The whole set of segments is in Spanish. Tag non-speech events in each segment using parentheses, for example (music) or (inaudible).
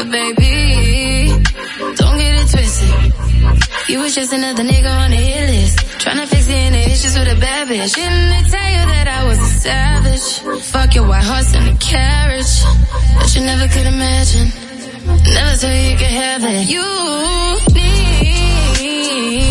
But baby, don't get it twisted. You was just another nigga on the hit list. Tryna fix any issues with a bad bitch. Didn't they tell you that I was a savage? Fuck your white horse and a carriage. But you never could imagine. Never thought you could have it. You need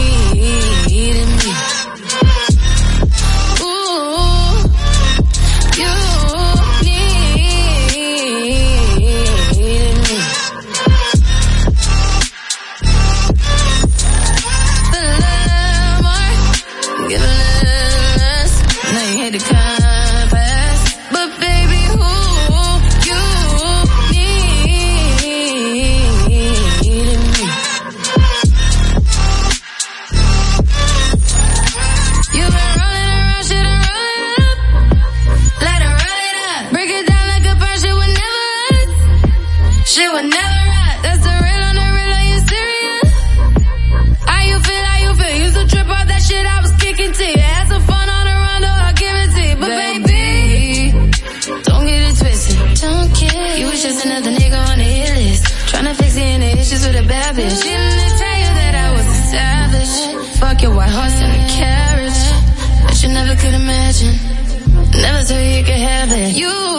it. You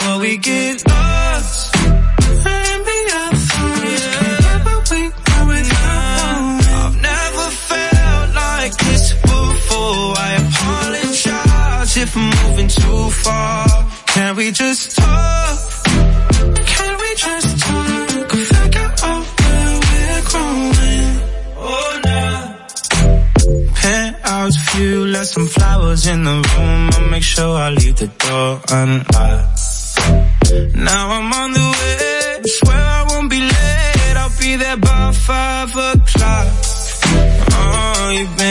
before we get lost. We without I've never felt like this before. I apologize if I'm moving too far. Can we just talk? Can we just talk? Figure out where we're growing. Oh, now. Penthouse view, left some flowers in the room. I'll make sure I leave the door unlocked. Now I'm on the way, swear I won't be late. I'll be there by five o'clock. Oh, you've been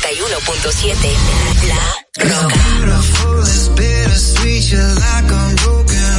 91.7 La Roca.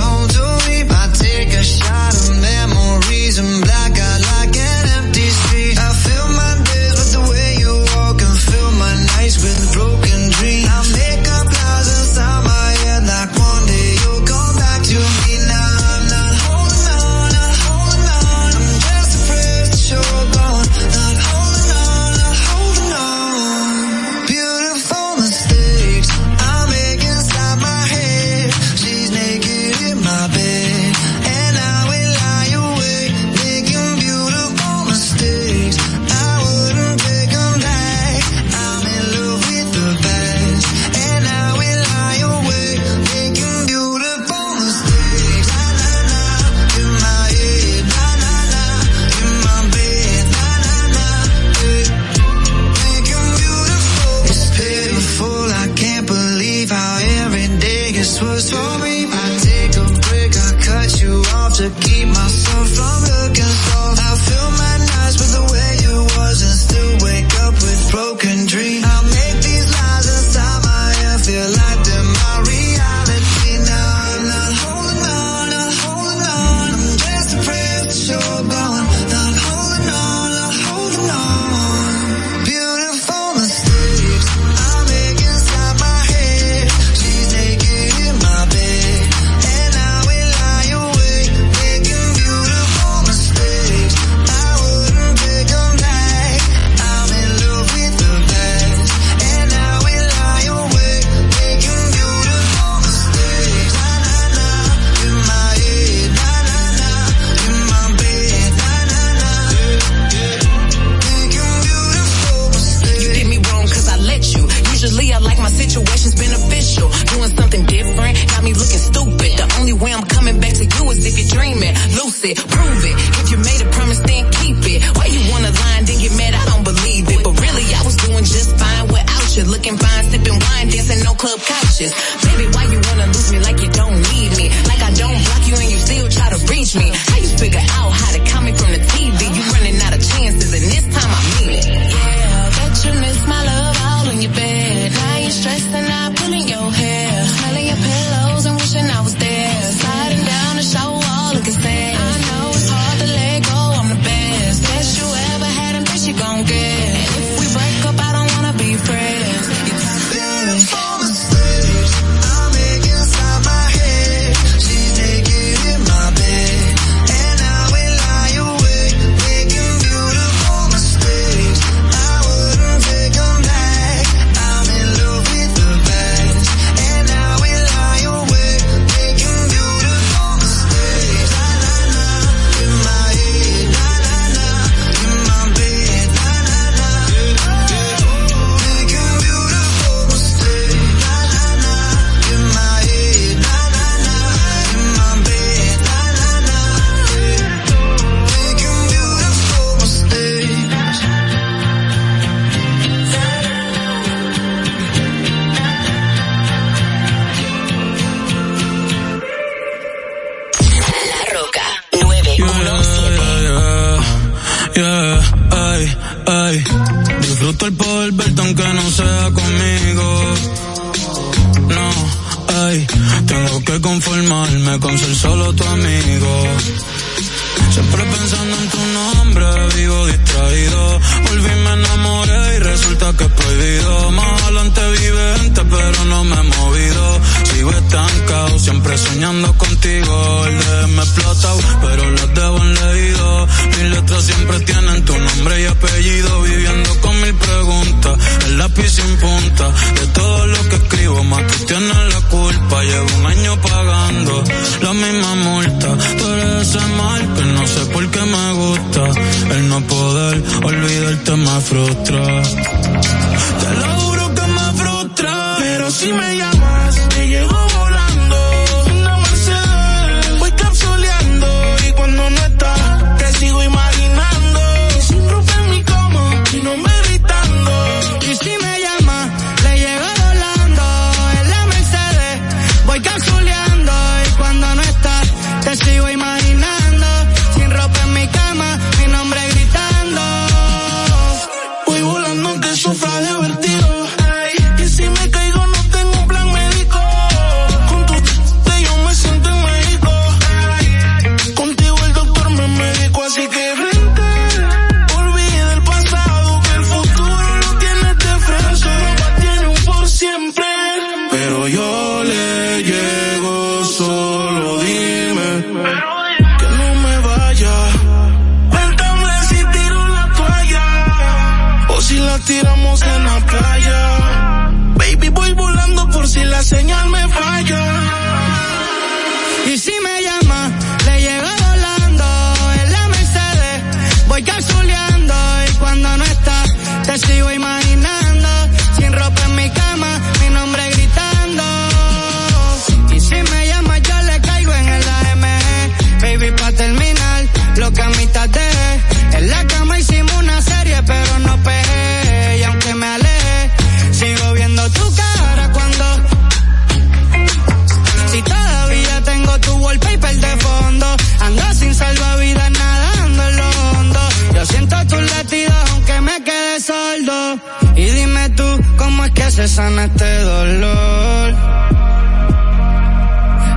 se sana este dolor.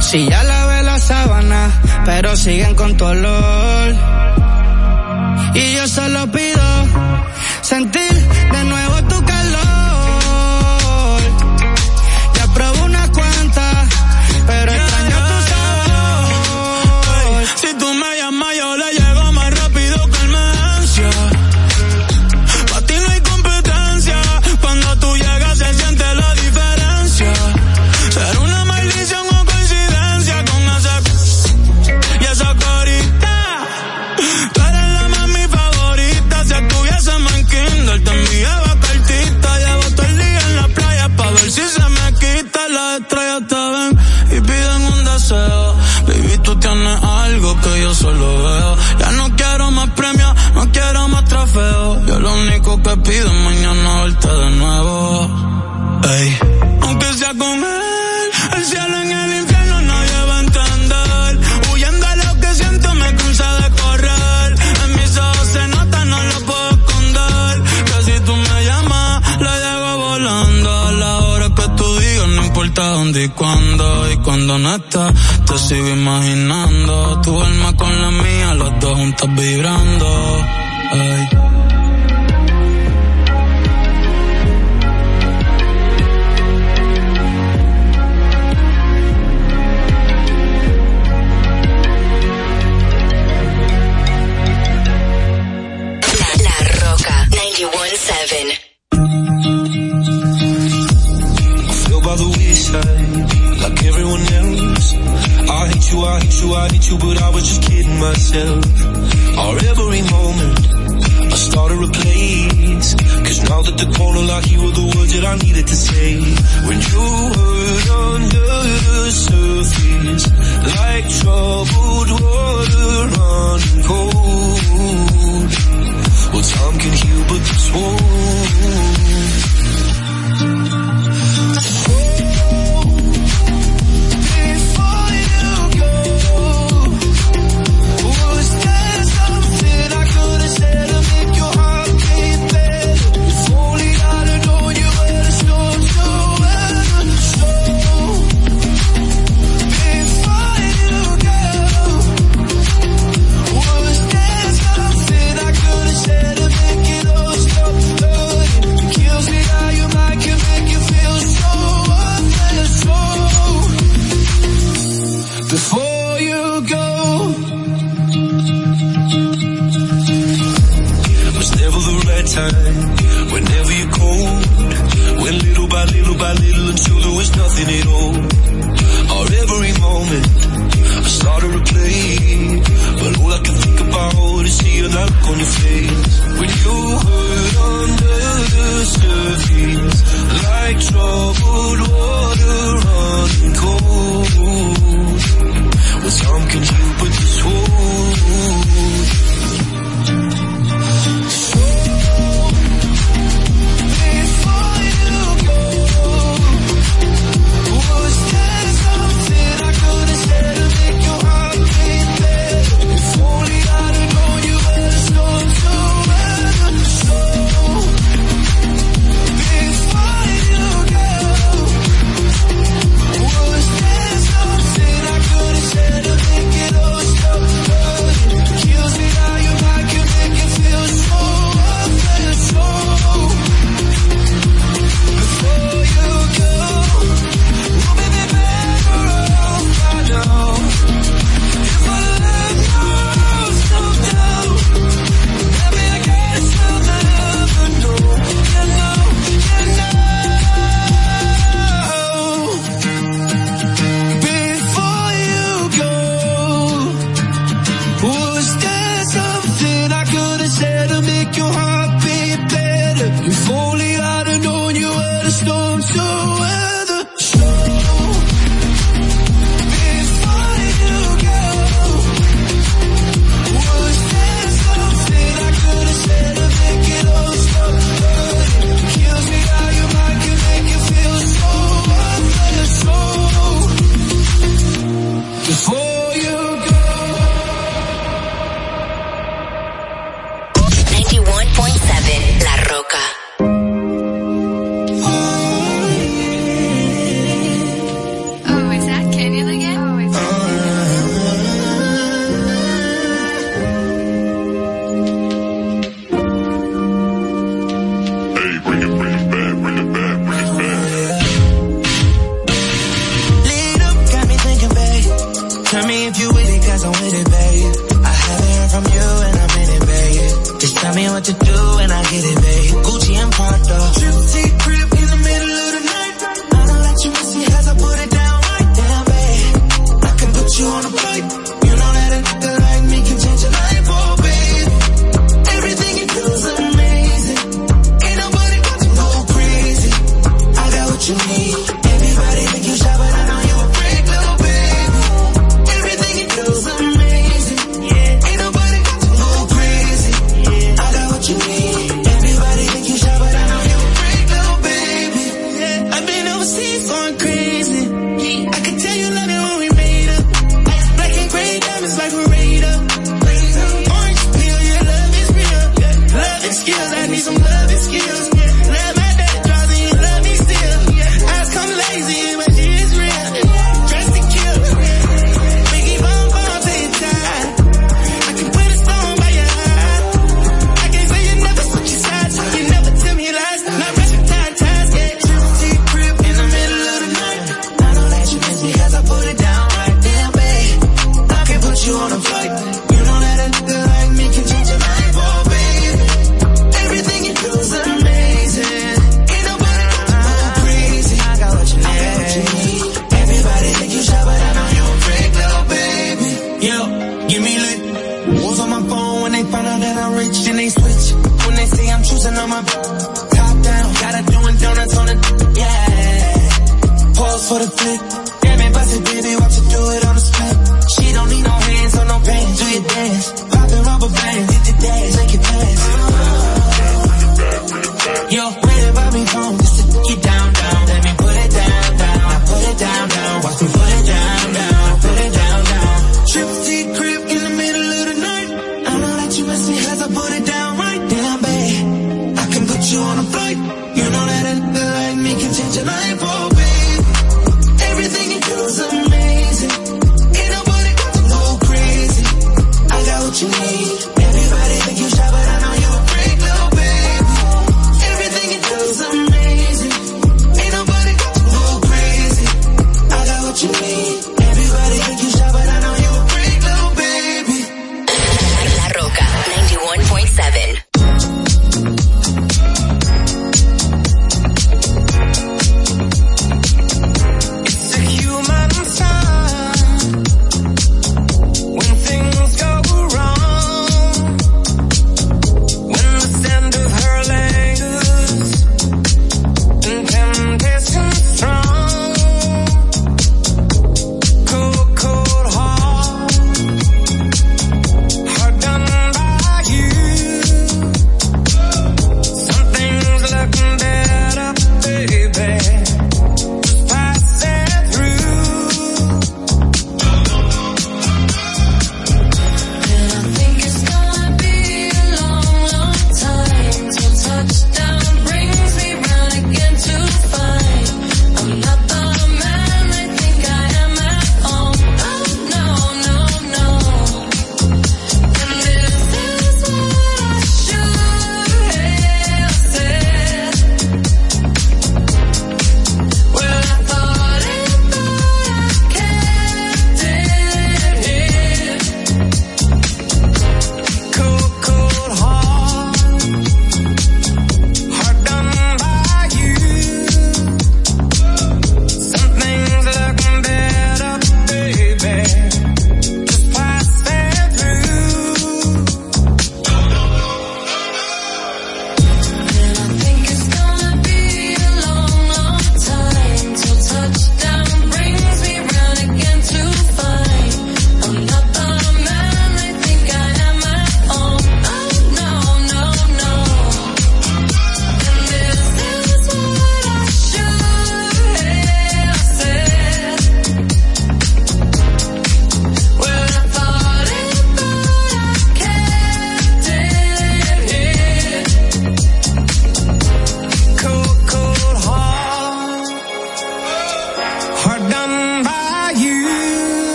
Si ya lavé la sábana, pero siguen con tu olor. Y yo solo pido sentir de nuevo Aunque sea comer, el cielo en el infierno nadie va a entender. Huyendo a lo que siento me cansa de correr. En mis ojos se nota, no lo puedo esconder. Que si tú me llamas, la llego volando. A la hora que tú digas, no importa dónde y cuándo. Y cuando no estás, te sigo imaginando. Tu alma con la mía, los dos juntos vibrando. Tell me if you with it, cause I'm with it, babe. I haven't heard from you and I'm in it, babe. Just tell me what to do and I get it, babe. Gucci and Prada. Trip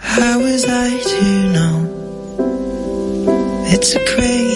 How was I to know? It's a crazy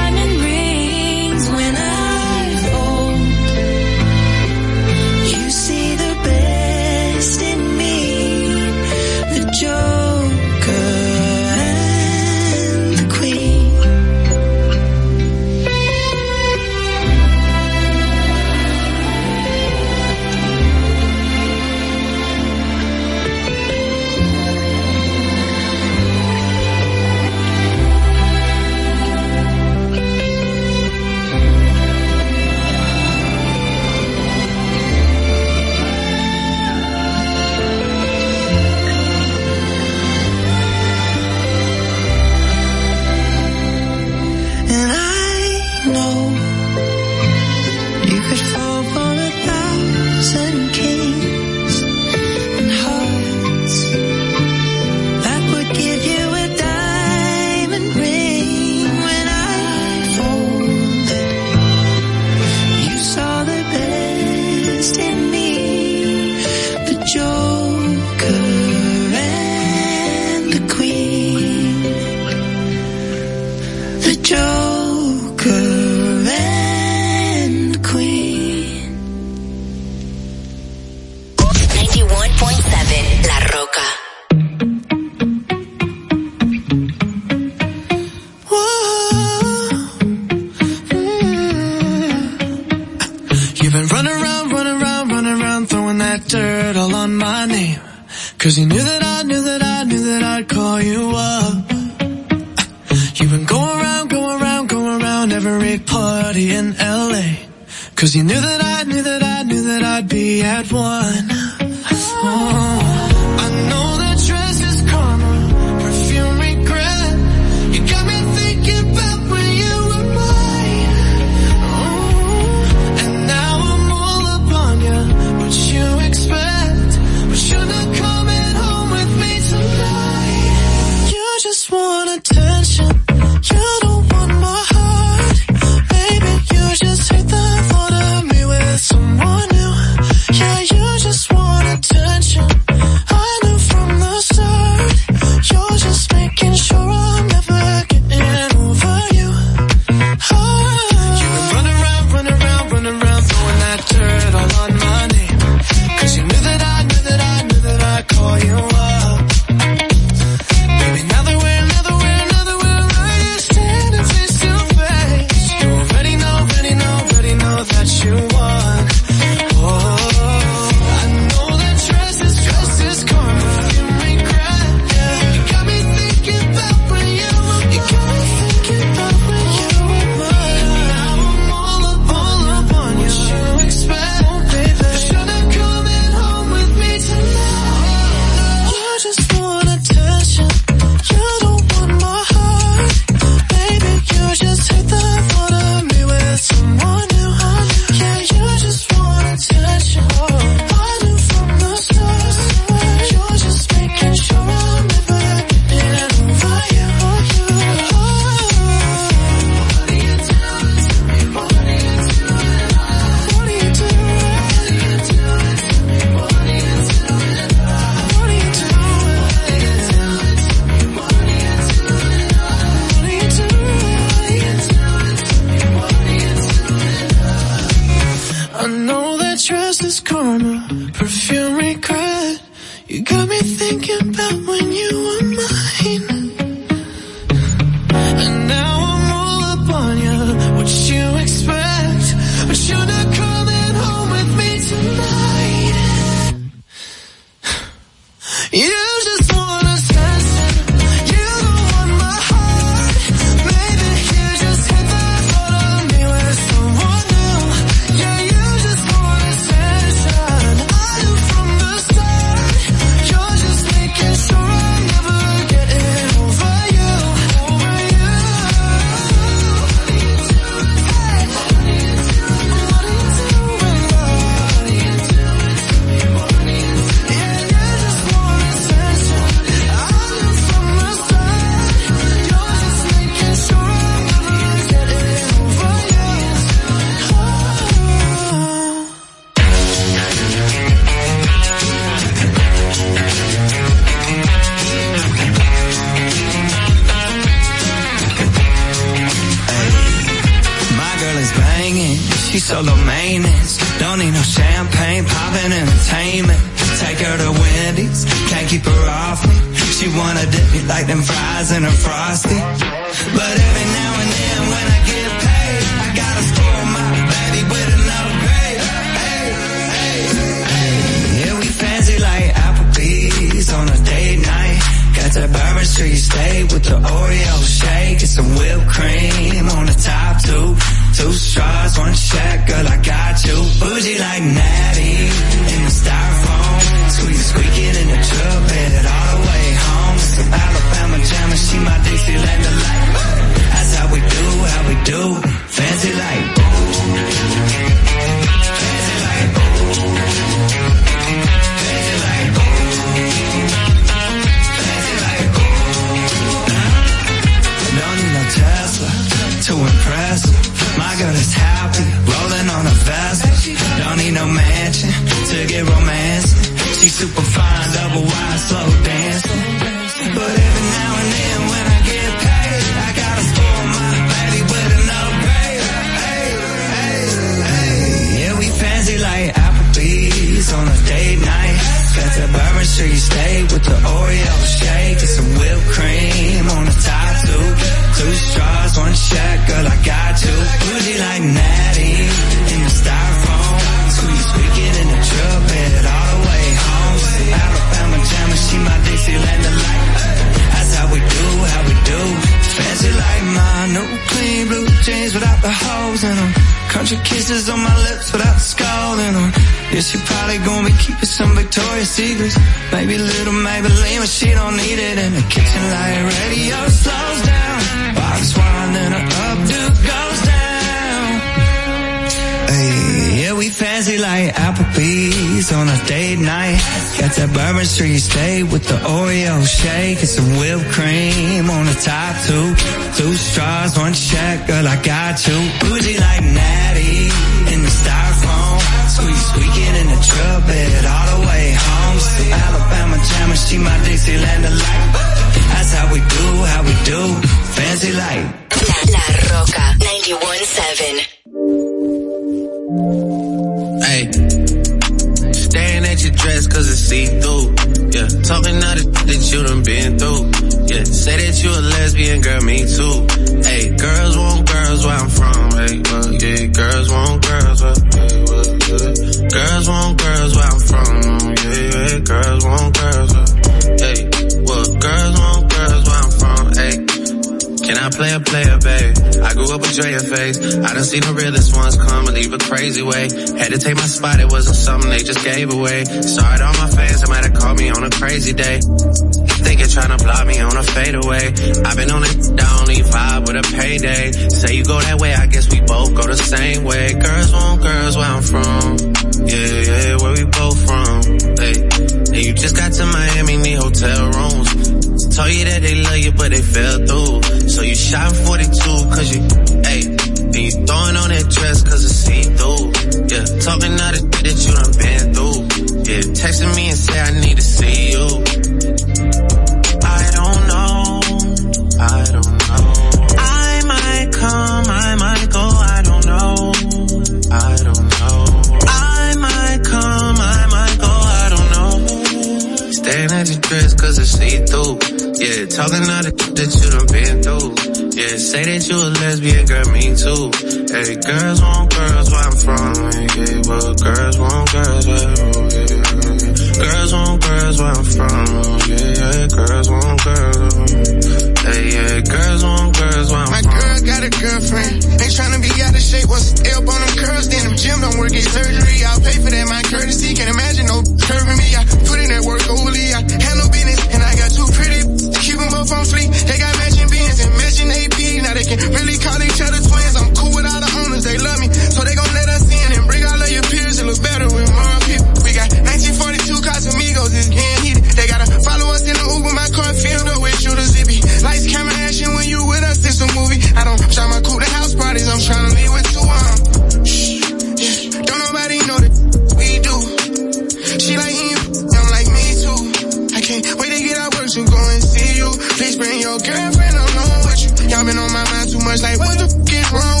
go and see you. Please bring your girlfriend, I'm with you. Y'all been on my mind too much, like what the f is wrong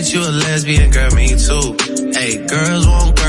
that you a lesbian, girl, me too. Hey, girls won't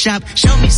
shop. Show me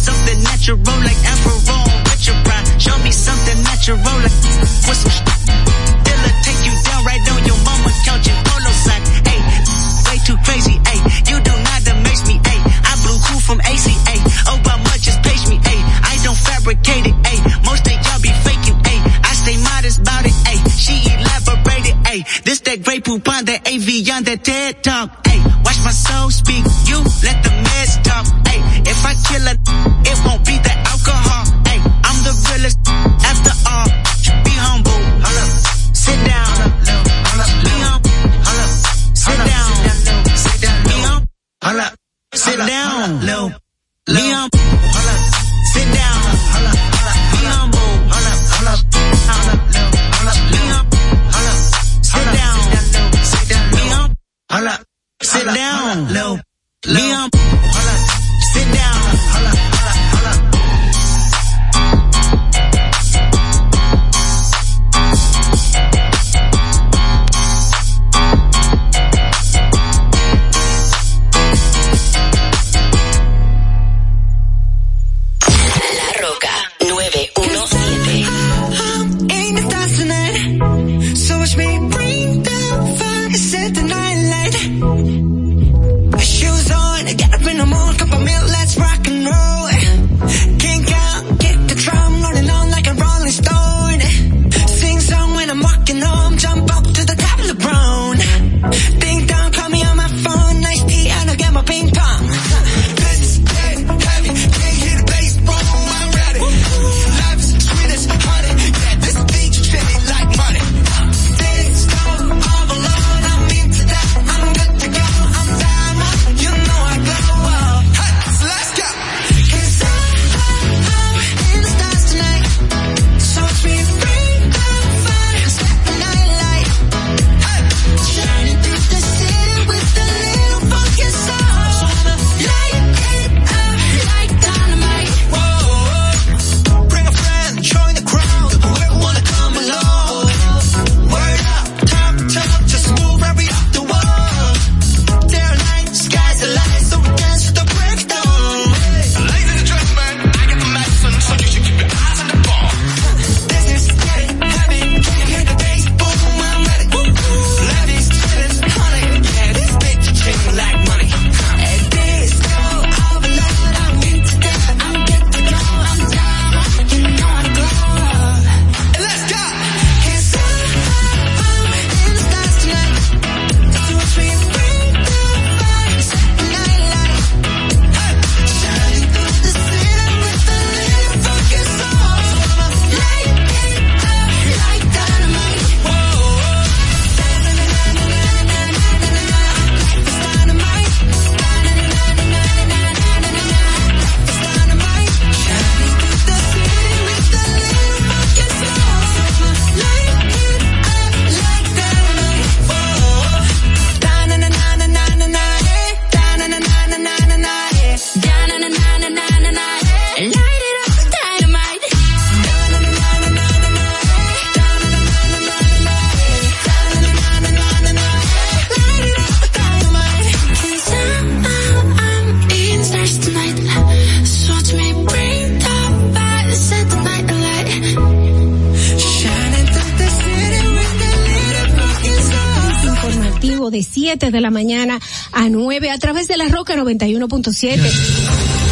de 7 de la mañana a 9 a través de la Roca 91.7.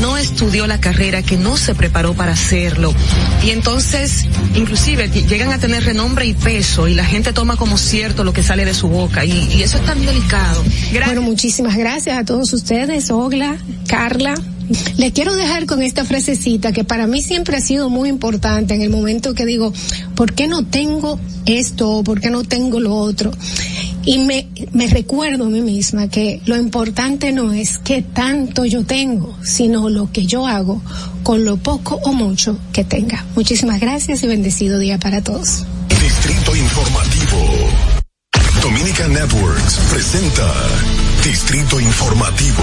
no estudió la carrera, que no se preparó para hacerlo. Y entonces, inclusive, llegan a tener renombre y peso y la gente toma como cierto lo que sale de su boca. Y, y eso es tan delicado. Bueno, muchísimas gracias a todos ustedes, Ogla, Carla. Le quiero dejar con esta frasecita que para mí siempre ha sido muy importante en el momento que digo, ¿por qué no tengo esto? ¿Por qué no tengo lo otro? Y me, me recuerdo a mí misma que lo importante no es qué tanto yo tengo, sino lo que yo hago con lo poco o mucho que tenga. Muchísimas gracias y bendecido día para todos. Distrito Informativo. Dominica Networks presenta Distrito Informativo.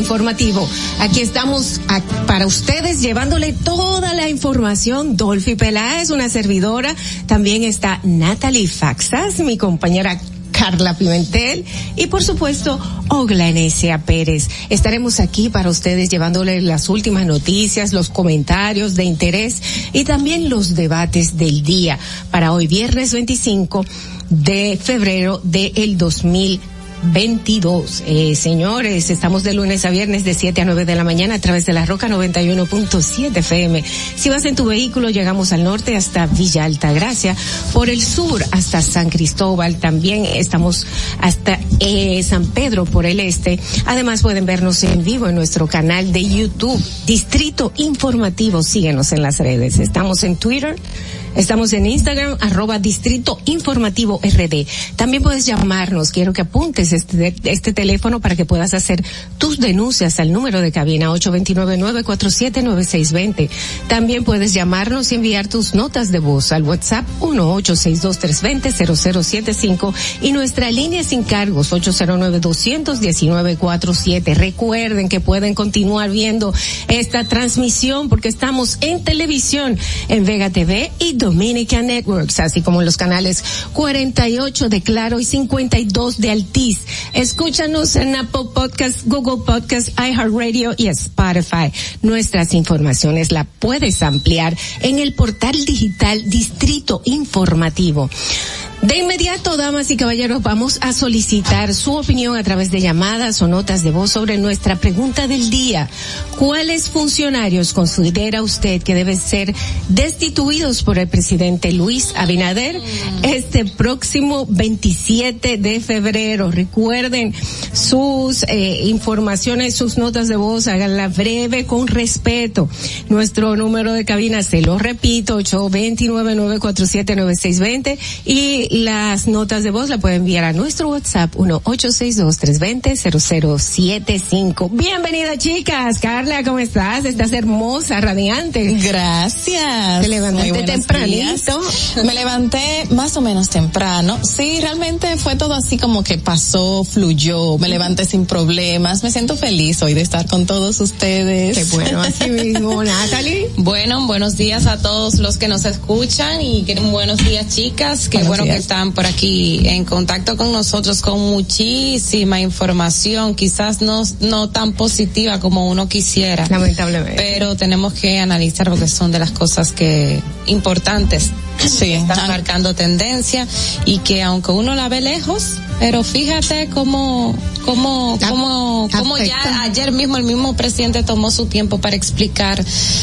Informativo. Aquí estamos para ustedes llevándole toda la información. Dolphy Peláez, una servidora. También está Natalie Faxas, mi compañera Carla Pimentel y por supuesto Ogla Enesia Pérez. Estaremos aquí para ustedes llevándole las últimas noticias, los comentarios de interés y también los debates del día para hoy viernes 25 de febrero del 2022. Eh, señores, estamos de lunes a viernes de 7 a 9 de la mañana a través de la Roca 91.7 FM. Si vas en tu vehículo, llegamos al norte hasta Villa Altagracia, por el sur hasta San Cristóbal, también estamos hasta eh, San Pedro por el este. Además pueden vernos en vivo en nuestro canal de YouTube, Distrito Informativo. Síguenos en las redes. Estamos en Twitter. Estamos en Instagram, arroba Distrito Informativo RD. También puedes llamarnos, quiero que apuntes este, este teléfono para que puedas hacer tus denuncias al número de cabina 829-947-9620. También puedes llamarnos y enviar tus notas de voz al WhatsApp 1-862-320-0075 y nuestra línea sin cargos 809-219-47. Recuerden que pueden continuar viendo esta transmisión porque estamos en televisión en Vega TV y Dominica Networks, así como los canales 48 de Claro y 52 de Altiz. Escúchanos en Apple Podcast, Google Podcast, iHeartRadio y Spotify. Nuestras informaciones la puedes ampliar en el portal digital Distrito Informativo. De inmediato, damas y caballeros, vamos a solicitar su opinión a través de llamadas o notas de voz sobre nuestra pregunta del día. ¿Cuáles funcionarios considera usted que deben ser destituidos por el presidente Luis Abinader este próximo 27 de febrero? Recuerden sus eh, informaciones, sus notas de voz, háganla breve con respeto. Nuestro número de cabina, se lo repito, 829-947-9620 y las notas de voz la pueden enviar a nuestro WhatsApp 1-862-320-0075. Bienvenida chicas, Carla, ¿cómo estás? Estás hermosa, radiante. Gracias. Te levantaste tempranito. días. Me levanté más o menos temprano. Sí, realmente fue todo así como que pasó, fluyó, me levanté sin problemas. Me siento feliz hoy de estar con todos ustedes. Qué bueno, así mismo, (laughs) Natalie. Bueno, buenos días a todos los que nos escuchan y que- buenos días chicas. Qué Buenos bueno días. Están por aquí en contacto con nosotros con muchísima información, quizás no, no tan positiva como uno quisiera. Lamentablemente. Pero tenemos que analizar porque son de las cosas que importantes Sí. están marcando tendencia y que aunque uno la ve lejos, pero fíjate cómo, cómo, cómo, cómo ya ayer mismo el mismo presidente tomó su tiempo para explicar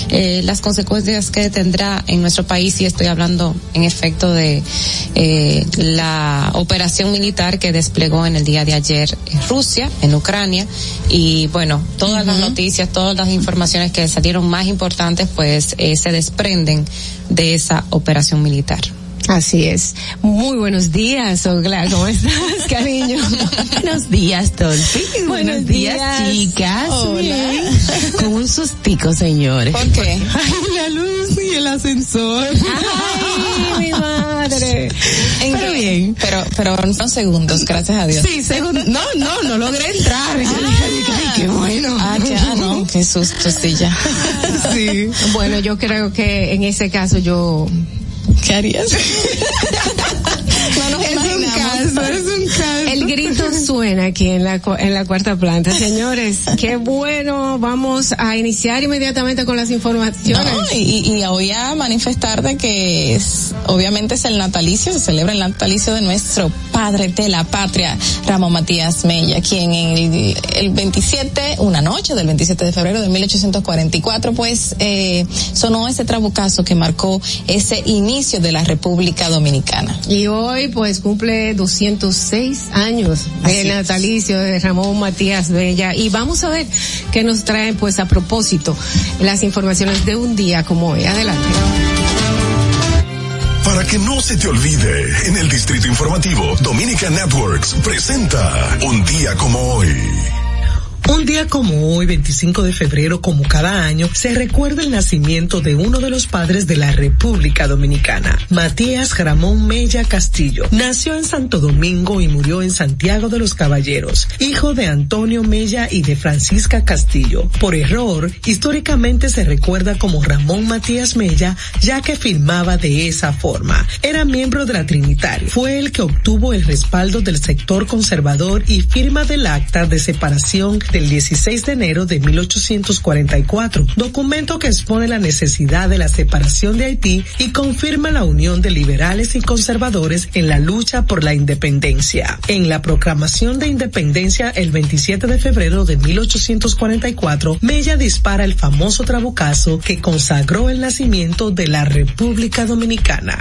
eh, las consecuencias que tendrá en nuestro país y estoy hablando en efecto de eh, la operación militar que desplegó en el día de ayer en Rusia, en Ucrania y bueno, todas las noticias, todas las informaciones que salieron más importantes pues eh, se desprenden de esa operación militar. Así es. Muy buenos días, Ogla. ¿Cómo (laughs) estás, cariño? Buenos días, Dolphy. Buenos, días, días. chicas. Hola. Con un sustico, señores. ¿Por qué? Ay, la luz y el ascensor. Ay, mi madre. Pero bien. Pero, pero no segundos, gracias a Dios. Sí, segundo. No, no, no logré entrar. Yo dije, ay, qué bueno. Ah, ya, no, qué susto, sí, ya. Sí. Bueno, yo creo que en ese caso yo ¿Qué (laughs) grito suena aquí en la, en la cuarta planta. Señores, (laughs) qué bueno. Vamos a iniciar inmediatamente con las informaciones. No, y, y voy a manifestar de que es, obviamente es el natalicio, se celebra el natalicio de nuestro padre de la patria, Ramón Matías Mella, quien en el, el 27, una noche del 27 de febrero de 1844, pues eh, sonó ese trabucazo que marcó ese inicio de la República Dominicana. Y hoy pues cumple 206 años Así del natalicio de Ramón Matías Bella y vamos a ver qué nos traen pues a propósito las informaciones de un día como hoy. Adelante. Para que no se te olvide, en el Distrito Informativo, Dominica Networks presenta Un día como hoy. Un día como hoy, 25 de febrero, como cada año, se recuerda el nacimiento de uno de los padres de la República Dominicana, Matías Ramón Mella Castillo. Nació en Santo Domingo y murió en Santiago de los Caballeros, hijo de Antonio Mella y de Francisca Castillo. Por error, históricamente se recuerda como Ramón Matías Mella, ya que firmaba de esa forma. Era miembro de la Trinitaria. Fue el que obtuvo el respaldo del sector conservador y firma del acta de separación del 16 de enero de 1844, documento que expone la necesidad de la separación de Haití y confirma la unión de liberales y conservadores en la lucha por la independencia. En la proclamación de independencia el 27 de febrero de 1844, Mella dispara el famoso trabucazo que consagró el nacimiento de la República Dominicana.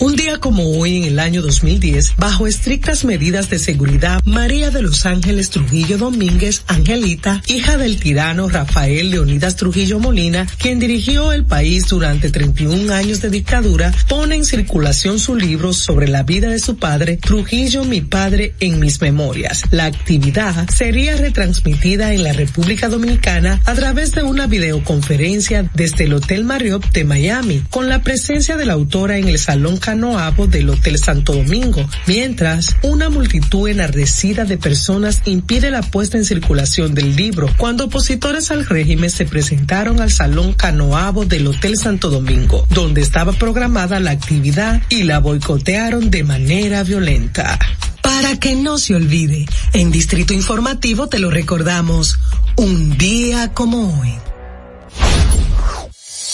Un día como hoy en el año 2010, bajo estrictas medidas de seguridad, María de los Ángeles Trujillo Domínguez, Hija del tirano Rafael Leonidas Trujillo Molina, quien dirigió el país durante 31 años de dictadura, pone en circulación su libro sobre la vida de su padre, Trujillo mi padre en mis memorias. La actividad sería retransmitida en la República Dominicana a través de una videoconferencia desde el Hotel Marriott de Miami, con la presencia de la autora en el Salón Canoabo del Hotel Santo Domingo, mientras una multitud enardecida de personas impide la puesta en circulación del libro cuando opositores al régimen se presentaron al Salón Canoabo del Hotel Santo Domingo, donde estaba programada la actividad y la boicotearon de manera violenta. Para que no se olvide, en Distrito Informativo te lo recordamos, un día como hoy.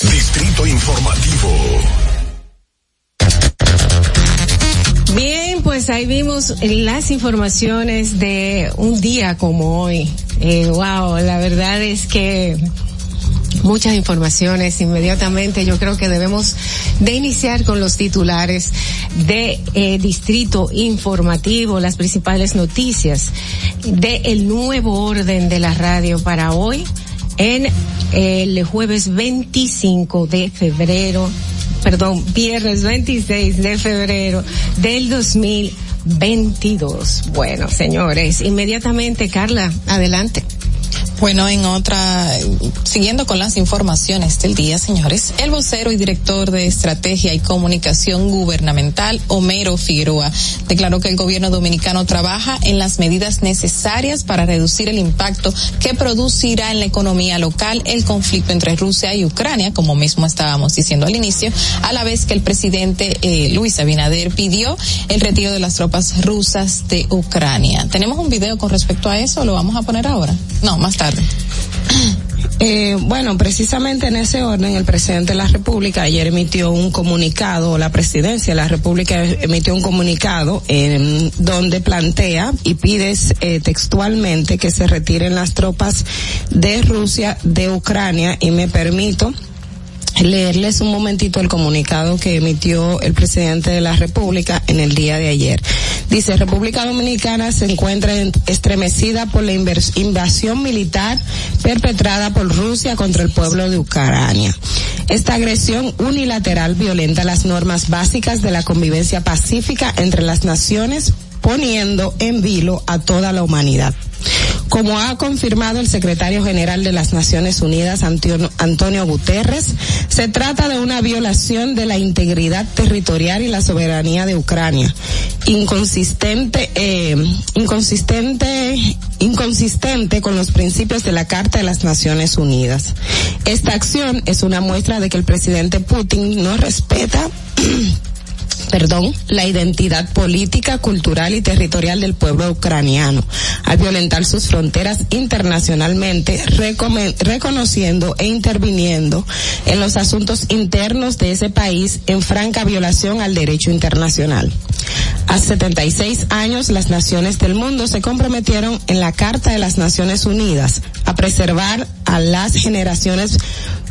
Distrito Informativo. Bien, pues ahí vimos las informaciones de un día como hoy. Eh, wow, la verdad es que muchas informaciones inmediatamente. Yo creo que debemos de iniciar con los titulares de eh, Distrito Informativo, las principales noticias de el nuevo orden de la radio para hoy en el jueves 25 de febrero perdón, viernes 26 de febrero del 2022. Bueno, señores, inmediatamente, Carla, adelante. Bueno, en otra, siguiendo con las informaciones del día, señores, el vocero y director de Estrategia y Comunicación Gubernamental, Homero Figueroa, declaró que el gobierno dominicano trabaja en las medidas necesarias para reducir el impacto que producirá en la economía local el conflicto entre Rusia y Ucrania, como mismo estábamos diciendo al inicio, a la vez que el presidente eh, Luis Abinader pidió el retiro de las tropas rusas de Ucrania. ¿Tenemos un video con respecto a eso? ¿Lo vamos a poner ahora? No, más tarde. Eh, bueno, precisamente en ese orden, el presidente de la República ayer emitió un comunicado, la presidencia de la República emitió un comunicado en donde plantea y pide eh, textualmente que se retiren las tropas de Rusia de Ucrania y me permito leerles un momentito el comunicado que emitió el presidente de la República en el día de ayer. Dice, República Dominicana se encuentra estremecida por la invasión militar perpetrada por Rusia contra el pueblo de Ucrania. Esta agresión unilateral violenta las normas básicas de la convivencia pacífica entre las naciones, poniendo en vilo a toda la humanidad. Como ha confirmado el secretario general de las Naciones Unidas, Antonio Guterres, se trata de una violación de la integridad territorial y la soberanía de Ucrania, inconsistente, eh, inconsistente, inconsistente con los principios de la Carta de las Naciones Unidas. Esta acción es una muestra de que el presidente Putin no respeta (clears throat) perdón, la identidad política, cultural y territorial del pueblo ucraniano, al violentar sus fronteras internacionalmente, reconociendo e interviniendo en los asuntos internos de ese país en franca violación al derecho internacional. Hace 76 años las naciones del mundo se comprometieron en la Carta de las Naciones Unidas a preservar a las generaciones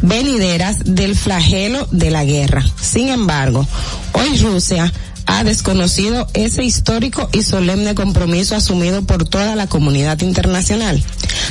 venideras del flagelo de la guerra. Sin embargo, hoy Rusia ha desconocido ese histórico y solemne compromiso asumido por toda la comunidad internacional.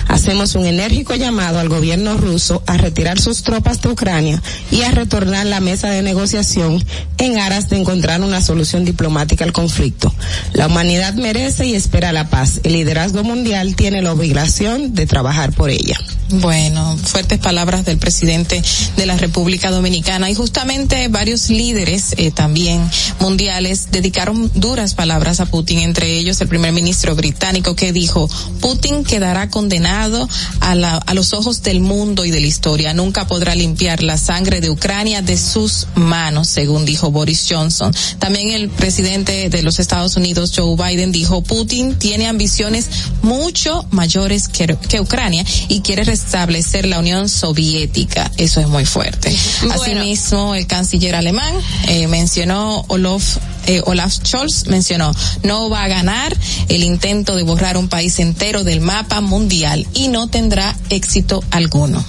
Hacemos un enérgico llamado al gobierno ruso a retirar sus tropas de Ucrania y a retornar la mesa de negociación en aras de encontrar una solución diplomática al conflicto. La humanidad merece y espera la paz. El liderazgo mundial tiene la obligación de trabajar por ella. Bueno, fuertes palabras del presidente de la República Dominicana y justamente varios líderes eh, también mundiales dedicaron duras palabras a Putin, entre ellos el primer ministro británico que dijo, Putin quedará condenado a, la, a los ojos del mundo y de la historia, nunca podrá limpiar la sangre de Ucrania de sus manos, según dijo Boris Johnson. También el presidente de los Estados Unidos, Joe Biden, dijo, Putin tiene ambiciones mucho mayores que, Ucrania y quiere establecer la Unión Soviética. Eso es muy fuerte. Asimismo, el canciller alemán eh, mencionó Olaf eh, Olaf Scholz mencionó, no va a ganar el intento de borrar un país entero del mapa mundial y no tendrá éxito alguno.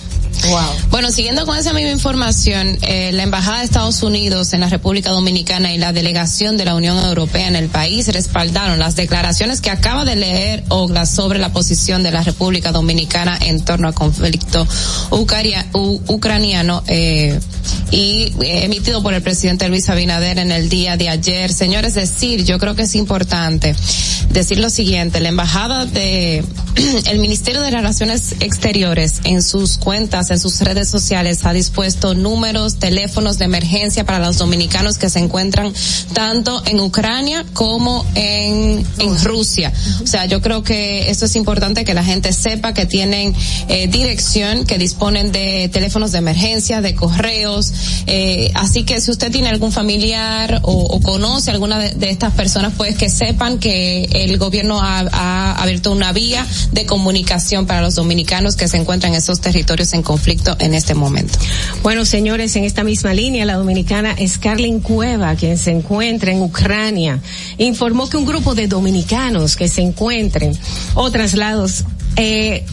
Bueno, siguiendo con esa misma información, eh, la Embajada de Estados Unidos en la República Dominicana y la delegación de la Unión Europea en el país respaldaron las declaraciones que acaba de leer Ogla sobre la posición de la República Dominicana en torno al conflicto ucraniano eh, y eh, emitido por el presidente Luis Abinader en el día de ayer. Señores, decir, yo creo que es importante decir lo siguiente, la Embajada de (clears throat) el Ministerio de Relaciones Exteriores en sus cuentas en sus redes sociales ha dispuesto números, teléfonos de emergencia para los dominicanos que se encuentran tanto en Ucrania como en, en Rusia. O sea, yo creo que esto es importante que la gente sepa que tienen eh, dirección, que disponen de teléfonos de emergencia, de correos. Eh, así que si usted tiene algún familiar o, o conoce alguna de, de, estas personas, pues que sepan que el gobierno ha, ha abierto una vía de comunicación para los dominicanos que se encuentran en esos territorios en conflicto conflicto en este momento. Bueno, señores, en esta misma línea, la dominicana Scarlett Cueva, quien se encuentra en Ucrania, informó que un grupo de dominicanos que se encuentren o traslados eh,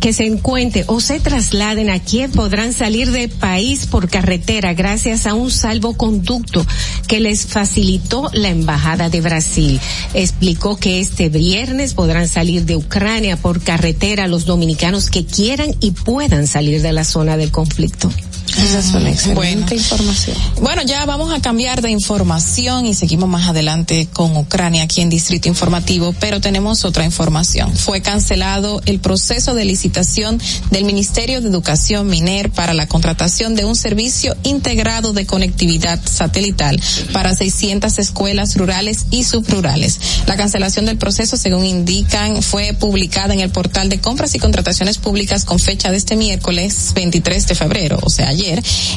que se encuentren o se trasladen a Kiev podrán salir del país por carretera gracias a un salvoconducto que les facilitó la Embajada de Brasil. Explicó que este viernes podrán salir de Ucrania por carretera los dominicanos que quieran y puedan salir de la zona del conflicto. Esa es una excelente Bueno. información. Bueno, ya vamos a cambiar de información y seguimos más adelante con Ucrania aquí en Distrito Informativo, pero tenemos otra información. Fue cancelado el proceso de licitación del Ministerio de Educación Miner para la contratación de un servicio integrado de conectividad satelital para 600 escuelas rurales y subrurales. La cancelación del proceso, según indican, fue publicada en el portal de compras y contrataciones públicas con fecha de este miércoles 23 de febrero, o sea, ayer.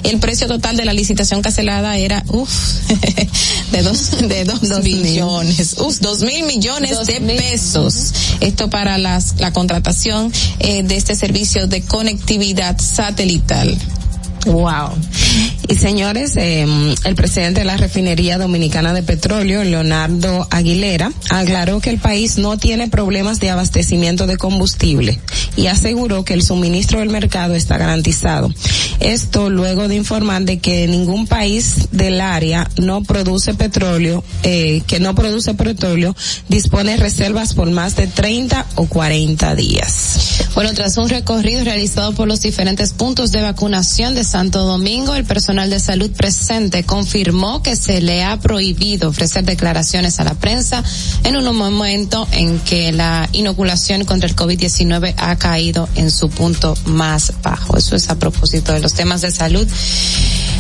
El precio total de la licitación cancelada era, uff, (laughs) de dos, de dos, millones, uff, dos mil millones de pesos. Esto para las, la contratación eh, de este servicio de conectividad satelital. Wow. Y señores, eh, el presidente de la refinería dominicana de petróleo, Leonardo Aguilera, aclaró que el país no tiene problemas de abastecimiento de combustible y aseguró que el suministro del mercado está garantizado. Esto luego de informar de que ningún país del área no produce petróleo, eh, que no produce petróleo, dispone reservas por más de 30 o 40 días. Bueno, tras un recorrido realizado por los diferentes puntos de vacunación de Santo Domingo, el personal de salud presente confirmó que se le ha prohibido ofrecer declaraciones a la prensa en un momento en que la inoculación contra el COVID-19 ha caído en su punto más bajo. Eso es a propósito de los temas de salud.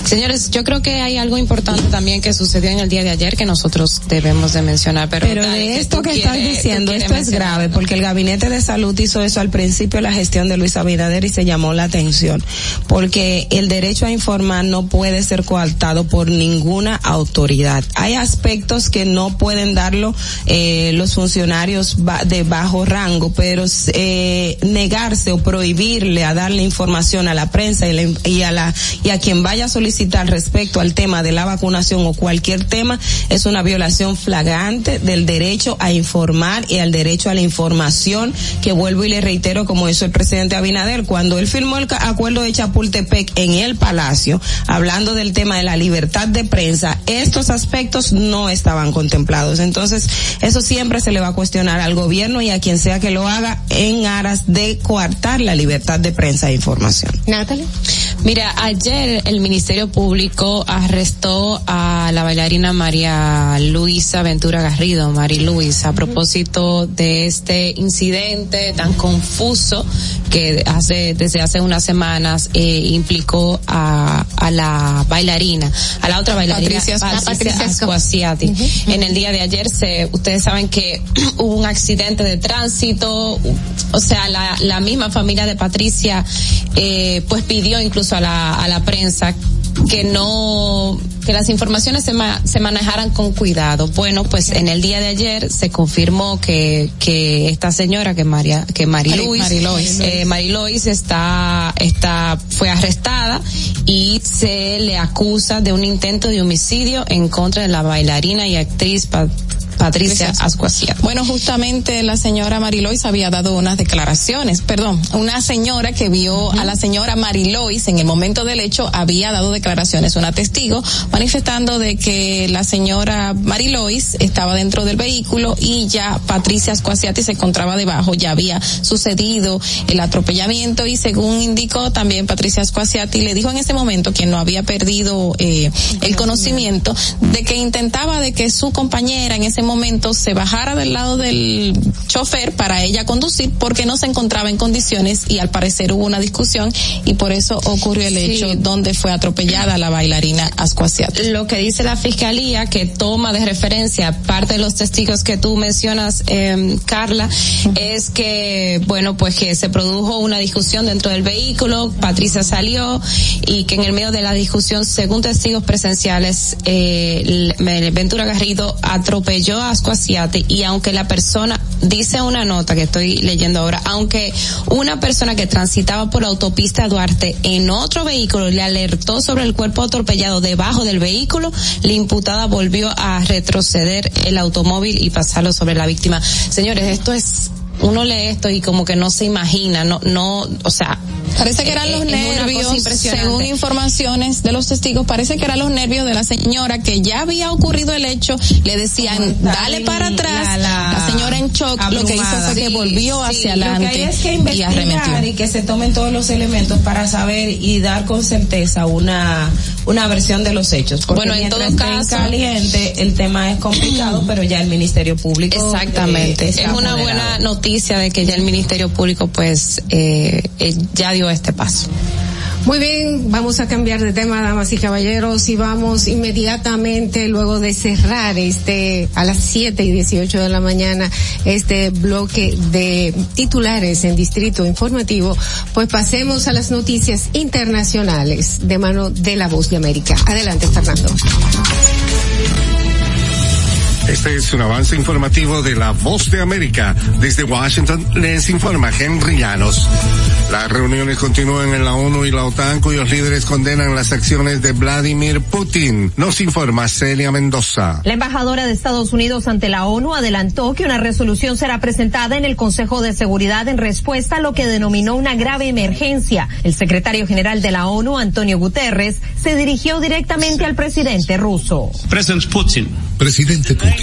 Señores, yo creo que hay algo importante también que sucedió en el día de ayer que nosotros debemos de mencionar, pero, de esto tú que estás diciendo, esto es grave, porque el Gabinete de Salud hizo eso al principio de la gestión de Luis Abinader y se llamó la atención, porque el derecho a informar no puede ser coartado por ninguna autoridad. Hay aspectos que no pueden darlo eh, los funcionarios de bajo rango, pero eh, negarse o prohibirle a darle información a la prensa y, la- y a la y a quien vaya a solicitar respecto al tema de la vacunación o cualquier tema es una violación flagrante del derecho a informar y al derecho a la información que vuelvo y le reitero como hizo el presidente Abinader cuando él firmó el acuerdo de Chapultepec en el Palacio hablando del tema de la libertad de prensa estos aspectos no estaban contemplados entonces eso siempre se le va a cuestionar al gobierno y a quien sea que lo haga en aras de coartar la libertad de prensa e información. Mira, ayer el Ministerio Público arrestó a la bailarina María Luisa Ventura Garrido, Mari Luisa, a propósito de este incidente tan confuso que hace desde hace unas semanas eh, implicó a, a la bailarina, a la otra bailarina, Patricia. Patricia Ascuasiati. En el día de ayer se, ustedes saben que (clears throat) hubo un accidente de tránsito, o sea, la, la misma familia de Patricia eh, pues pidió incluso a la, a la prensa que no que las informaciones se, ma- se manejaran con cuidado. Bueno, pues en el día de ayer se confirmó que que esta señora que María que Mariluis Marilois. eh, Marilois está está fue arrestada y se le acusa de un intento de homicidio en contra de la bailarina y actriz Patricia Ascuasiat. Bueno, justamente la señora Marilois había dado unas declaraciones, perdón, una señora que vio a la señora Marilois en el momento del hecho había dado declaraciones, una testigo manifestando de que la señora Marilois estaba dentro del vehículo y ya Patricia Ascuasiati se encontraba debajo, ya había sucedido el atropellamiento y según indicó también Patricia Ascuasiati le dijo en ese momento quien no había perdido eh, el conocimiento de que intentaba de que su compañera en ese momento se bajara del lado del chofer para ella conducir porque no se encontraba en condiciones y al parecer hubo una discusión y por eso ocurrió el hecho donde fue atropellada la bailarina Ascuasiati. Lo que dice la fiscalía que toma de referencia parte de los testigos que tú mencionas, eh, Carla, es que, bueno, pues que se produjo una discusión dentro del vehículo, Patricia salió y que en el medio de la discusión, según testigos presenciales, eh, Ventura Garrido atropelló a Ascuasiate y aunque la persona, dice una nota que estoy leyendo ahora, aunque una persona que transitaba por la autopista Duarte en otro vehículo le alertó sobre el cuerpo atropellado debajo del vehículo, la imputada volvió a retroceder el automóvil y pasarlo sobre la víctima. Señores, esto es uno lee esto y como que no se imagina, no, no, o sea, (laughs) Parece que eran Eh, los es cosa nervios, según informaciones de los testigos, parece que eran los nervios de la señora que ya había ocurrido el hecho, le decían, dale para atrás, la, señora en shock, lo que hizo fue que Sí, volvió sí, hacia lo que adelante hay es que y investigar arremetió. y que se tomen todos los elementos para saber y dar con certeza una una versión de los hechos. Porque Bueno, en todo caso- caliente, el tema es complicado, pero ya el Ministerio Público Exactamente. eh, es está una moderado. buena noticia de que ya el Ministerio Público pues eh, eh, ya dio este paso. Muy bien, vamos a cambiar de tema, damas y caballeros, y vamos inmediatamente, luego de cerrar este, a las 7 y 18 de la mañana, este bloque de titulares en Distrito Informativo, pues pasemos a las noticias internacionales de mano de la Voz de América. Adelante, Fernando. Este es un avance informativo de la Voz de América. Desde Washington les informa Henry Llanos. Las reuniones continúan en la ONU y la OTAN cuyos líderes condenan las acciones de Vladimir Putin. Nos informa Celia Mendoza. La embajadora de Estados Unidos ante la ONU adelantó que una resolución será presentada en el Consejo de Seguridad en respuesta a lo que denominó una grave emergencia. El secretario general de la ONU, Antonio Guterres, se dirigió directamente al presidente ruso. President Putin. Presidente Putin,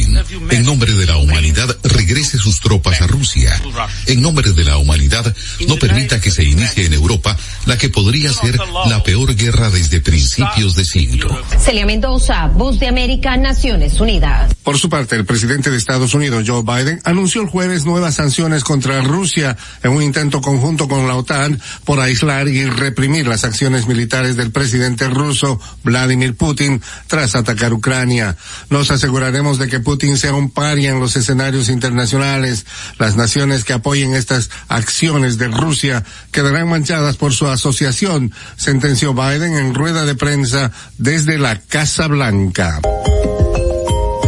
en nombre de la humanidad, regrese sus tropas a Rusia. En nombre de la humanidad, no permita que se inicie en Europa la que podría ser la peor guerra desde principios de siglo. Celia Mendoza, Voz de América, Naciones Unidas. Por su parte, el presidente de Estados Unidos, Joe Biden, anunció el jueves nuevas sanciones contra Rusia en un intento conjunto con la OTAN por aislar y reprimir las acciones militares del presidente ruso, Vladimir Putin, tras atacar Ucrania. Nos aseguraremos de que Putin sea un paria en los escenarios internacionales. Las naciones que apoyen estas acciones de Rusia quedarán manchadas por su asociación, sentenció Biden en rueda de prensa desde la Casa Blanca.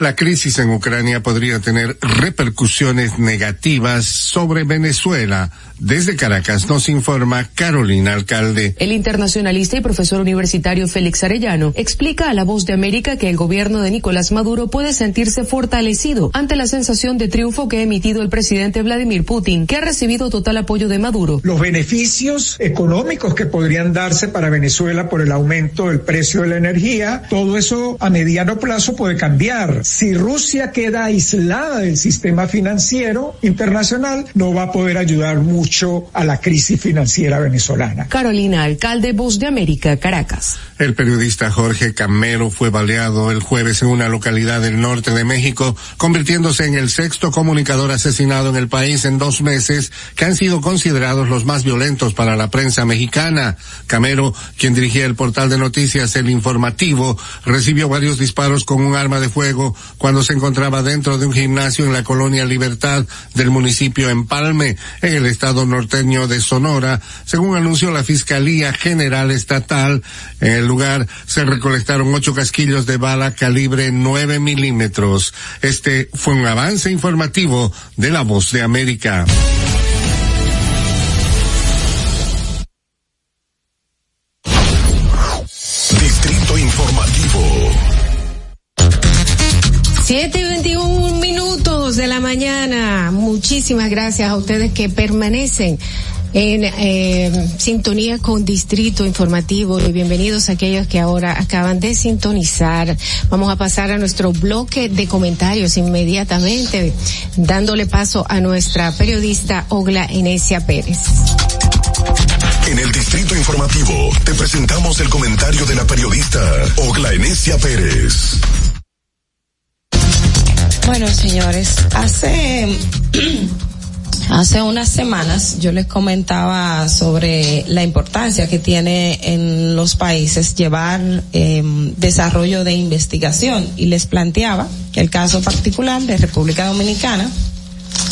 La crisis en Ucrania podría tener repercusiones negativas sobre Venezuela. Desde Caracas nos informa Carolina Alcalde. El internacionalista y profesor universitario Félix Arellano explica a La Voz de América que el gobierno de Nicolás Maduro puede sentirse fortalecido ante la sensación de triunfo que ha emitido el presidente Vladimir Putin, que ha recibido total apoyo de Maduro. Los beneficios económicos que podrían darse para Venezuela por el aumento del precio de la energía, todo eso a mediano plazo puede cambiar. Si Rusia queda aislada del sistema financiero internacional, no va a poder ayudar mucho a la crisis financiera venezolana. Carolina Alcalde, Voz de América, Caracas. El periodista Jorge Camero fue baleado el jueves en una localidad del norte de México, convirtiéndose en el sexto comunicador asesinado en el país en dos meses, que han sido considerados los más violentos para la prensa mexicana. Camero, quien dirigía el portal de noticias El Informativo, recibió varios disparos con un arma de fuego cuando se encontraba dentro de un gimnasio en la colonia Libertad del municipio Empalme, en el estado norteño de Sonora, según anunció la Fiscalía General Estatal. En el lugar se recolectaron ocho casquillos de bala calibre 9 milímetros. Este fue un avance informativo de la Voz de América. Muchísimas gracias a ustedes que permanecen en eh, sintonía con Distrito Informativo y bienvenidos a aquellos que ahora acaban de sintonizar. Vamos a pasar a nuestro bloque de comentarios inmediatamente, dándole paso a nuestra periodista Ogla Enesia Pérez. En el Distrito Informativo te presentamos el comentario de la periodista Ogla Enesia Pérez. Bueno, señores, hace (clears throat) hace unas semanas yo les comentaba sobre la importancia que tiene en los países llevar eh, desarrollo de investigación y les planteaba el caso particular de República Dominicana,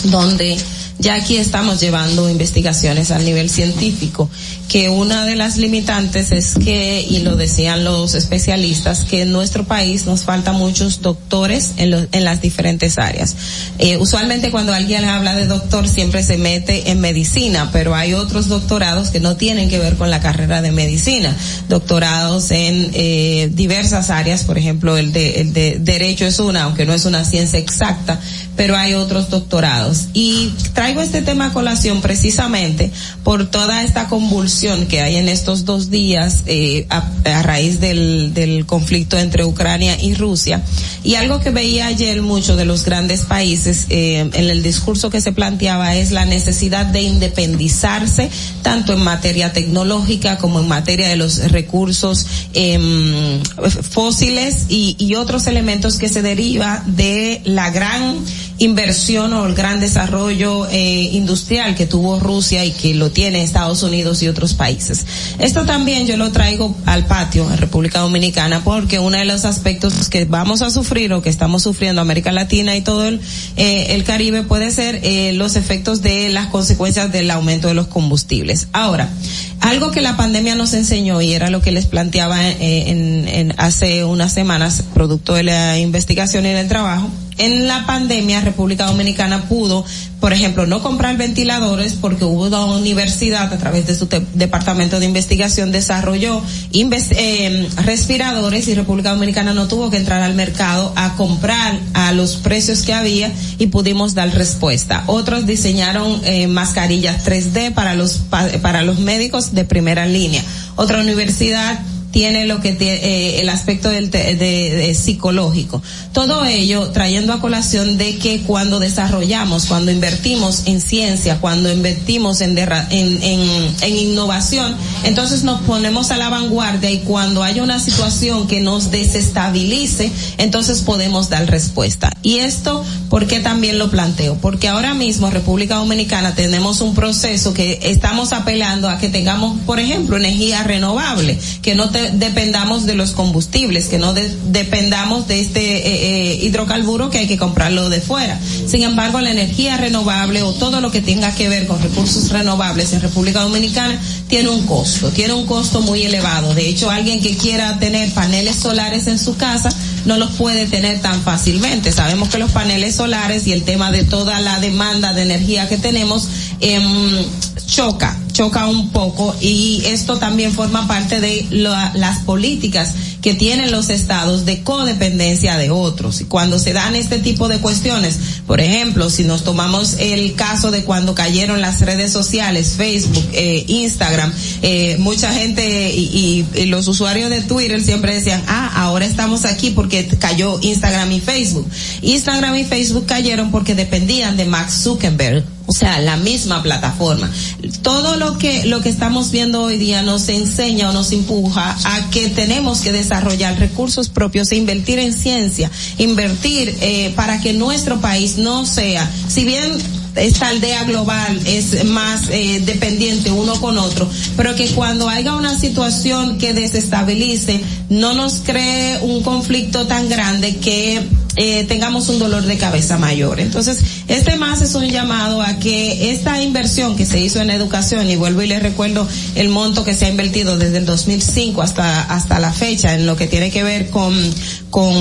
donde ya aquí estamos llevando investigaciones a nivel científico que una de las limitantes es que, y lo decían los especialistas, que en nuestro país nos faltan muchos doctores en, los, en las diferentes áreas. Eh, usualmente cuando alguien habla de doctor siempre se mete en medicina, pero hay otros doctorados que no tienen que ver con la carrera de medicina. Doctorados en eh, diversas áreas, por ejemplo, el de, el de derecho es una, aunque no es una ciencia exacta, pero hay otros doctorados. Y traigo este tema a colación precisamente por toda esta convulsión que hay en estos dos días eh, a, raíz del, del conflicto entre Ucrania y Rusia. Y algo que veía ayer mucho de los grandes países eh, en el discurso que se planteaba es la necesidad de independizarse tanto en materia tecnológica como en materia de los recursos eh, fósiles y, y otros elementos que se deriva de la gran inversión o el gran desarrollo eh, industrial que tuvo Rusia y que lo tiene Estados Unidos y otros países. Esto también yo lo traigo al patio en República Dominicana porque uno de los aspectos que vamos a sufrir o que estamos sufriendo América Latina y todo el, eh, Caribe puede ser eh, los efectos de las consecuencias del aumento de los combustibles. Ahora, algo que la pandemia nos enseñó y era lo que les planteaba eh, en, en hace unas semanas, producto de la investigación y del trabajo, en la pandemia República Dominicana pudo, por ejemplo, no comprar ventiladores porque hubo una universidad a través de su departamento de investigación desarrolló eh, respiradores y República Dominicana no tuvo que entrar al mercado a comprar a los precios que había y pudimos dar respuesta. Otros diseñaron eh, mascarillas 3D para los para los médicos de primera línea. Otra universidad tiene lo que tiene, eh, el aspecto del de, de, psicológico. Todo ello trayendo a colación de que cuando desarrollamos, cuando invertimos en ciencia, cuando invertimos en, en, en, en innovación, entonces nos ponemos a la vanguardia y cuando haya una situación que nos desestabilice, entonces podemos dar respuesta. Y esto, ¿por qué también lo planteo? Porque ahora mismo República Dominicana tenemos un proceso que estamos apelando a que tengamos, por ejemplo, energía renovable, que no te dependamos de los combustibles, que no de, dependamos de este eh, eh, hidrocarburo que hay que comprarlo de fuera. Sin embargo, la energía renovable o todo lo que tenga que ver con recursos renovables en República Dominicana tiene un costo, tiene un costo muy elevado. De hecho, alguien que quiera tener paneles solares en su casa no los puede tener tan fácilmente. Sabemos que los paneles solares y el tema de toda la demanda de energía que tenemos eh, choca choca un poco y esto también forma parte de la, las políticas que tienen los estados de codependencia de otros. Cuando se dan este tipo de cuestiones, por ejemplo, si nos tomamos el caso de cuando cayeron las redes sociales, Facebook, eh, Instagram, eh, mucha gente y, y, y, los usuarios de Twitter siempre decían, ah, ahora estamos aquí porque cayó Instagram y Facebook. Instagram y Facebook cayeron porque dependían de Max Zuckerberg o sea, la misma plataforma. Todo lo que, lo que estamos viendo hoy día nos enseña o nos empuja a que tenemos que desarrollar recursos propios e invertir en ciencia, invertir eh, para que nuestro país no sea, si bien esta aldea global es más eh, dependiente uno con otro, pero que cuando haya una situación que desestabilice, no nos cree un conflicto tan grande que eh, tengamos un dolor de cabeza mayor. Entonces, este más es un llamado a que esta inversión que se hizo en educación, y vuelvo y les recuerdo el monto que se ha invertido desde el 2005 hasta, hasta la fecha en lo que tiene que ver con, con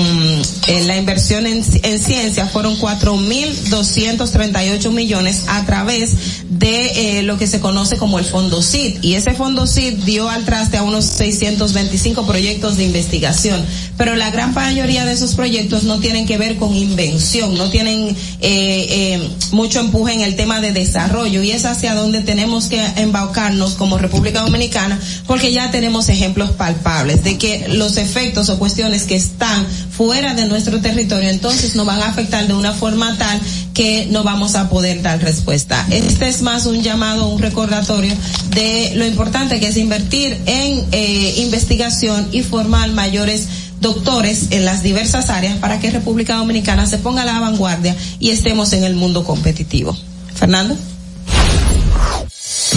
eh, la inversión en, en ciencia, fueron 4.238 millones a través de eh, lo que se conoce como el Fondo CID. Y ese Fondo CID dio al traste a unos 625 proyectos de investigación. Pero la gran mayoría de esos proyectos no tienen que ver con invención, no tienen eh, eh, mucho empuje en el tema de desarrollo y es hacia donde tenemos que embaucarnos como República Dominicana porque ya tenemos ejemplos palpables de que los efectos o cuestiones que están fuera de nuestro territorio entonces nos van a afectar de una forma tal que no vamos a poder dar respuesta. Este es más un llamado, un recordatorio de lo importante que es invertir en eh, investigación y formar mayores doctores en las diversas áreas para que República Dominicana se ponga a la vanguardia y estemos en el mundo competitivo. Fernando.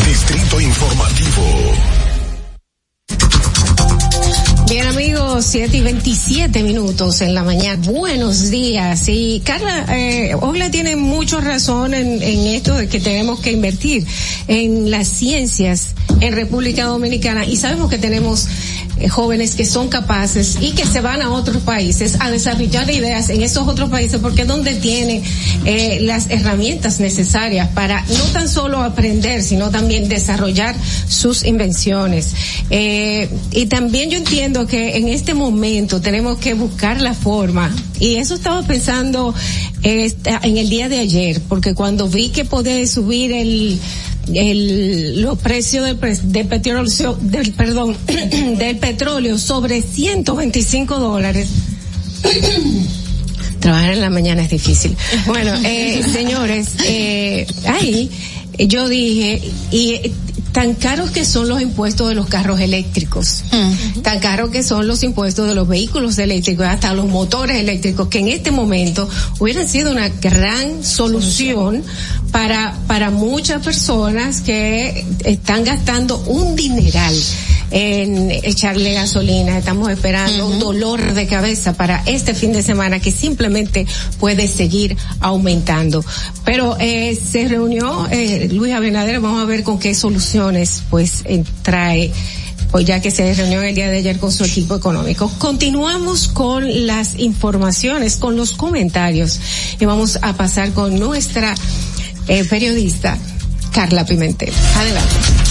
Distrito Informativo. Bien amigos, 7 y 27 minutos en la mañana. Buenos días. Y Carla, eh, Ogla tiene mucha razón en, en esto de que tenemos que invertir en las ciencias en República Dominicana y sabemos que tenemos jóvenes que son capaces y que se van a otros países a desarrollar ideas en esos otros países porque es donde tienen eh, las herramientas necesarias para no tan solo aprender, sino también desarrollar sus invenciones. Eh, y también yo entiendo que en este momento tenemos que buscar la forma y eso estaba pensando eh, en el día de ayer, porque cuando vi que podía subir el el, los precios del, del petróleo, del, perdón, (clears throat) del petróleo sobre 125 dólares. (clears throat) Trabajar en la mañana es difícil. Bueno, eh, señores, eh, ahí yo dije, y tan caros que son los impuestos de los carros eléctricos, tan caros que son los impuestos de los vehículos eléctricos, hasta los motores eléctricos, que en este momento hubieran sido una gran solución para, para muchas personas que están gastando un dineral en echarle gasolina. Estamos esperando un dolor de cabeza para este fin de semana que simplemente puede seguir aumentando. Pero eh, se reunió eh, Luis Abinader, vamos a ver con qué soluciones pues eh, trae pues ya que se reunió el día de ayer con su equipo económico. Continuamos con las informaciones, con los comentarios y vamos a pasar con nuestra eh, periodista Carla Pimentel. Adelante.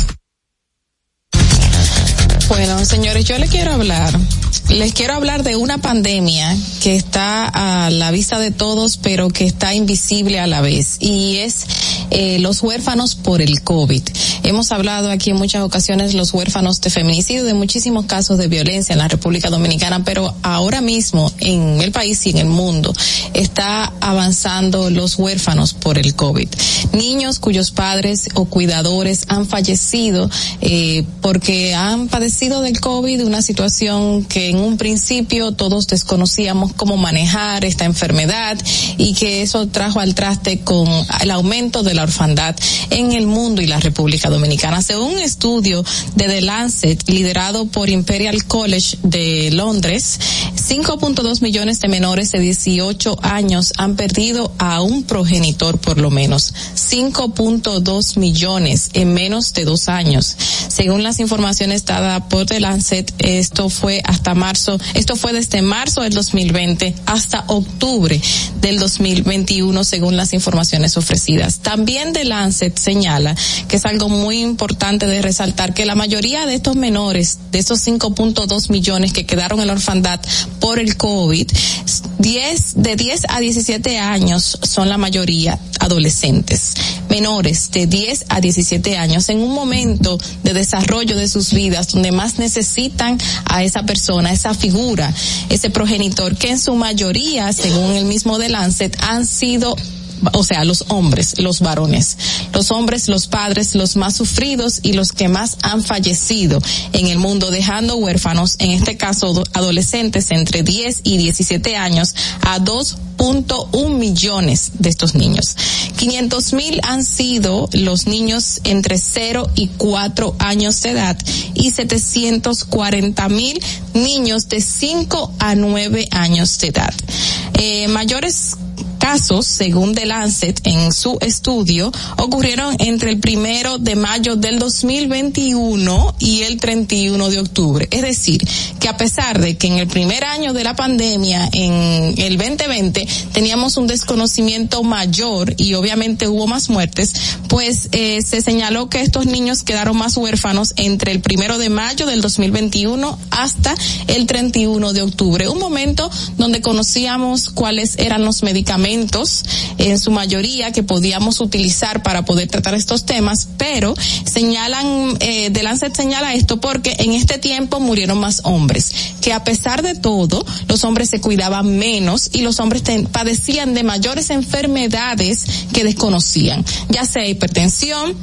Bueno, señores, yo les quiero hablar, les quiero hablar de una pandemia que está a la vista de todos, pero que está invisible a la vez, y es eh, los huérfanos por el COVID. Hemos hablado aquí en muchas ocasiones los huérfanos de feminicidio, de muchísimos casos de violencia en la República Dominicana, pero ahora mismo en el país y en el mundo está avanzando los huérfanos por el COVID. Niños cuyos padres o cuidadores han fallecido eh, porque han padecido del COVID, una situación que en un principio todos desconocíamos cómo manejar esta enfermedad y que eso trajo al traste con el aumento de la orfandad en el mundo y la República Dominicana. Según un estudio de The Lancet liderado por Imperial College de Londres, 5.2 millones de menores de 18 años han perdido a un progenitor por lo menos. 5.2 millones en menos de dos años. Según las informaciones dadas por The Lancet, esto fue hasta marzo, esto fue desde marzo del 2020 hasta octubre del 2021 según las informaciones ofrecidas. También The Lancet señala que es algo muy importante de resaltar que la mayoría de estos menores, de esos 5.2 millones que quedaron en la orfandad por el COVID, 10, de 10 a 17 años son la mayoría adolescentes, menores de 10 a 17 años en un momento de desarrollo de sus vidas donde más necesitan a esa persona, esa figura, ese progenitor que en su mayoría, según el mismo de Lancet, han sido o sea, los hombres, los varones, los hombres, los padres, los más sufridos y los que más han fallecido en el mundo, dejando huérfanos, en este caso adolescentes entre 10 y 17 años, a 2.1 millones de estos niños. 500 mil han sido los niños entre 0 y 4 años de edad y 740 mil niños de 5 a 9 años de edad. Eh, mayores casos, según The Lancet en su estudio, ocurrieron entre el primero de mayo del 2021 y el 31 de octubre. Es decir, que a pesar de que en el primer año de la pandemia, en el 2020, teníamos un desconocimiento mayor y obviamente hubo más muertes, pues eh, se señaló que estos niños quedaron más huérfanos entre el primero de mayo del 2021 hasta el 31 de octubre. Un momento donde conocíamos cuáles eran los medicamentos en su mayoría que podíamos utilizar para poder tratar estos temas, pero señalan, eh, de Lancet señala esto porque en este tiempo murieron más hombres, que a pesar de todo, los hombres se cuidaban menos y los hombres padecían de mayores enfermedades que desconocían, ya sea hipertensión,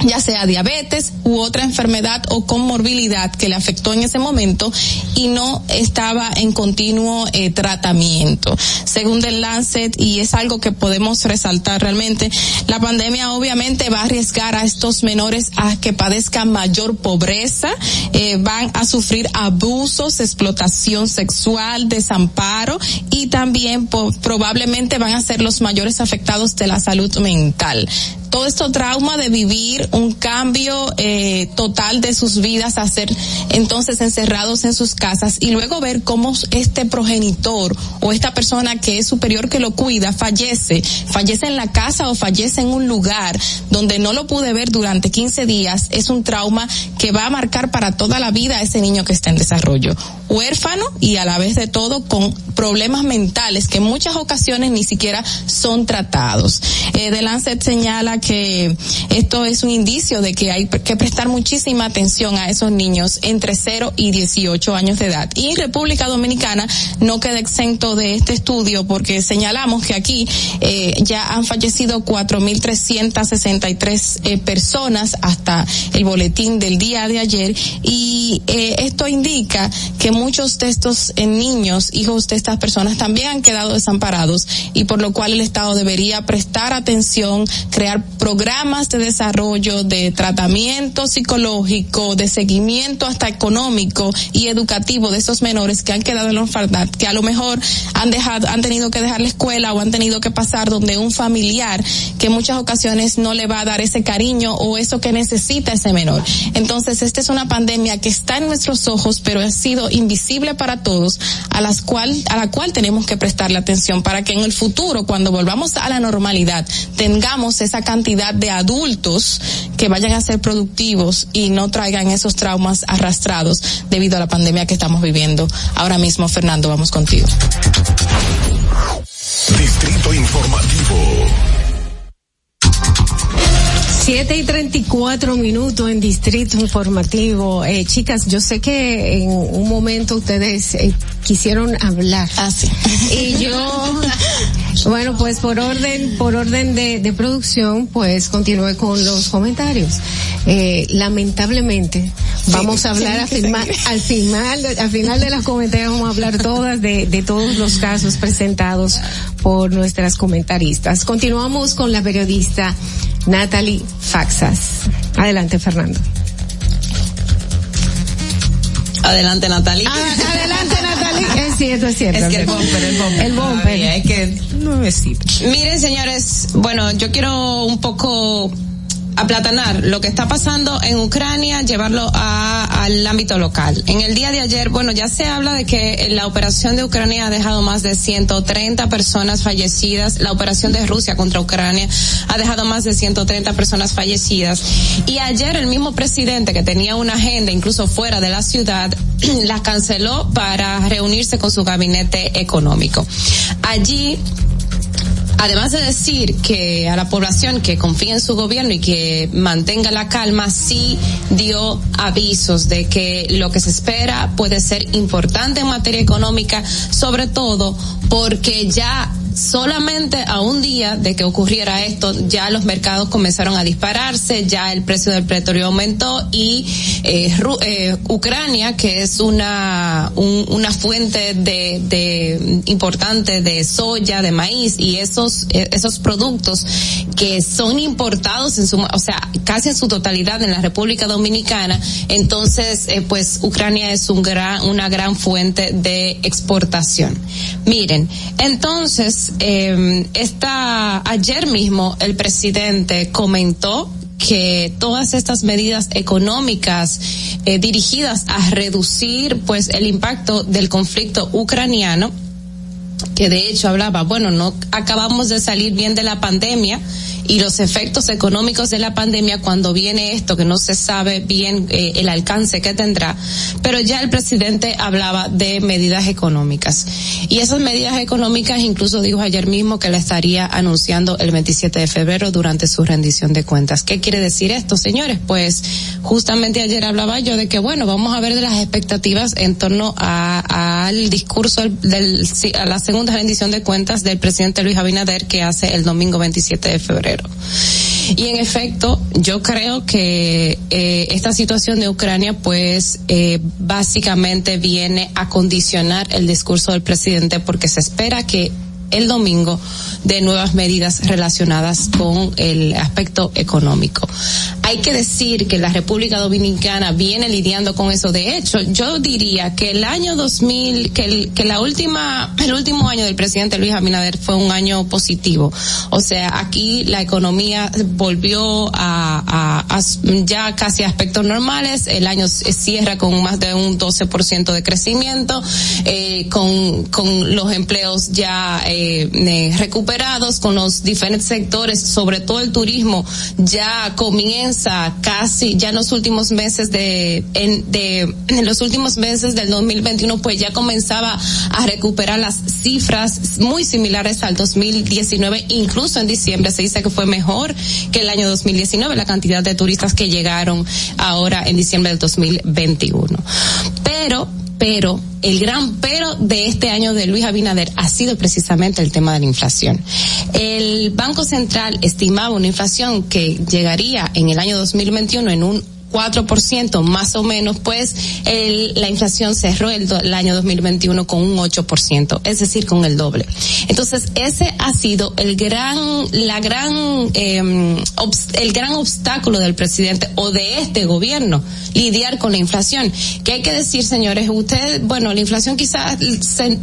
ya sea diabetes u otra enfermedad o comorbilidad que le afectó en ese momento y no estaba en continuo eh, tratamiento. Según el Lancet, y es algo que podemos resaltar realmente, la pandemia obviamente va a arriesgar a estos menores a que padezcan mayor pobreza, eh, van a sufrir abusos, explotación sexual, desamparo y también probablemente van a ser los mayores afectados de la salud mental todo esto trauma de vivir un cambio eh, total de sus vidas a ser entonces encerrados en sus casas y luego ver cómo este progenitor o esta persona que es superior que lo cuida fallece, fallece en la casa o fallece en un lugar donde no lo pude ver durante 15 días, es un trauma que va a marcar para toda la vida a ese niño que está en desarrollo. Huérfano y a la vez de todo con problemas mentales que en muchas ocasiones ni siquiera son tratados. Eh, The Lancet señala que esto es un indicio de que hay que prestar muchísima atención a esos niños entre 0 y 18 años de edad. Y República Dominicana no queda exento de este estudio porque señalamos que aquí eh, ya han fallecido 4.363 eh, personas hasta el boletín del día de ayer y eh, esto indica que muchos de estos eh, niños, hijos de estas personas, también han quedado desamparados y por lo cual el Estado debería prestar atención, crear programas de desarrollo, de tratamiento psicológico, de seguimiento hasta económico y educativo de esos menores que han quedado en la orfandad, que a lo mejor han dejado, han tenido que dejar la escuela o han tenido que pasar donde un familiar que en muchas ocasiones no le va a dar ese cariño o eso que necesita ese menor. Entonces, esta es una pandemia que está en nuestros ojos, pero ha sido invisible para todos, a las cual, a la cual tenemos que prestarle atención para que en el futuro, cuando volvamos a la normalidad, tengamos esa cantidad de adultos que vayan a ser productivos y no traigan esos traumas arrastrados debido a la pandemia que estamos viviendo. Ahora mismo, Fernando, vamos contigo. Distrito Informativo. 7 y 34 minutos en Distrito Informativo. Eh, chicas, yo sé que en un momento ustedes eh, quisieron hablar. Ah, sí. Y yo, bueno, pues por orden, por orden de, de producción, pues continué con los comentarios. Eh, lamentablemente, vamos a hablar al final, al final, al final de las comentarios vamos a hablar todas de, de todos los casos presentados por nuestras comentaristas. Continuamos con la periodista Natalie Faxas. Adelante, Fernando. Adelante, Natalie. Ah, adelante, Natalie. (laughs) Es cierto, es cierto. Es que el bumper, el bumper. El bumper. Ay, es que nuevecito. Miren, señores, bueno, yo quiero un poco aplatanar lo que está pasando en Ucrania, llevarlo a, al ámbito local. En el día de ayer, bueno, ya se habla de que la operación de Ucrania ha dejado más de 130 personas fallecidas. La operación de Rusia contra Ucrania ha dejado más de 130 personas fallecidas. Y ayer el mismo presidente que tenía una agenda incluso fuera de la ciudad, (clears throat) la canceló para reunirse con su gabinete económico. Allí además de decir que a la población que confíe en su gobierno y que mantenga la calma, sí dio avisos de que lo que se espera puede ser importante en materia económica, sobre todo porque ya solamente a un día de que ocurriera esto, ya los mercados comenzaron a dispararse, ya el precio del petróleo aumentó y eh, eh, Ucrania, que es una un, una fuente de, de importante de soya, de maíz y esos eh, esos productos que son importados en su, o sea, casi en su totalidad en la República Dominicana, entonces eh, pues Ucrania es un gran una gran fuente de exportación. Miren, entonces eh, esta ayer mismo el presidente comentó que todas estas medidas económicas eh, dirigidas a reducir pues el impacto del conflicto ucraniano que de hecho hablaba, bueno, no acabamos de salir bien de la pandemia y los efectos económicos de la pandemia cuando viene esto que no se sabe bien eh, el alcance que tendrá, pero ya el presidente hablaba de medidas económicas y esas medidas económicas incluso dijo ayer mismo que la estaría anunciando el 27 de febrero durante su rendición de cuentas. ¿Qué quiere decir esto, señores? Pues justamente ayer hablaba yo de que bueno, vamos a ver de las expectativas en torno al discurso del, a la segunda rendición de cuentas del presidente Luis Abinader que hace el domingo 27 de febrero. Y en efecto, yo creo que eh, esta situación de Ucrania, pues, eh, básicamente viene a condicionar el discurso del presidente porque se espera que el domingo de nuevas medidas relacionadas con el aspecto económico. Hay que decir que la República Dominicana viene lidiando con eso. De hecho, yo diría que el año 2000, que, el, que la última, el último año del presidente Luis Abinader fue un año positivo. O sea, aquí la economía volvió a, a, a ya casi aspectos normales. El año cierra con más de un 12% de crecimiento, eh, con, con los empleos ya eh, recuperados, con los diferentes sectores, sobre todo el turismo, ya comienza casi, ya en los últimos meses de, en, de, en los últimos meses del 2021, pues ya comenzaba a recuperar las cifras muy similares al 2019, incluso en diciembre se dice que fue mejor que el año 2019 la cantidad de turistas que llegaron ahora en diciembre del 2021. Pero pero el gran pero de este año de Luis Abinader ha sido precisamente el tema de la inflación. El Banco Central estimaba una inflación que llegaría en el año 2021 en un 4% más o menos, pues el, la inflación cerró el, el, año 2021 con un 8%, es decir, con el doble. Entonces, ese ha sido el gran, la gran, eh, el gran obstáculo del presidente o de este gobierno, lidiar con la inflación. ¿Qué hay que decir, señores? Usted, bueno, la inflación quizás se,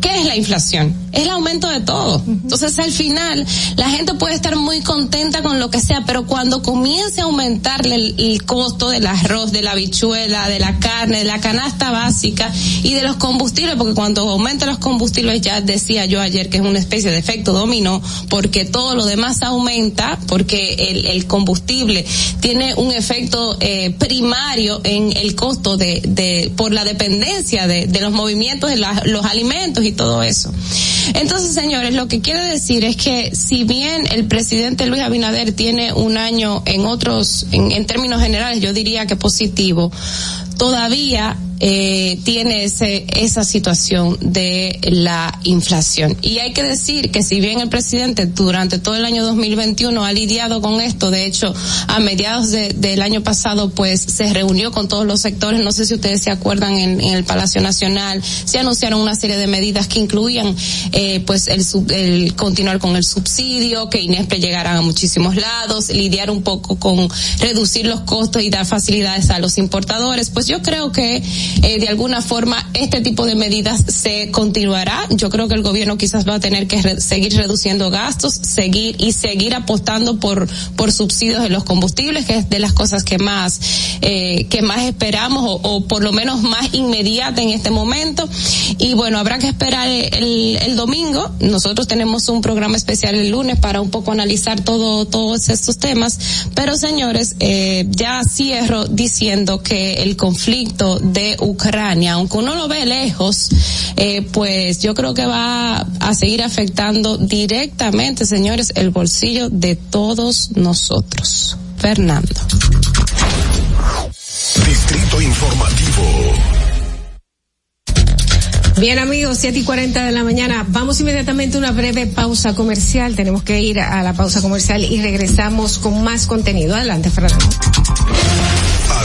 ¿qué es la inflación? Es el aumento de todo. Entonces, al final, la gente puede estar muy contenta con lo que sea, pero cuando comience a aumentarle el, el, costo del arroz, de la habichuela, de la carne, de la canasta básica y de los combustibles, porque cuando aumenta los combustibles, ya decía yo ayer que es una especie de efecto dominó, porque todo lo demás aumenta, porque el, el combustible tiene un efecto eh, primario en el costo de, de por la dependencia de, de los movimientos de la, los alimentos y todo eso. Entonces, señores, lo que quiero decir es que si bien el presidente Luis Abinader tiene un año en otros, en, en términos generales, yo diría que positivo, todavía eh, tiene ese, esa situación de la inflación. Y hay que decir que si bien el presidente durante todo el año 2021 ha lidiado con esto, de hecho, a mediados de, del año pasado, pues se reunió con todos los sectores, no sé si ustedes se acuerdan en, el Palacio Nacional, se anunciaron una serie de medidas que incluían, eh, pues el, sub, el continuar con el subsidio, que Inespre llegara a muchísimos lados, lidiar un poco con reducir los costos y dar facilidades a los importadores, pues yo creo que eh, de alguna forma este tipo de medidas se continuará. Yo creo que el gobierno quizás va a tener que re seguir reduciendo gastos, seguir y seguir apostando por por subsidios de los combustibles, que es de las cosas que más eh, que más esperamos o, o, por lo menos más inmediata en este momento. Y bueno, habrá que esperar el, el domingo. Nosotros tenemos un programa especial el lunes para un poco analizar todo todos estos temas. Pero señores, eh, ya cierro diciendo que el conflicto de Ucrania, aunque uno lo ve lejos, eh, pues yo creo que va a seguir afectando directamente, señores, el bolsillo de todos nosotros. Fernando. Distrito Informativo. Bien amigos, siete y cuarenta de la mañana. Vamos inmediatamente a una breve pausa comercial. Tenemos que ir a la pausa comercial y regresamos con más contenido. Adelante, Fernando.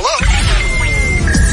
Hello?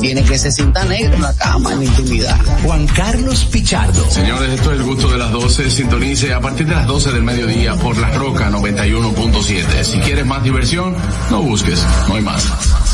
tiene que se sienta negro en la cama en la intimidad. Juan Carlos Pichardo. Señores, esto es el gusto de las 12. Sintonice a partir de las 12 del mediodía por La Roca 91.7. Si quieres más diversión, no busques, no hay más.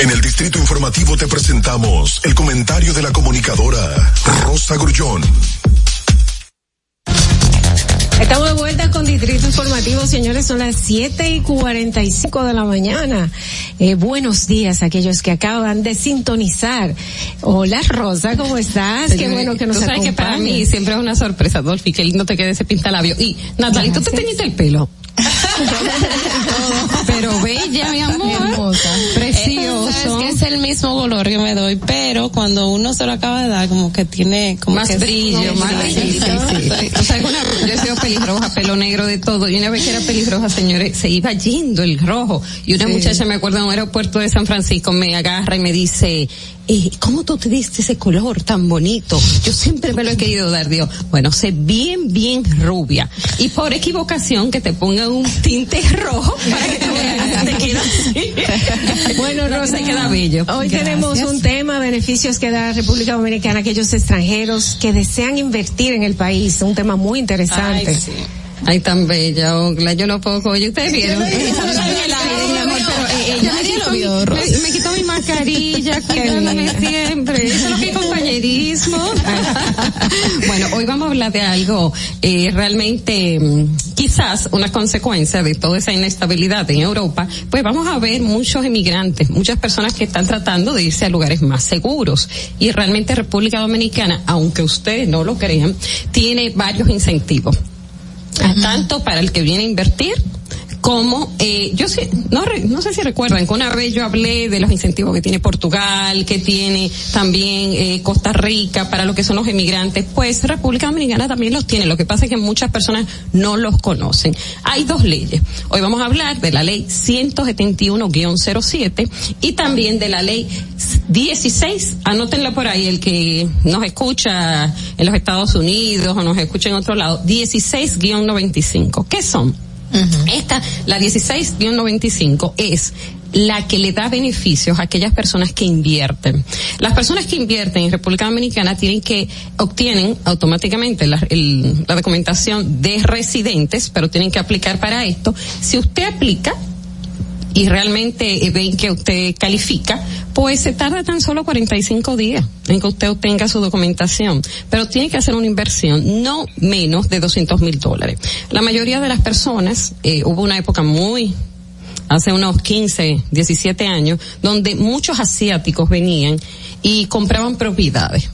En el Distrito Informativo te presentamos el comentario de la comunicadora Rosa Grullón. Estamos de vuelta con Distrito Informativo, señores, son las 7 y 45 de la mañana. Eh, buenos días a aquellos que acaban de sintonizar. Hola Rosa, ¿cómo estás? Qué bueno que nos Tú sabes que para mí siempre es una sorpresa, Dolphy, que no te quede ese pintalabio. Y, Natalie, ¿tú te teñiste el pelo? (laughs) Pero bella, mi amor. Precioso. Es que es el mismo color que me doy, pero cuando uno se lo acaba de dar, como que tiene como Más que brillo, más sí, sí, sí. O sea, alguna- yo he sido pelirroja, pelo negro de todo. Y una vez que era pelirroja, señores, se iba yendo el rojo. Y una muchacha, me acuerdo, en un aeropuerto de San Francisco, me agarra y me dice, eh, ¿cómo tú te diste ese color tan bonito? Yo siempre me lo he querido dar, Dios. Bueno, sé bien, bien rubia. Y por equivocación que te pongan un tinte rojo para que te veas, te queda así. Bueno, No, Rosa, queda bello. Hoy Gracias. tenemos un tema, beneficios que da República Dominicana a aquellos extranjeros que desean invertir en el país. Un tema muy interesante. Ay, sí. Ay, tan bella, Ogla. Yo no puedo. Oye, ustedes vieron. Me, me quitó mi mascarilla, (laughs) cuidándome siempre. Eso es lo que es compañerismo. (laughs) bueno, hoy vamos a hablar de algo eh, realmente, mm, quizás una consecuencia de toda esa inestabilidad en Europa. Pues vamos a ver muchos emigrantes, muchas personas que están tratando de irse a lugares más seguros. Y realmente República Dominicana, aunque ustedes no lo crean, tiene varios incentivos tanto para el que viene a invertir como eh, yo sé, no, no sé si recuerdan que una vez yo hablé de los incentivos que tiene Portugal, que tiene también eh, Costa Rica para lo que son los emigrantes, pues República Dominicana también los tiene. Lo que pasa es que muchas personas no los conocen. Hay dos leyes. Hoy vamos a hablar de la ley 171-07 y también de la ley 16, anótenla por ahí, el que nos escucha en los Estados Unidos o nos escucha en otro lado, 16-95. ¿Qué son? Esta, la 16-95, es la que le da beneficios a aquellas personas que invierten. Las personas que invierten en República Dominicana tienen que, obtienen automáticamente la, la documentación de residentes, pero tienen que aplicar para esto. Si usted aplica, y realmente eh, ven que usted califica, pues se tarda tan solo 45 días en que usted obtenga su documentación. Pero tiene que hacer una inversión no menos de 200 mil dólares. La mayoría de las personas, eh, hubo una época muy hace unos 15, 17 años, donde muchos asiáticos venían y compraban propiedades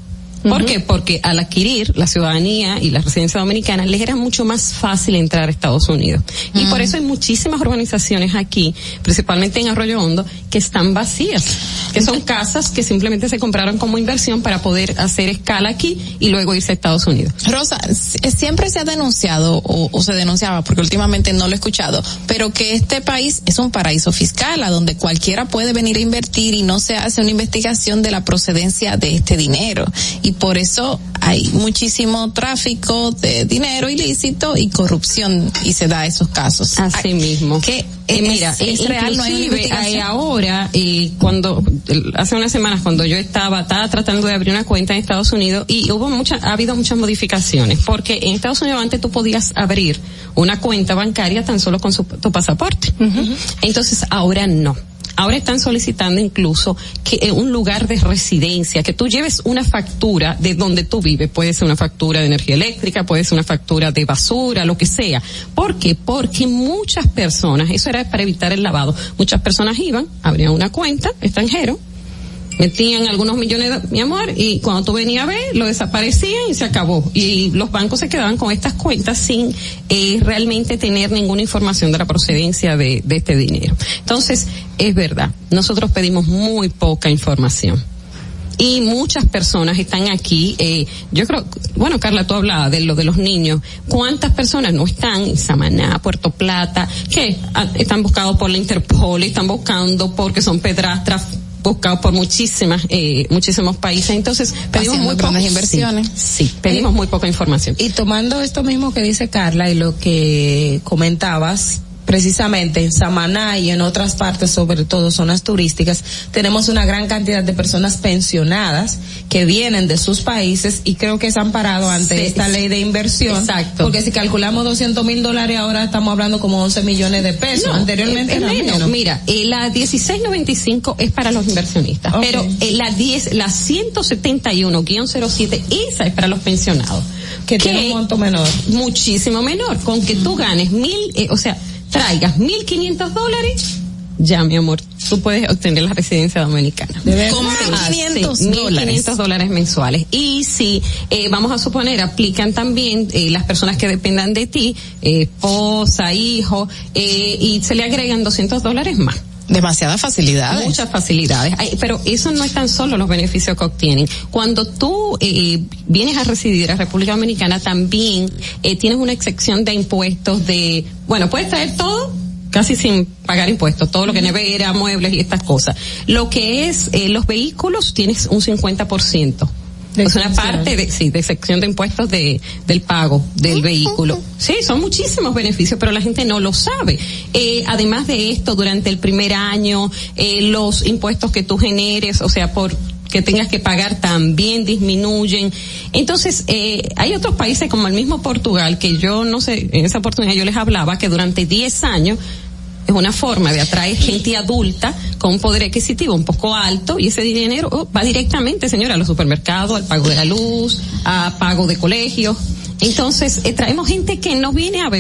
¿Por qué? Porque al adquirir la ciudadanía y la residencia dominicana les era mucho más fácil entrar a Estados Unidos. Y por eso hay muchísimas organizaciones aquí, principalmente en Arroyo Hondo, que están vacías, que son casas que simplemente se compraron como inversión para poder hacer escala aquí y luego irse a Estados Unidos. Rosa, siempre se ha denunciado o, o se denunciaba, porque últimamente no lo he escuchado, pero que este país es un paraíso fiscal a donde cualquiera puede venir a invertir y no se hace una investigación de la procedencia de este dinero. Y por eso hay muchísimo tráfico de dinero ilícito y corrupción y se da esos casos. Así mismo. Que eh, mira, es real, no hay ahora, y cuando, hace unas semanas cuando yo estaba, estaba tratando de abrir una cuenta en Estados Unidos y hubo muchas, ha habido muchas modificaciones, porque en Estados Unidos antes tú podías abrir una cuenta bancaria tan solo con tu pasaporte. Entonces ahora no Ahora están solicitando incluso que eh, un lugar de residencia, que tú lleves una factura de donde tú vives, puede ser una factura de energía eléctrica, puede ser una factura de basura, lo que sea. ¿Por qué? Porque muchas personas, eso era para evitar el lavado, muchas personas iban, abrían una cuenta extranjero, metían algunos millones de mi amor y cuando tú venías a ver lo desaparecían y se acabó y los bancos se quedaban con estas cuentas sin eh, realmente tener ninguna información de la procedencia de, de este dinero entonces es verdad nosotros pedimos muy poca información y muchas personas están aquí. Eh, yo creo, bueno, Carla, tú hablabas de lo de los niños. ¿Cuántas personas no están en Samaná, Puerto Plata, que ah, están buscados por la Interpol, están buscando porque son pedrastras buscado por muchísimas, eh, muchísimos países. Entonces, pedimos muy pocas inversiones. Sí, pedimos muy poca información. Y tomando esto mismo que dice Carla y lo que comentabas, precisamente en Samaná y en otras partes, sobre todo zonas turísticas, tenemos una gran cantidad de personas pensionadas que vienen de sus países y creo que se han parado ante esta ley de inversión. Exacto. Porque si calculamos 200 mil dólares, ahora estamos hablando como 11 millones de pesos. Anteriormente era menos. Mira, eh, la 1695 es para los inversionistas, pero eh, la 10, la 171-07, esa es para los pensionados. Que, tiene un monto menor. Muchísimo menor. Con que tú ganes mil, eh, o sea, traigas 1.500 dólares, ya mi amor, tú puedes obtener la residencia dominicana. Con 1.500 dólares. dólares mensuales. Y si, eh, vamos a suponer, aplican también eh, las personas que dependan de ti, eh, esposa, hijo, eh, y se le agregan 200 dólares más demasiadas facilidades. Muchas facilidades. pero eso no es tan solo los beneficios que obtienen. Cuando tú eh, vienes a residir a República Dominicana, también eh, tienes una excepción de impuestos de, bueno, puedes traer todo casi sin pagar impuestos, todo lo que nevera, muebles y estas cosas. Lo que es eh, los vehículos tienes un 50% es una parte de, sí, de sección de impuestos de, del pago del vehículo. Sí, son muchísimos beneficios, pero la gente no lo sabe. Eh, además de esto, durante el primer año, eh, los impuestos que tú generes, o sea, por que tengas que pagar también disminuyen. Entonces, eh, hay otros países como el mismo Portugal, que yo no sé, en esa oportunidad yo les hablaba que durante 10 años es una forma de atraer gente adulta con un poder adquisitivo un poco alto y ese dinero oh, va directamente, señora, a los supermercados, al pago de la luz, a pago de colegios. Entonces, eh, traemos gente que no viene a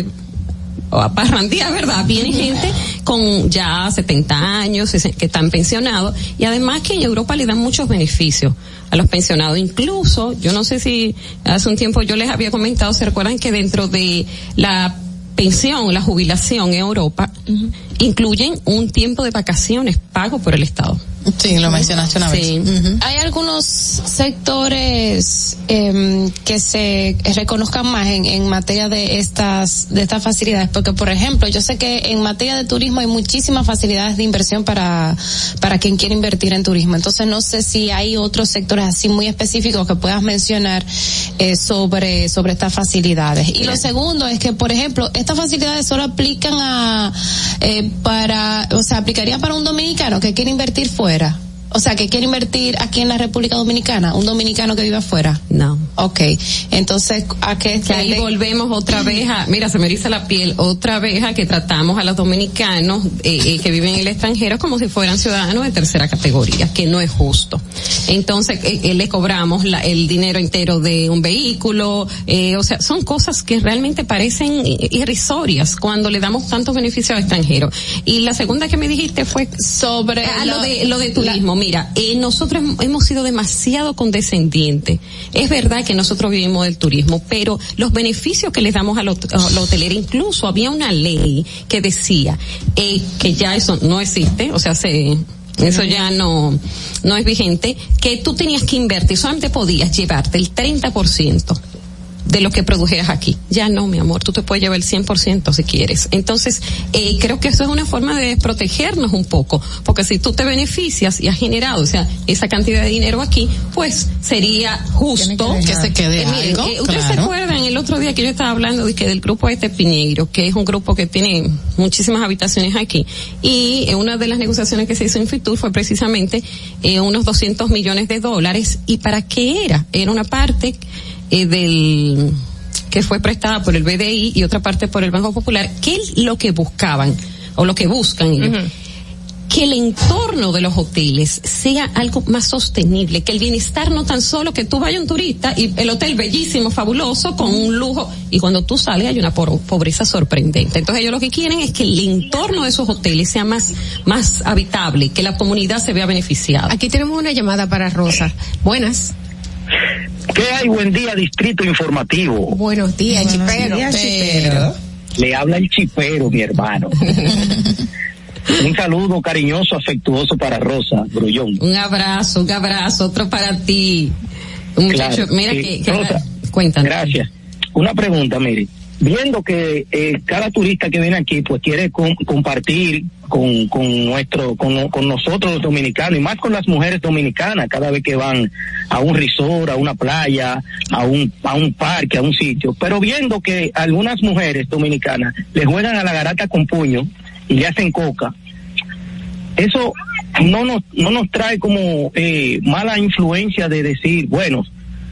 o a parrandía, ¿verdad? Viene gente con ya 70 años, que están pensionados, y además que en Europa le dan muchos beneficios a los pensionados. Incluso, yo no sé si hace un tiempo yo les había comentado, ¿se recuerdan que dentro de la pensión, la jubilación en Europa, incluyen un tiempo de vacaciones pago por el Estado. Sí, lo mencionaste una vez. Hay algunos sectores eh, que se reconozcan más en, en, materia de estas de estas facilidades, porque por ejemplo, yo sé que en materia de turismo hay muchísimas facilidades de inversión para para quien quiere invertir en turismo. Entonces no sé si hay otros sectores así muy específicos que puedas mencionar eh, sobre sobre estas facilidades. Y lo segundo es que, por ejemplo, estas facilidades solo aplican a eh, para, o sea, aplicaría para un dominicano que quiere invertir fuera o sea, que quiere invertir aquí en la República Dominicana, un dominicano que vive afuera. No. Ok. Entonces, ¿a qué? Que ahí volvemos otra vez a, mira, se me eriza la piel, otra vez a que tratamos a los dominicanos eh, eh, que viven en el extranjero como si fueran ciudadanos de tercera categoría, que no es justo. Entonces, eh, le cobramos la, el dinero entero de un vehículo, o sea, son cosas que realmente parecen irrisorias cuando le damos tantos beneficios a extranjeros. Y la segunda que me dijiste fue sobre ah, lo, de, lo de turismo mira, eh, nosotros hemos sido demasiado condescendientes. Es verdad que nosotros vivimos del turismo, pero los beneficios que les damos a los lo hoteleros, incluso había una ley que decía eh, que ya eso no existe, o sea, se eso ya no, no es vigente, que tú tenías que invertir, solamente podías llevarte el 30% de lo que produjeras aquí. Ya no, mi amor, tú te puedes llevar el 100% si quieres. Entonces, eh, creo que eso es una forma de protegernos un poco, porque si tú te beneficias y has generado, o sea, esa cantidad de dinero aquí, pues sería justo que, se quede eh, algo. Eh, Ustedes se acuerdan el otro día que yo estaba hablando de que del grupo este Piñeiro, que es un grupo que tiene muchísimas habitaciones aquí, y una de las negociaciones que se hizo en Fitur fue precisamente unos 200 millones de dólares, ¿y para qué era? Era una parte eh, del que fue prestada por el BDI y otra parte por el Banco Popular, ¿qué es lo que buscaban o lo que buscan ellos? que el entorno de los hoteles sea algo más sostenible, que el bienestar no tan solo que tú vayas un turista y el hotel bellísimo, fabuloso, con un lujo, y cuando tú sales hay una pobreza sorprendente. Entonces ellos lo que quieren es que el entorno de esos hoteles sea más, más habitable, que la comunidad se vea beneficiada. Aquí tenemos una llamada para Rosa. Buenas. ¿Qué hay? Buen día, Distrito Informativo. Buenos días, chipero. chipero. Le habla el chipero, mi hermano. (laughs) un saludo cariñoso, afectuoso para Rosa Grullón. Un abrazo, un abrazo, otro para ti. Un muchacho, mira que, Rosa, cuéntanos. Gracias. Una pregunta, mire viendo que eh, cada turista que viene aquí pues quiere compartir con, con nuestro con, con, nosotros los dominicanos y más con las mujeres dominicanas cada vez que van a un resort, a una playa, a un a un parque, a un sitio, pero viendo que algunas mujeres dominicanas le juegan a la garata con puño y le hacen coca, eso no nos no nos trae como eh, mala influencia de decir, bueno,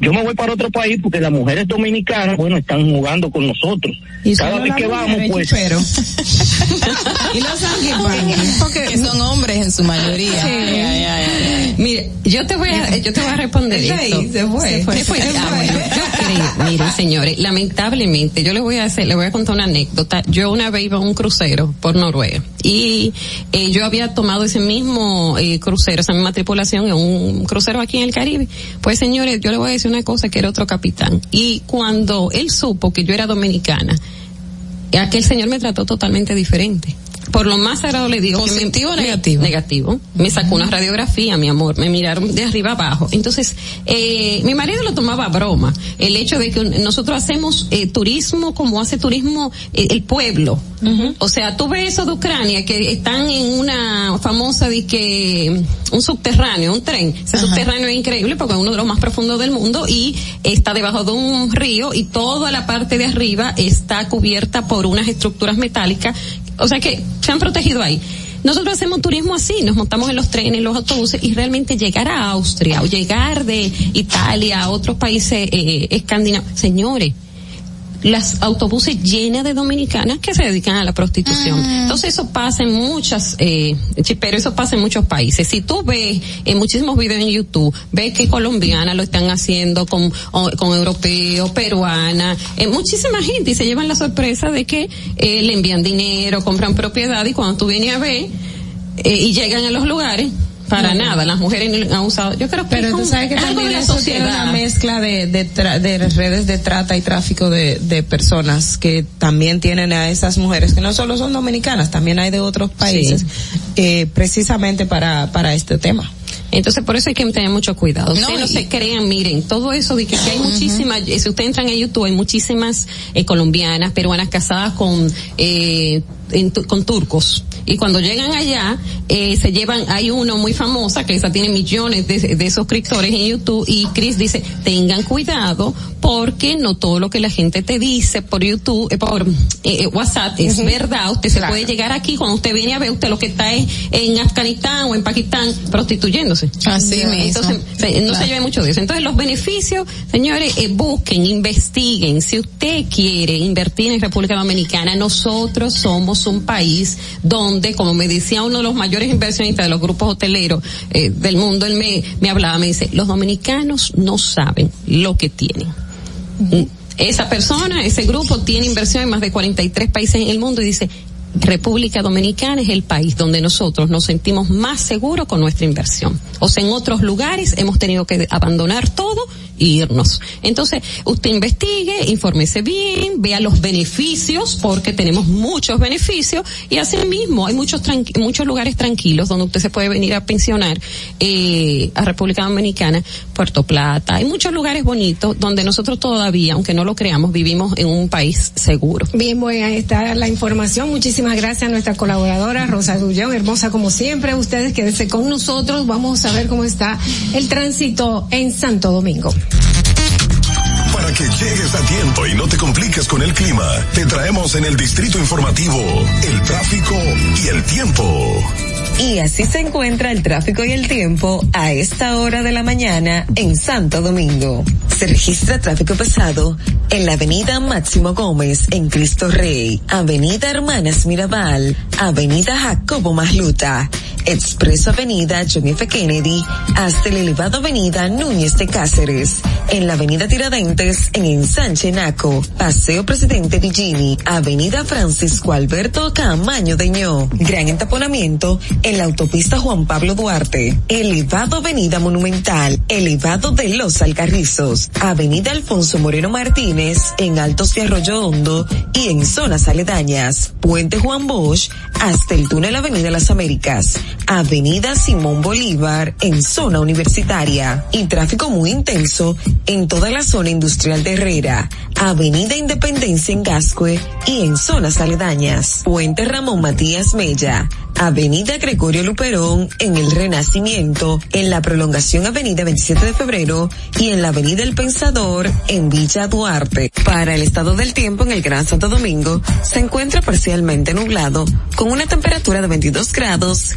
yo me voy para otro país porque las mujeres dominicanas, bueno, están jugando con nosotros. ¿Y Cada vez que vamos, pues. Pero... (laughs) y los porque que son hombres en su mayoría. Sí. Mire, yo te voy a, yo te voy a responder esto. Se fue. Se fue. Se fue. Ah, miren, señores, lamentablemente, yo les voy a hacer, les voy a contar una anécdota. Yo una vez iba a un crucero por Noruega y eh, yo había tomado ese mismo eh, crucero, esa misma tripulación en un crucero aquí en el Caribe. Pues señores, yo les voy a decir una cosa que era otro capitán. Y cuando él supo que yo era dominicana, aquel señor me trató totalmente diferente por lo más sagrado le digo positivo o negativo. negativo. Me sacó una radiografía mi amor. Me miraron de arriba abajo. Entonces eh, mi marido lo tomaba a broma. El hecho de que nosotros hacemos eh, turismo como hace turismo eh, el pueblo. O sea tú ves eso de Ucrania que están en una famosa de que un subterráneo un tren. Ese subterráneo es increíble porque es uno de los más profundos del mundo y está debajo de un río y toda la parte de arriba está cubierta por unas estructuras metálicas o sea que se han protegido ahí. Nosotros hacemos turismo así, nos montamos en los trenes, en los autobuses y realmente llegar a Austria o llegar de Italia a otros países eh, escandinavos, señores, las autobuses llenas de dominicanas que se dedican a la prostitución. Entonces eso pasa en muchas, eh, pero eso pasa en muchos países. Si tú ves en muchísimos videos en YouTube, ves que colombianas lo están haciendo con, con europeos, peruanas, eh, muchísima gente y se llevan la sorpresa de que eh, le envían dinero, compran propiedad y cuando tú vienes a ver eh, y llegan a los lugares, Para nada, las mujeres han usado. Yo creo que Pero tú sabes que también eso tiene una mezcla de, de, de, redes de trata y tráfico de, de personas que también tienen a esas mujeres, que no solo son dominicanas, también hay de otros países, eh, precisamente para, para este tema. Entonces, por eso hay que tener mucho cuidado. Ustedes no, se crean, miren, todo eso de que, hay muchísimas, si ustedes entran en YouTube, hay muchísimas eh, colombianas, peruanas casadas con, eh, con turcos y cuando llegan allá eh, se llevan hay uno muy famosa que esa tiene millones de, suscriptores en YouTube y Chris dice tengan cuidado porque no todo lo que la gente te dice por YouTube eh, por eh, eh, WhatsApp es verdad. Usted se puede llegar aquí cuando usted viene a ver usted lo que está es en Afganistán o en Pakistán prostituyéndose. Así mismo. entonces no se lleve mucho de eso. Entonces los beneficios señores busquen investiguen. Si usted quiere invertir en República Dominicana nosotros somos un país donde como me decía uno de los mayores inversionistas de los grupos hoteleros eh, del mundo, él me, me hablaba, me dice, los dominicanos no saben lo que tienen. Esa persona, ese grupo tiene inversión en más de 43 países en el mundo y dice, República Dominicana es el país donde nosotros nos sentimos más seguros con nuestra inversión. O sea, en otros lugares hemos tenido que abandonar todo irnos. Entonces, usted investigue, infórmese bien, vea los beneficios, porque tenemos muchos beneficios, y así mismo hay muchos muchos lugares tranquilos donde usted se puede venir a pensionar eh, a República Dominicana, Puerto Plata, hay muchos lugares bonitos donde nosotros todavía, aunque no lo creamos, vivimos en un país seguro. Bien, bueno, ahí está la información. Muchísimas gracias a nuestra colaboradora Rosa Dullón, hermosa como siempre. Ustedes quédense con nosotros, vamos a ver cómo está el tránsito en Santo Domingo. Para que llegues a tiempo y no te compliques con el clima, te traemos en el distrito informativo el tráfico y el tiempo. Y así se encuentra el tráfico y el tiempo a esta hora de la mañana en Santo Domingo. Se registra tráfico pesado en la avenida Máximo Gómez en Cristo Rey, avenida Hermanas Mirabal, avenida Jacobo Masluta, expreso avenida John F. Kennedy hasta el elevado avenida Núñez de Cáceres, en la avenida Tiradentes en Ensanche Naco, paseo Presidente Villini, avenida Francisco Alberto Camaño Deño, gran entaponamiento en la autopista Juan Pablo Duarte, elevado Avenida Monumental, elevado de Los Alcarrizos, Avenida Alfonso Moreno Martínez, en Altos de Arroyo Hondo y en zonas aledañas, Puente Juan Bosch, hasta el túnel Avenida Las Américas, Avenida Simón Bolívar, en zona universitaria, y tráfico muy intenso en toda la zona industrial de Herrera, Avenida Independencia en Gascue y en zonas aledañas, Puente Ramón Matías Mella, Avenida Gregorio Luperón en el Renacimiento, en la prolongación Avenida 27 de Febrero y en la Avenida El Pensador en Villa Duarte. Para el estado del tiempo en el Gran Santo Domingo se encuentra parcialmente nublado con una temperatura de 22 grados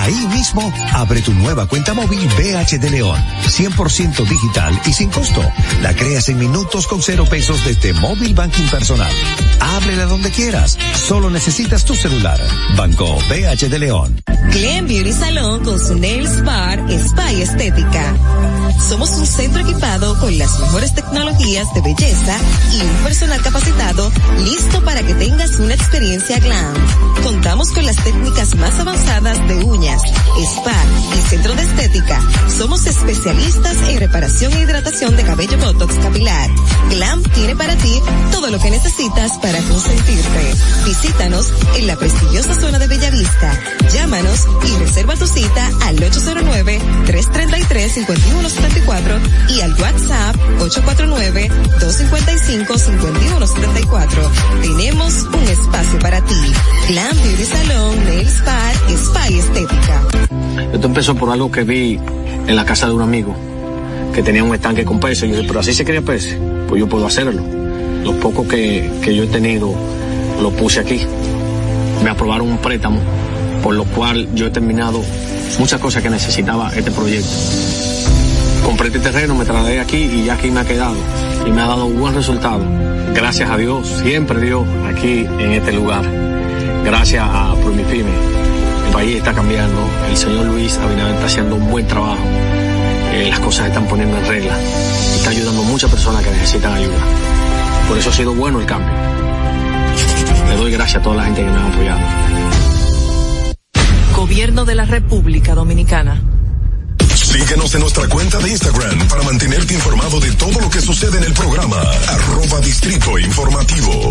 Ahí mismo, abre tu nueva cuenta móvil BH de León. 100% digital y sin costo. La creas en minutos con cero pesos desde Móvil Banking Personal. Ábrela donde quieras. Solo necesitas tu celular. Banco BH de León. Glen Beauty Salón con su Nails Bar Spa y Estética. Somos un centro equipado con las mejores tecnologías de belleza y un personal capacitado listo para que tengas una experiencia glam. Contamos con las técnicas más avanzadas de uñas, spa y centro de estética. Somos especialistas en reparación e hidratación de cabello botox capilar. Glam tiene para ti todo lo que necesitas para consentirte. Visítanos en la prestigiosa zona de Bellavista. Llámanos y reserva tu cita al 809 333 5174 y al WhatsApp 849-255-5174. Tenemos un espacio para ti. Glam Beauty Salon, Nail Spa, Spa y Estética. Esto empezó por algo que vi en la casa de un amigo que tenía un estanque con peces. Yo dije, pero así se cría peces, pues yo puedo hacerlo. Lo poco que, que yo he tenido lo puse aquí. Me aprobaron un préstamo por lo cual yo he terminado muchas cosas que necesitaba este proyecto. Compré este terreno, me trasladé aquí y ya aquí me ha quedado y me ha dado un buen resultado. Gracias a Dios, siempre Dios aquí en este lugar. Gracias a Promipime. El país está cambiando, el señor Luis Abinader está haciendo un buen trabajo, eh, las cosas están poniendo en regla y está ayudando a muchas personas que necesitan ayuda. Por eso ha sido bueno el cambio. Le doy gracias a toda la gente que me ha apoyado. Gobierno de la República Dominicana. Síguenos en nuestra cuenta de Instagram para mantenerte informado de todo lo que sucede en el programa. Arroba Distrito Informativo.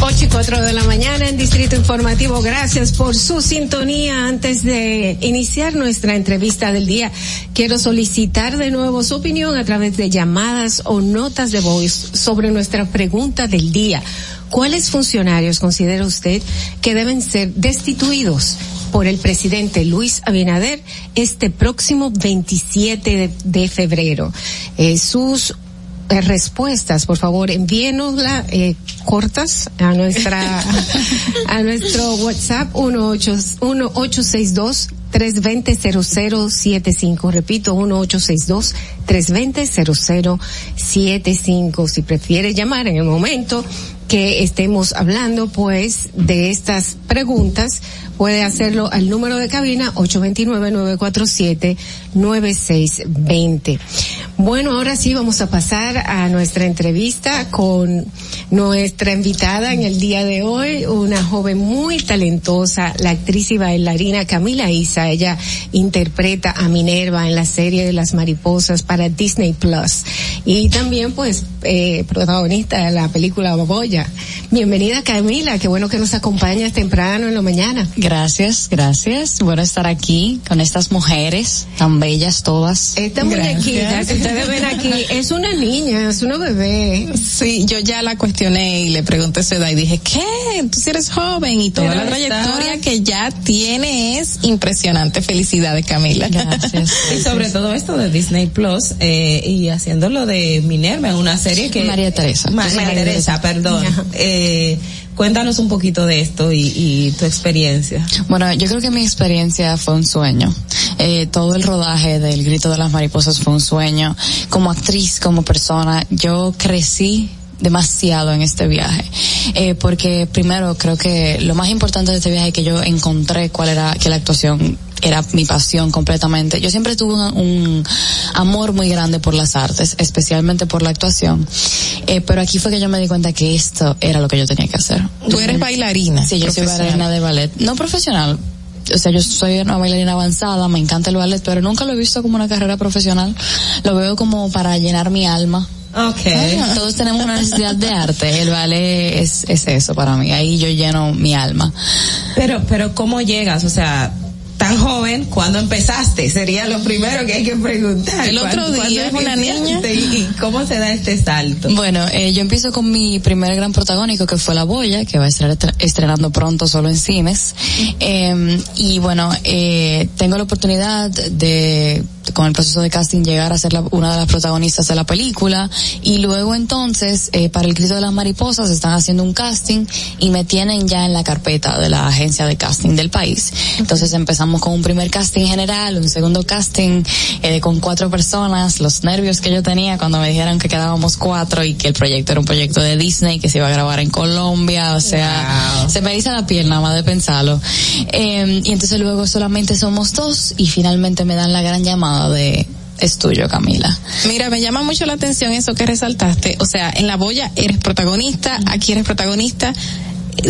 8 y 4 de la mañana en Distrito Informativo. Gracias por su sintonía. Antes de iniciar nuestra entrevista del día, quiero solicitar de nuevo su opinión a través de llamadas o notas de voz sobre nuestra pregunta del día. ¿Cuáles funcionarios considera usted que deben ser destituidos por el presidente Luis Abinader este próximo 27 de, febrero? Eh, sus eh, respuestas, por favor, envíenosla eh, cortas a nuestra (laughs) a nuestro WhatsApp 1862 320-0075. Repito, 1862-320-0075. Si prefiere llamar en el momento que estemos hablando, pues, de estas preguntas, puede hacerlo al número de cabina 829-947-9620. Bueno, ahora sí vamos a pasar a nuestra entrevista con nuestra invitada en el día de hoy, una joven muy talentosa, la actriz y bailarina Camila Isa. Ella interpreta a Minerva en la serie de las mariposas para Disney Plus y también pues eh, protagonista de la película Baboya. Bienvenida Camila, qué bueno que nos acompañas temprano en la mañana. Gracias, gracias. Bueno estar aquí con estas mujeres tan bellas todas. Esta muñequita que ustedes ven aquí es una niña, es una bebé. Sí, yo ya la cuestioné y le pregunté su edad y dije, ¿qué? Tú si eres joven y toda Pero la trayectoria está- que ya tiene es impresionante. Felicidades, Camila. (laughs) Gracias. Y sobre todo esto de Disney Plus eh, y haciéndolo de Minerva en una serie que María Teresa. Ma- María Teresa, perdón. Eh, cuéntanos un poquito de esto y, tu experiencia. Bueno, yo creo que mi experiencia fue un sueño. Eh, todo el rodaje del Grito de las Mariposas fue un sueño. Como actriz, como persona, yo crecí demasiado en este viaje. Eh, porque primero creo que lo más importante de este viaje es que yo encontré cuál era, que la actuación era mi pasión completamente. Yo siempre tuve un, amor muy grande por las artes, especialmente por la actuación. Eh, pero aquí fue que yo me di cuenta que esto era lo que yo tenía que hacer. Tú eres bailarina. Sí, yo soy bailarina de ballet. No profesional, o sea, yo soy una bailarina avanzada, me encanta el ballet, pero nunca lo he visto como una carrera profesional. Lo veo como para llenar mi alma. Okay. todos tenemos una necesidad de arte. El ballet es, es eso para mí. Ahí yo lleno mi alma. Pero, pero ¿cómo llegas? O sea, tan joven, ¿cuándo empezaste? Sería lo primero que hay que preguntar. El otro día una niña. ¿Y cómo se da este salto? Bueno, eh, yo empiezo con mi primer gran protagónico que fue La Boya, que va a estar estrenando pronto solo en cines. Eh, y bueno, eh, tengo la oportunidad de con el proceso de casting llegar a ser la, una de las protagonistas de la película. Y luego entonces eh, para el grito de las mariposas están haciendo un casting y me tienen ya en la carpeta de la agencia de casting del país. Entonces empezamos con un primer casting general un segundo casting eh, con cuatro personas. Los nervios que yo tenía cuando me dijeron que quedábamos cuatro y que el proyecto era un proyecto de Disney que se iba a grabar en Colombia o sea se me hizo la piel nada más de pensarlo. Eh, y entonces luego solamente somos dos y finalmente me dan la gran llamada de es tuyo, Camila. Mira, me llama mucho la atención eso que resaltaste. O sea, en La Boya eres protagonista, aquí eres protagonista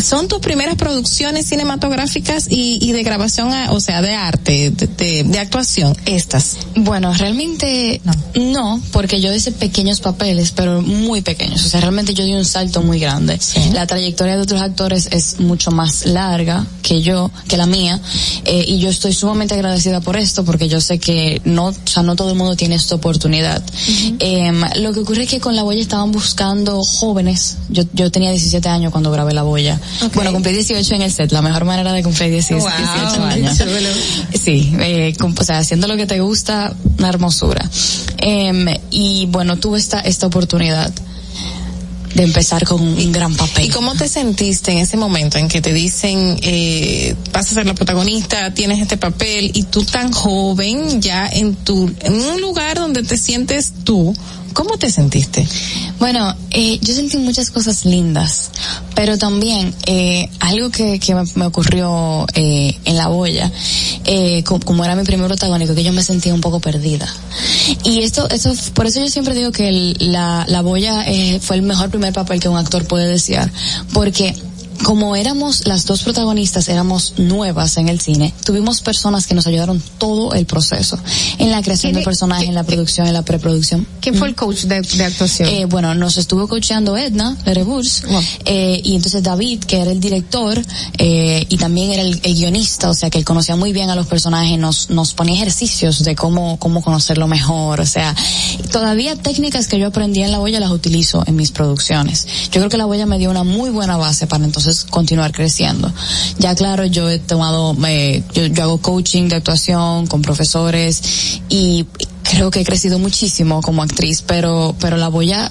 son tus primeras producciones cinematográficas y, y de grabación, o sea, de arte, de, de, actuación, estas? Bueno, realmente no. no, porque yo hice pequeños papeles, pero muy pequeños. O sea, realmente yo di un salto muy grande. La trayectoria de otros actores es mucho más larga que yo, que la mía, eh, y yo estoy sumamente agradecida por esto, porque yo sé que no, o sea, no todo el mundo tiene esta oportunidad. eh, lo que ocurre es que con La Boya estaban buscando jóvenes. Yo, yo tenía 17 años cuando grabé La Boya. Bueno, cumplí 18 en el set, la mejor manera de cumplir 18, (laughs) años. Sí, eh, o sea, haciendo lo que te gusta, una hermosura. Eh, y bueno, tuve esta, esta oportunidad de empezar con un gran papel. ¿Y cómo te sentiste en ese momento en que te dicen, eh, vas a ser la protagonista, tienes este papel y tú tan joven ya en tu, en un lugar donde te sientes tú, ¿Cómo te sentiste? Bueno, eh, yo sentí muchas cosas lindas, pero también eh, algo que, que me, ocurrió eh, en la boya, eh, como, como, era mi primer protagónico, que yo me sentía un poco perdida. Y esto, esto, por eso yo siempre digo que la, la boya eh, fue el mejor primer papel que un actor puede desear, porque como éramos las dos protagonistas, éramos nuevas en el cine, tuvimos personas que nos ayudaron todo el proceso, en la creación de personajes, en la producción, en la preproducción. ¿Quién fue el coach de, de actuación? Eh, bueno, nos estuvo coachando Edna Lereburs, eh, y entonces David, que era el director, eh, y también era el, el, guionista, o sea, que él conocía muy bien a los personajes, nos, nos ponía ejercicios de cómo, cómo conocerlo mejor, o sea, todavía técnicas que yo aprendí en la boya las utilizo en mis producciones. Yo creo que la boya me dio una muy buena base para entonces continuar creciendo. Ya claro, yo he tomado, eh, yo, yo hago coaching de actuación con profesores y creo que he crecido muchísimo como actriz, pero, pero la voy a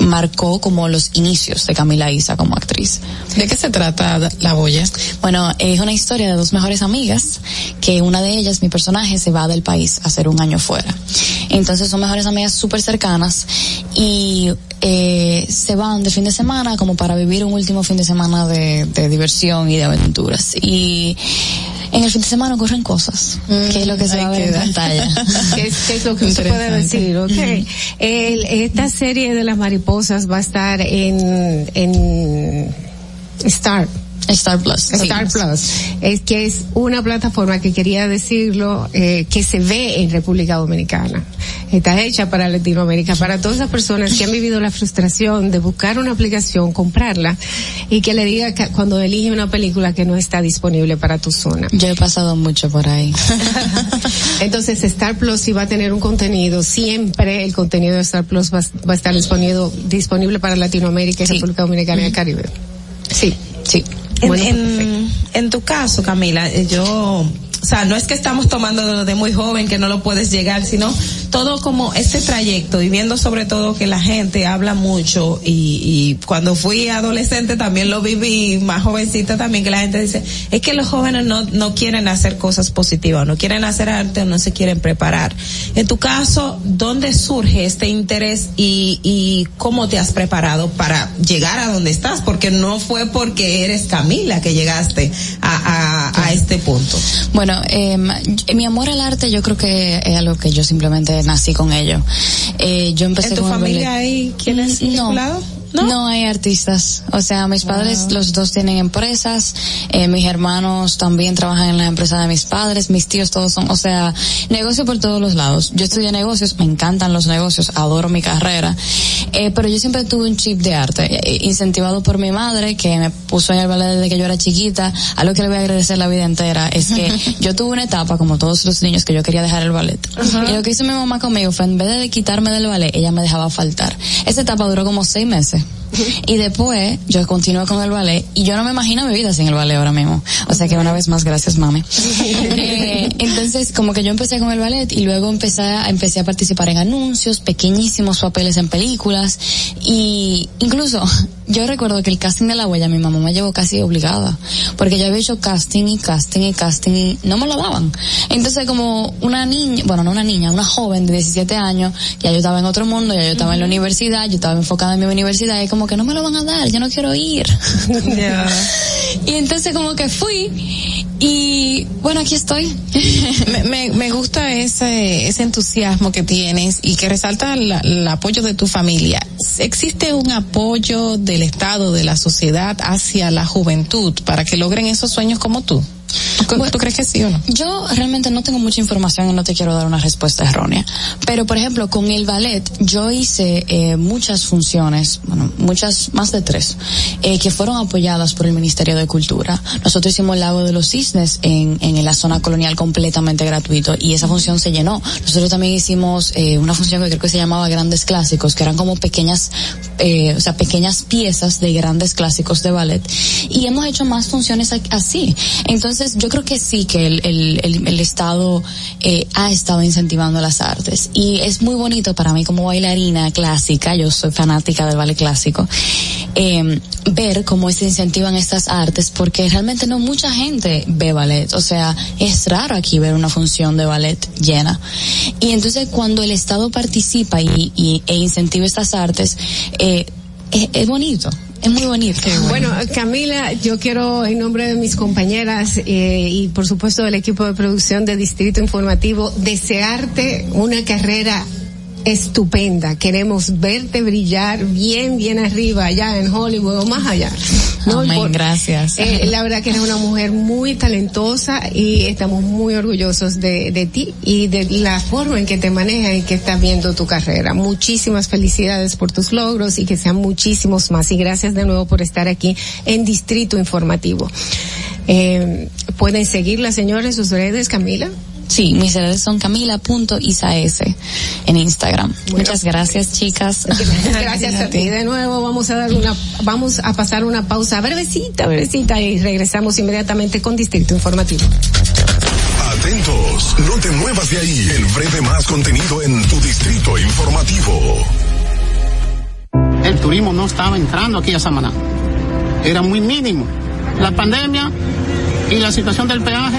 marcó como los inicios de Camila Isa como actriz. ¿De qué se trata La Boya? Bueno, es una historia de dos mejores amigas, que una de ellas, mi personaje, se va del país a hacer un año fuera. Entonces son mejores amigas súper cercanas y eh, se van de fin de semana como para vivir un último fin de semana de, de diversión y de aventuras. Y en el fin de semana ocurren cosas, mm, que es lo que se va a ver en pantalla. (laughs) ¿Qué es, qué es lo que se puede decir? Okay. El, esta serie de las mariposas va a estar en, en Star. Star Plus. Star Plus. Es que es una plataforma que quería decirlo, eh, que se ve en República Dominicana. Está hecha para Latinoamérica, para todas esas personas que han vivido la frustración de buscar una aplicación, comprarla y que le diga que cuando elige una película que no está disponible para tu zona. Yo he pasado mucho por ahí. (laughs) Entonces Star Plus sí va a tener un contenido, siempre el contenido de Star Plus va, va a estar disponible, disponible para Latinoamérica y sí. República Dominicana y el Caribe. Sí, sí. En, en, en, tu caso, Camila, yo, o sea, no es que estamos tomando de muy joven que no lo puedes llegar, sino todo como este trayecto y viendo sobre todo que la gente habla mucho y, cuando fui adolescente también lo viví, más jovencita también, que la gente dice, es que los jóvenes no, no quieren hacer cosas positivas, no quieren hacer arte o no se quieren preparar. En tu caso, ¿dónde surge este interés y, cómo te has preparado para llegar a donde estás? Porque no fue porque eres Camila que llegaste a, a, a este punto. Bueno, eh, mi amor al arte yo creo que es algo que yo simplemente nací con ello. Eh, yo empecé ¿En tu con familia hay quienes No. vinculado? ¿No? hay artistas. O sea, mis padres, los dos tienen empresas, eh, mis hermanos también trabajan en la empresa de mis padres, mis tíos todos son, o sea, negocio por todos los lados. Yo estudié negocios, me encantan los negocios, adoro mi carrera, eh, pero yo siempre tuve un chip de arte, eh, incentivado por mi madre, que me puso en el ballet desde que yo era chiquita, a lo que le voy a agradecer la vida entera, es que (laughs) yo tuve una etapa, como todos los niños, que yo quería dejar el ballet. Y lo que hizo mi mamá conmigo fue, en vez de quitarme del ballet, ella me dejaba faltar. Esa etapa duró como seis meses suerte. Y después yo continué con el ballet y yo no me imagino mi vida sin el ballet ahora mismo. O sea que una vez más, gracias mami. (laughs) Eh, entonces como que yo empecé con el ballet y luego empecé a, empecé a participar en anuncios, pequeñísimos papeles en películas y incluso (laughs) yo recuerdo que el casting de la huella mi mamá me llevó casi obligada porque yo había hecho casting y casting y casting y no me lo daban. Entonces como una niña, bueno no una niña, una joven de 17 años, ya yo estaba en otro mundo, ya yo estaba en la universidad, yo estaba enfocada en mi universidad y como que no me lo van a dar, yo no quiero ir. (laughs) Y entonces como que fui y bueno, aquí estoy. (laughs) me, me, me gusta ese, ese entusiasmo que tienes y que resalta la- el apoyo de tu familia. ¿Existe un apoyo del Estado, de la sociedad hacia la juventud para que logren esos sueños como tú? ¿Tú, tú crees que sí o no? Yo realmente no tengo mucha información y no te quiero dar una respuesta errónea. Pero, por ejemplo, con el ballet, yo hice eh, muchas funciones, bueno, muchas, más de tres, eh, que fueron apoyadas por el Ministerio de Cultura. Nosotros hicimos el Lago de los Cisnes en, en la zona colonial completamente gratuito y esa función se llenó. Nosotros también hicimos eh, una función que creo que se llamaba Grandes Clásicos, que eran como pequeñas, eh, o sea, pequeñas piezas de grandes clásicos de ballet. Y hemos hecho más funciones así. Entonces, yo creo que sí que el, el, el, el Estado eh, ha estado incentivando las artes. Y es muy bonito para mí como bailarina clásica, yo soy fanática del ballet clásico, eh, ver cómo se incentivan estas artes porque realmente no mucha gente ve ballet. O sea, es raro aquí ver una función de ballet llena. Y entonces cuando el Estado participa y, e incentiva estas artes, eh, es bonito. Es muy bonito. Bueno, Camila, yo quiero en nombre de mis compañeras eh, y por supuesto del equipo de producción de Distrito Informativo desearte una carrera estupenda. Queremos verte brillar bien, bien arriba, allá en Hollywood o más allá. ¿no? Amén, Por- gracias. eh, la verdad que eres una mujer muy talentosa y estamos muy orgullosos de, de ti y de la forma en que te manejas y que estás viendo tu carrera. Muchísimas felicidades por tus logros y que sean muchísimos más. Y gracias de nuevo por estar aquí en Distrito Informativo. Eh, Pueden seguirla, señores, sus redes, Camila. Sí, mis redes son camila.isaes en Instagram. Muchas gracias, chicas. (laughs) Gracias a ti. De nuevo vamos a dar una, vamos a pasar una pausa brevecita, brevecita y regresamos inmediatamente con Distrito Informativo. Atentos, no te muevas de ahí. El breve más contenido en tu distrito informativo. El turismo no estaba entrando aquí a Samaná. Era muy mínimo. La pandemia y la situación del peaje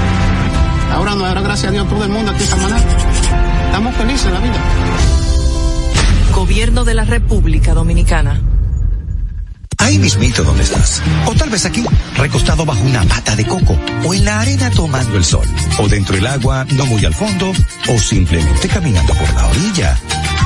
Ahora nos dará gracias a Dios todo el mundo aquí en Samaná. Estamos felices de la vida. Gobierno de la República Dominicana. Ahí mismito donde estás. O tal vez aquí, recostado bajo una mata de coco. O en la arena tomando el sol. O dentro del agua, no muy al fondo. O simplemente caminando por la orilla.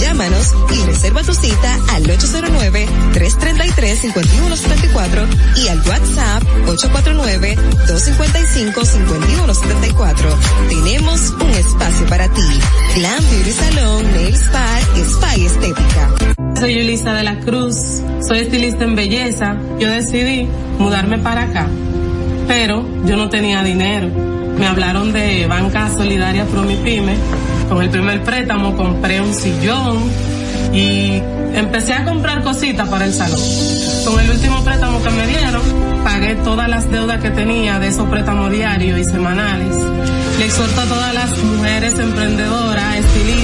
Llámanos y reserva tu cita al 809-333-5174 y al WhatsApp 849-255-5174. Tenemos un espacio para ti. Glam Beauty Salon, Nail Spa, Spa Estética. Soy Yulisa de la Cruz, soy estilista en belleza. Yo decidí mudarme para acá, pero yo no tenía dinero. Me hablaron de Banca Solidaria Promipyme. Con el primer préstamo compré un sillón y empecé a comprar cositas para el salón. Con el último préstamo que me dieron, pagué todas las deudas que tenía de esos préstamos diarios y semanales. Le exhorto a todas las mujeres emprendedoras, estilistas,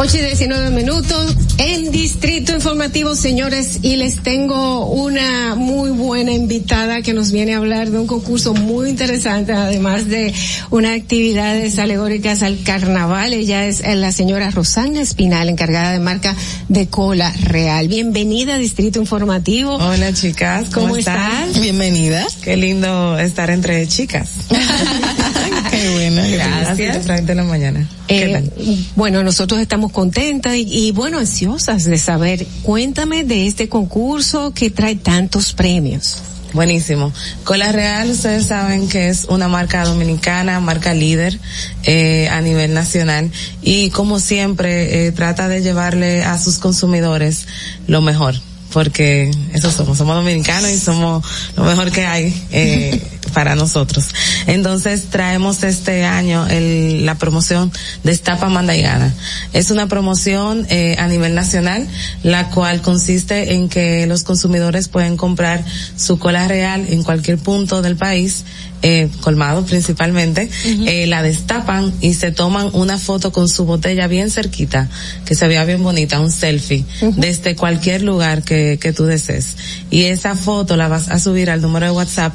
8 y 19 minutos en Distrito Informativo, señores, y les tengo una muy buena invitada que nos viene a hablar de un concurso muy interesante, además de unas actividades alegóricas al carnaval. Ella es la señora Rosana Espinal, encargada de marca de cola real. Bienvenida a Distrito Informativo. Hola chicas, ¿cómo, ¿Cómo están? estás? Bienvenida. Qué lindo estar entre chicas. (laughs) Gracias. En la mañana. Eh, bueno, nosotros estamos contentas y, y, bueno, ansiosas de saber. Cuéntame de este concurso que trae tantos premios. Buenísimo. Cola Real, ustedes saben que es una marca dominicana, marca líder eh, a nivel nacional y como siempre eh, trata de llevarle a sus consumidores lo mejor porque eso somos, somos dominicanos y somos lo mejor que hay eh, (laughs) para nosotros. Entonces traemos este año el, la promoción Destapa Manda y Gana. Es una promoción eh, a nivel nacional, la cual consiste en que los consumidores pueden comprar su cola real en cualquier punto del país eh, colmado principalmente, uh -huh. eh, la destapan y se toman una foto con su botella bien cerquita, que se vea bien bonita, un selfie, uh -huh. desde cualquier lugar que, que tú desees. Y esa foto la vas a subir al número de WhatsApp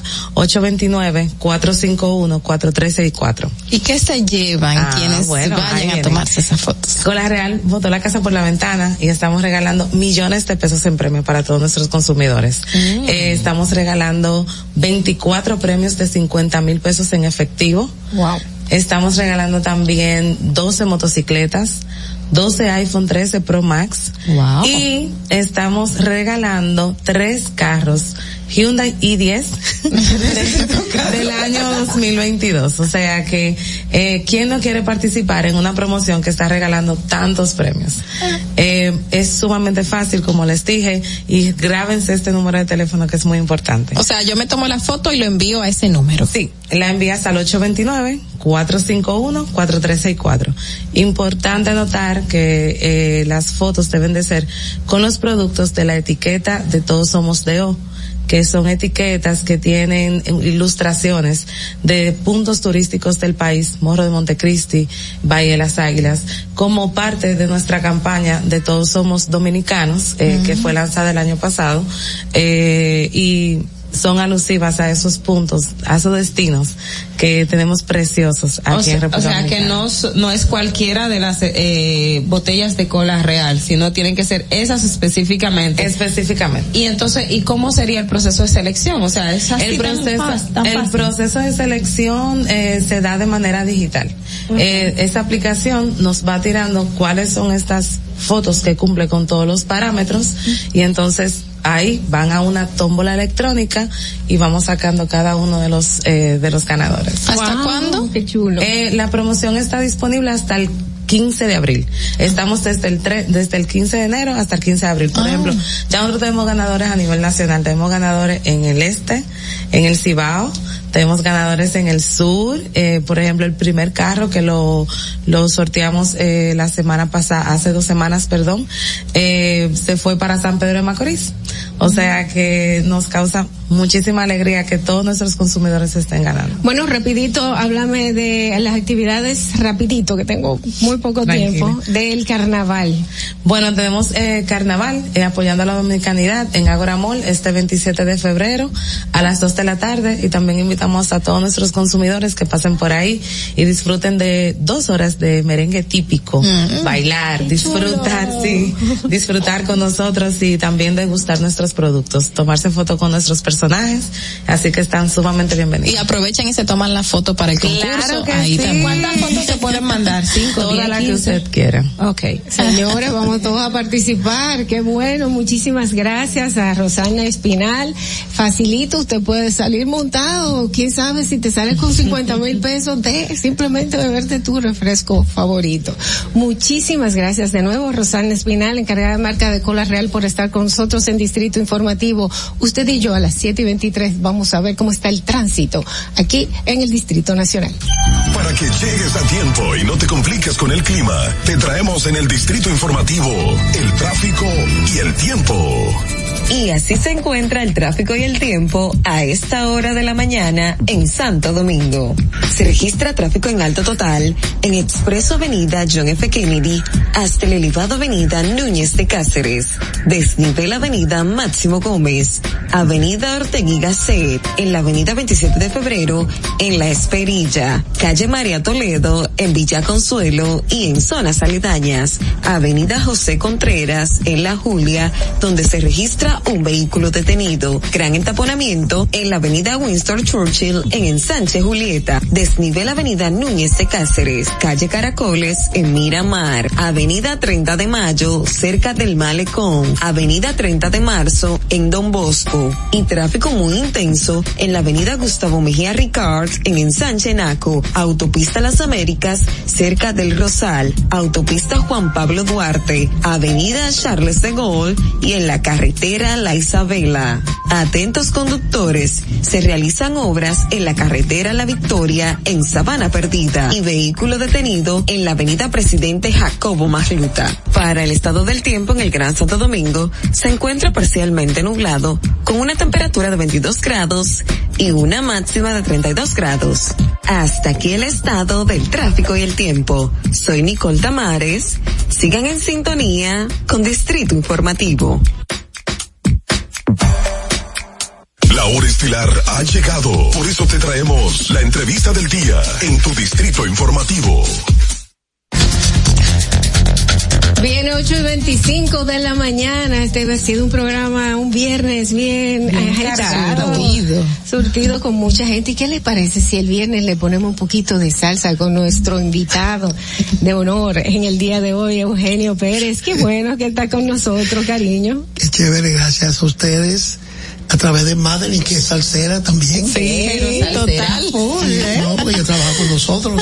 829-451-4364. ¿Y qué se llevan Ah, quienes bueno, vayan a tomarse esas fotos? Cola Real botó la casa por la ventana y estamos regalando millones de pesos en premio para todos nuestros consumidores. Mm. Eh, estamos regalando 24 premios de 50 mil pesos en efectivo. Wow. Estamos regalando también 12 motocicletas, 12 iPhone 13 Pro Max. Wow. Y estamos regalando tres carros Hyundai i10 (laughs) del año 2022. O sea que, eh, ¿quién no quiere participar en una promoción que está regalando tantos premios? Eh, es sumamente fácil, como les dije, y grábense este número de teléfono que es muy importante. O sea, yo me tomo la foto y lo envío a ese número. Sí, la envías al 829-451-4364. Importante notar que eh, las fotos deben de ser con los productos de la etiqueta de Todos Somos de O que son etiquetas que tienen ilustraciones de puntos turísticos del país, Morro de Montecristi, Valle de las Águilas, como parte de nuestra campaña de Todos Somos Dominicanos, eh, que fue lanzada el año pasado, eh, y son alusivas a esos puntos, a esos destinos que tenemos preciosos aquí O sea, en o sea que no, no es cualquiera de las eh, botellas de cola real, sino tienen que ser esas específicamente. Específicamente. Y entonces, ¿y cómo sería el proceso de selección? O sea, es así el proceso, tan el proceso de selección eh, se da de manera digital. Eh, esta aplicación nos va tirando cuáles son estas fotos que cumple con todos los parámetros y entonces ahí van a una tómbola electrónica y vamos sacando cada uno de los eh, de los ganadores. ¿Hasta cuándo? Qué chulo. Eh, la promoción está disponible hasta el 15 de abril. Estamos desde el tre- desde el 15 de enero hasta el 15 de abril. Por ejemplo, ya nosotros tenemos ganadores a nivel nacional. Tenemos ganadores en el este, en el Cibao, tenemos ganadores en el sur. Eh, por ejemplo, el primer carro que lo, lo sorteamos eh, la semana pasada, hace dos semanas, perdón, eh, se fue para San Pedro de Macorís. O sea que nos causa muchísima alegría que todos nuestros consumidores estén ganando. Bueno, rapidito, háblame de las actividades rapidito, que tengo muy poco Tranquila. tiempo, del carnaval. Bueno, tenemos eh, carnaval eh, apoyando a la dominicanidad en Agora Mall este 27 de febrero a las 2 de la tarde y también invitamos a todos nuestros consumidores que pasen por ahí y disfruten de dos horas de merengue típico, Mm. bailar, disfrutar, sí, disfrutar con nosotros y también degustar nuestros productos, tomarse foto con nuestros personajes, así que están sumamente bienvenidos. Y aprovechan y se toman la foto para el concurso. Claro que Ahí sí. ¿Cuántas fotos se pueden mandar? ¿Cinco, Toda la que quince? usted quiera. Ok, señores, vamos todos a participar. Qué bueno, muchísimas gracias a Rosana Espinal. Facilito, usted puede salir montado. Quién sabe si te sales con 50 mil pesos de simplemente beberte tu refresco favorito. Muchísimas gracias de nuevo, Rosana Espinal, encargada de marca de Cola Real, por estar con nosotros en Distrito Informativo. Usted y yo a las 7 y 23 vamos a ver cómo está el tránsito aquí en el Distrito Nacional. Para que llegues a tiempo y no te compliques con el clima, te traemos en el distrito informativo el tráfico y el tiempo. Y así se encuentra el tráfico y el tiempo a esta hora de la mañana en Santo Domingo. Se registra tráfico en alto total en Expreso Avenida John F. Kennedy hasta el elevado Avenida Núñez de Cáceres, desnivel Avenida Máximo Gómez, Avenida Ortega Gasset, en la Avenida 27 de Febrero, en La Esperilla, calle María Toledo, en Villa Consuelo y en zonas aledañas, Avenida José Contreras, en La Julia, donde se registra un vehículo detenido, gran entaponamiento en la Avenida Winston Churchill, en Ensanche Julieta, desnivel Avenida Núñez de Cáceres, calle Caracoles, en Miramar, Avenida 30 de Mayo, cerca del Malecón, Avenida 30 de Marzo, en Don Bosco, y tráfico muy intenso en la Avenida Gustavo Mejía Ricard, en Ensanche Naco, Autopista Las Américas, cerca del Rosal, Autopista Juan Pablo Duarte, Avenida Charles de Gaulle y en la carretera La Isabela. Atentos conductores, se realizan obras en la carretera La Victoria en Sabana Perdida y vehículo detenido en la avenida Presidente Jacobo Magluta. Para el estado del tiempo en el Gran Santo Domingo, se encuentra parcialmente nublado, con una temperatura de 22 grados y una máxima de 32 grados. Hasta aquí el estado del tráfico y el tiempo. Soy Nicole Tamares. Sigan en sintonía con Distrito Informativo. La hora estilar ha llegado. Por eso te traemos la entrevista del día en tu distrito informativo. Bien, 8 y 25 de la mañana. Este ha sido un programa, un viernes bien, Bien agitado. surtido. Surtido con mucha gente. ¿Y qué les parece si el viernes le ponemos un poquito de salsa con nuestro invitado de honor en el día de hoy, Eugenio Pérez? Qué bueno que está con nosotros, cariño. Qué chévere, gracias a ustedes. A través de Madeline, que es salsera también. Sí, total. Sí, No, porque yo trabajo con nosotros.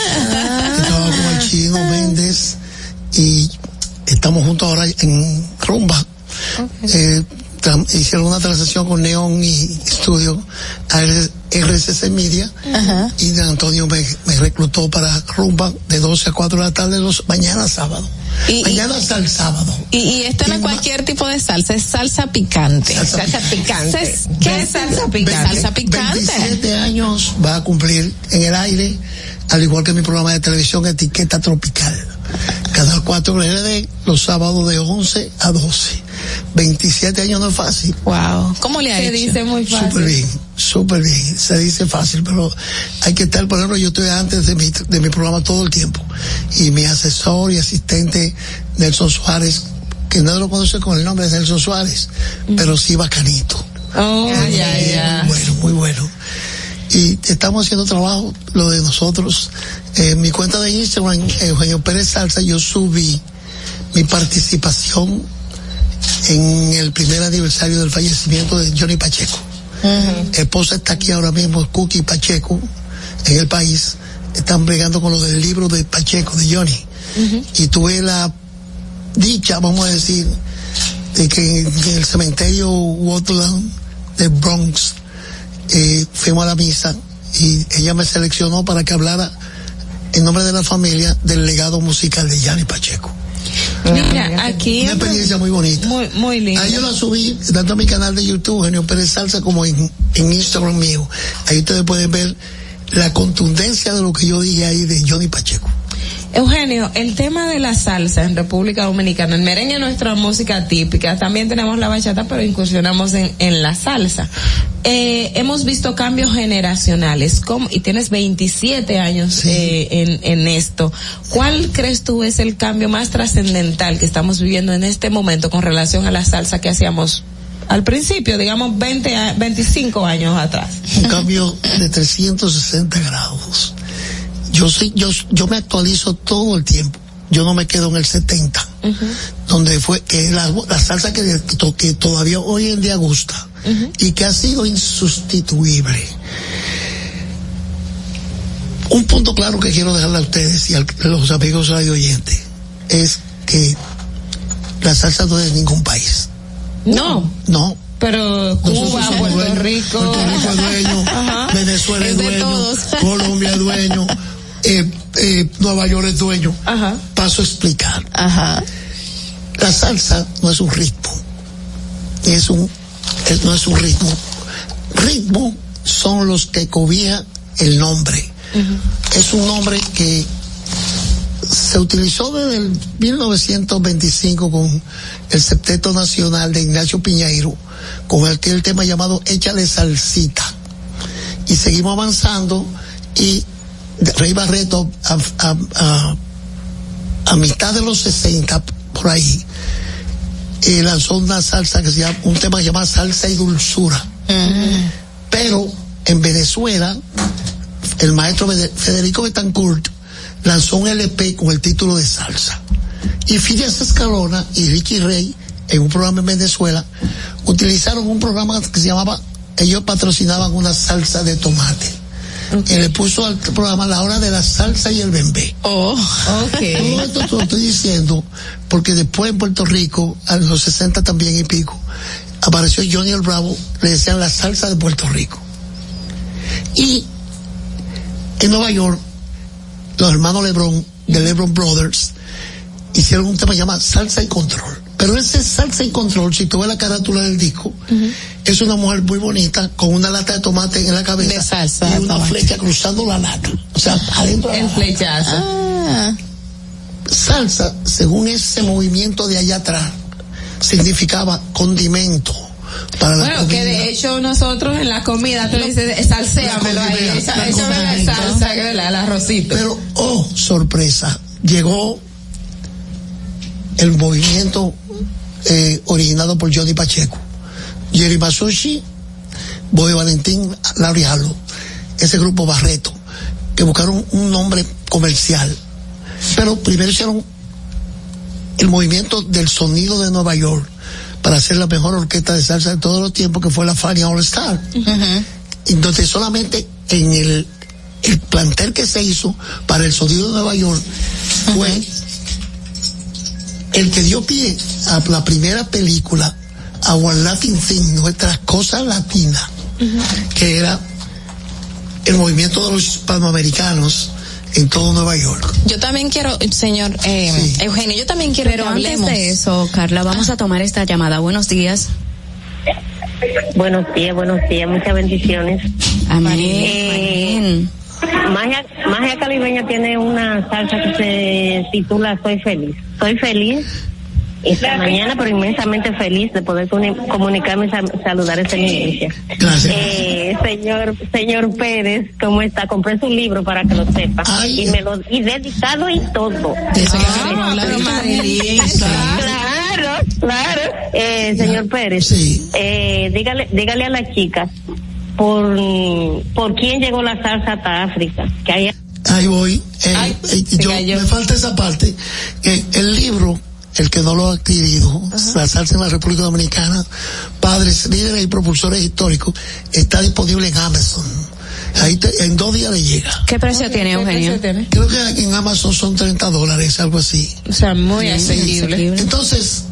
Yo trabajo con el chino Méndez y estamos juntos ahora en Rumba. Eh, hicieron una transacción con Neon y Studio a RCC Media y de Antonio me, me reclutó para Rumba de 12 a 4 de la tarde los mañana sábado. mañana hasta el sábado. Y, y esto no es cualquier tipo de salsa, es salsa picante. Salsa picante. ¿Qué es salsa picante? Salsa picante. 27 años va a cumplir en el aire, al igual que mi programa de televisión Etiqueta Tropical. Canal 4 RD, los sábados de 11 a 12. 27 años no es fácil. Wow. ¿Cómo le ha Se hecho? dice muy fácil. Súper bien, súper bien. Se dice fácil, pero hay que estar, por ejemplo, yo estoy antes de mi, de mi programa todo el tiempo. Y mi asesor y asistente, Nelson Suárez, que no lo conoce con el nombre de Nelson Suárez, pero sí bacanito. Oh, ya, ya. Muy bueno, muy bueno. Y estamos haciendo trabajo, lo de nosotros. En mi cuenta de Instagram, Eugenio Pérez Salsa, yo subí mi participación en el primer aniversario del fallecimiento de Johnny Pacheco. Esposa está aquí ahora mismo, Cookie Pacheco, en el país. Están bregando con lo del libro de Pacheco, de Johnny. Y tuve la dicha, vamos a decir, de que en el cementerio Woodland de Bronx eh, fuimos a la misa y ella me seleccionó para que hablara en nombre de la familia del legado musical de Johnny Pacheco. Mira, aquí. Una experiencia muy bonita. Muy, muy lindo. Ahí yo la subí tanto a mi canal de YouTube, Genio Pérez Salsa, como en, en Instagram mío. Ahí ustedes pueden ver la contundencia de lo que yo dije ahí de Johnny Pacheco. Eugenio, el tema de la salsa en República Dominicana, el merengue es nuestra música típica, también tenemos la bachata, pero incursionamos en, en la salsa. Eh, hemos visto cambios generacionales, ¿cómo? y tienes 27 años eh, en, en esto. ¿Cuál crees tú es el cambio más trascendental que estamos viviendo en este momento con relación a la salsa que hacíamos al principio, digamos 20, a- 25 años atrás? Un cambio de 360 grados. Yo sí, yo, yo me actualizo todo el tiempo. Yo no me quedo en el 70, donde fue que la, la salsa que, que todavía hoy en día gusta y que ha sido insustituible. Un punto claro que quiero dejarle a ustedes y a los amigos radio oyentes es que la salsa no es de ningún país. No. No. Pero Cuba, Puerto. Rico. Puerto Rico es dueño, Ajá. Venezuela es, Es dueño, todos. Colombia es dueño, (laughs) eh, eh, Nueva York es dueño. Paso a explicar. La salsa no es un ritmo, es un, es- no es un ritmo. Ritmo son los que cobija el nombre. Es un nombre que se utilizó desde el 1925 con el Septeto Nacional de Ignacio Piñeiro, con el, el tema llamado Échale Salsita. Y seguimos avanzando y Rey Barreto a, mitad de los 60, por ahí, eh, lanzó una salsa que se llama, un tema que se llama Salsa y Dulzura. Pero en Venezuela, el maestro Fede- Federico Betancourt lanzó un LP con el título de Salsa. Y Phineas Escalona y Ricky Rey, en un programa en Venezuela, utilizaron un programa que se llamaba, ellos patrocinaban una salsa de tomate. Y le puso al programa la hora de la salsa y el bembé. Oh, Todo esto te lo estoy diciendo porque después en Puerto Rico, a los 60 también y pico, apareció Johnny el Bravo, le decían la salsa de Puerto Rico. Y en Nueva York, los hermanos Lebron, de Lebron Brothers, hicieron un tema llamado Salsa y Control. Pero ese Salsa y Control, si tú ves la carátula del disco, es una mujer muy bonita con una lata de tomate en la cabeza De salsa y una tomate. flecha cruzando la lata. O sea, adentro lata. flechazo. Ah. Salsa, según ese movimiento de allá atrás, significaba condimento, para la Bueno, que de hecho nosotros en la comida tú dices, salséamelo ahí, échame la salsa, el arrocito. Pero, oh, sorpresa, llegó el movimiento eh, originado por Johnny Pacheco, Jerry Masucci, Boy Valentín, Larry Harlow, ese grupo Barreto, que buscaron un nombre comercial. Pero primero hicieron el movimiento del sonido de Nueva York para hacer la mejor orquesta de salsa de todos los tiempos, que fue la Fania All Star. Entonces solamente en el, el plantel que se hizo para el sonido de Nueva York fue el que dio pie a la primera película, Our Latin Thing, nuestras cosas latinas, que era el movimiento de los hispanoamericanos en todo Nueva York. Yo también quiero, señor eh, Eugenio, yo también quiero Pero que antes hablemos. de eso, Carla, vamos a tomar esta llamada. Buenos días. Buenos días, buenos días, muchas bendiciones. Amén. Eh, Magia, Magia Caribeña tiene una salsa que se titula Soy feliz. Soy feliz esta mañana, pero inmensamente feliz de poder comuni- comunicarme y sa- saludar a esta iglesia. Eh, señor, señor Pérez, ¿cómo está? Compré su libro para que lo sepa. y me lo, y dedicado y todo. (laughs) Claro, claro. Eh, señor Pérez, eh, dígale, dígale a la chica por, por quién llegó la salsa hasta África. Que hay Ahí voy. Eh, eh, yo, me falta esa parte. Eh, el libro, el que no lo ha adquirido, La salsa en la República Dominicana, padres, líderes y propulsores históricos, está disponible en Amazon. Ahí te- en dos días le llega. ¿Qué precio tiene, Eugenio? Creo que en Amazon son 30 dólares, algo así. O sea, muy asequible. Entonces,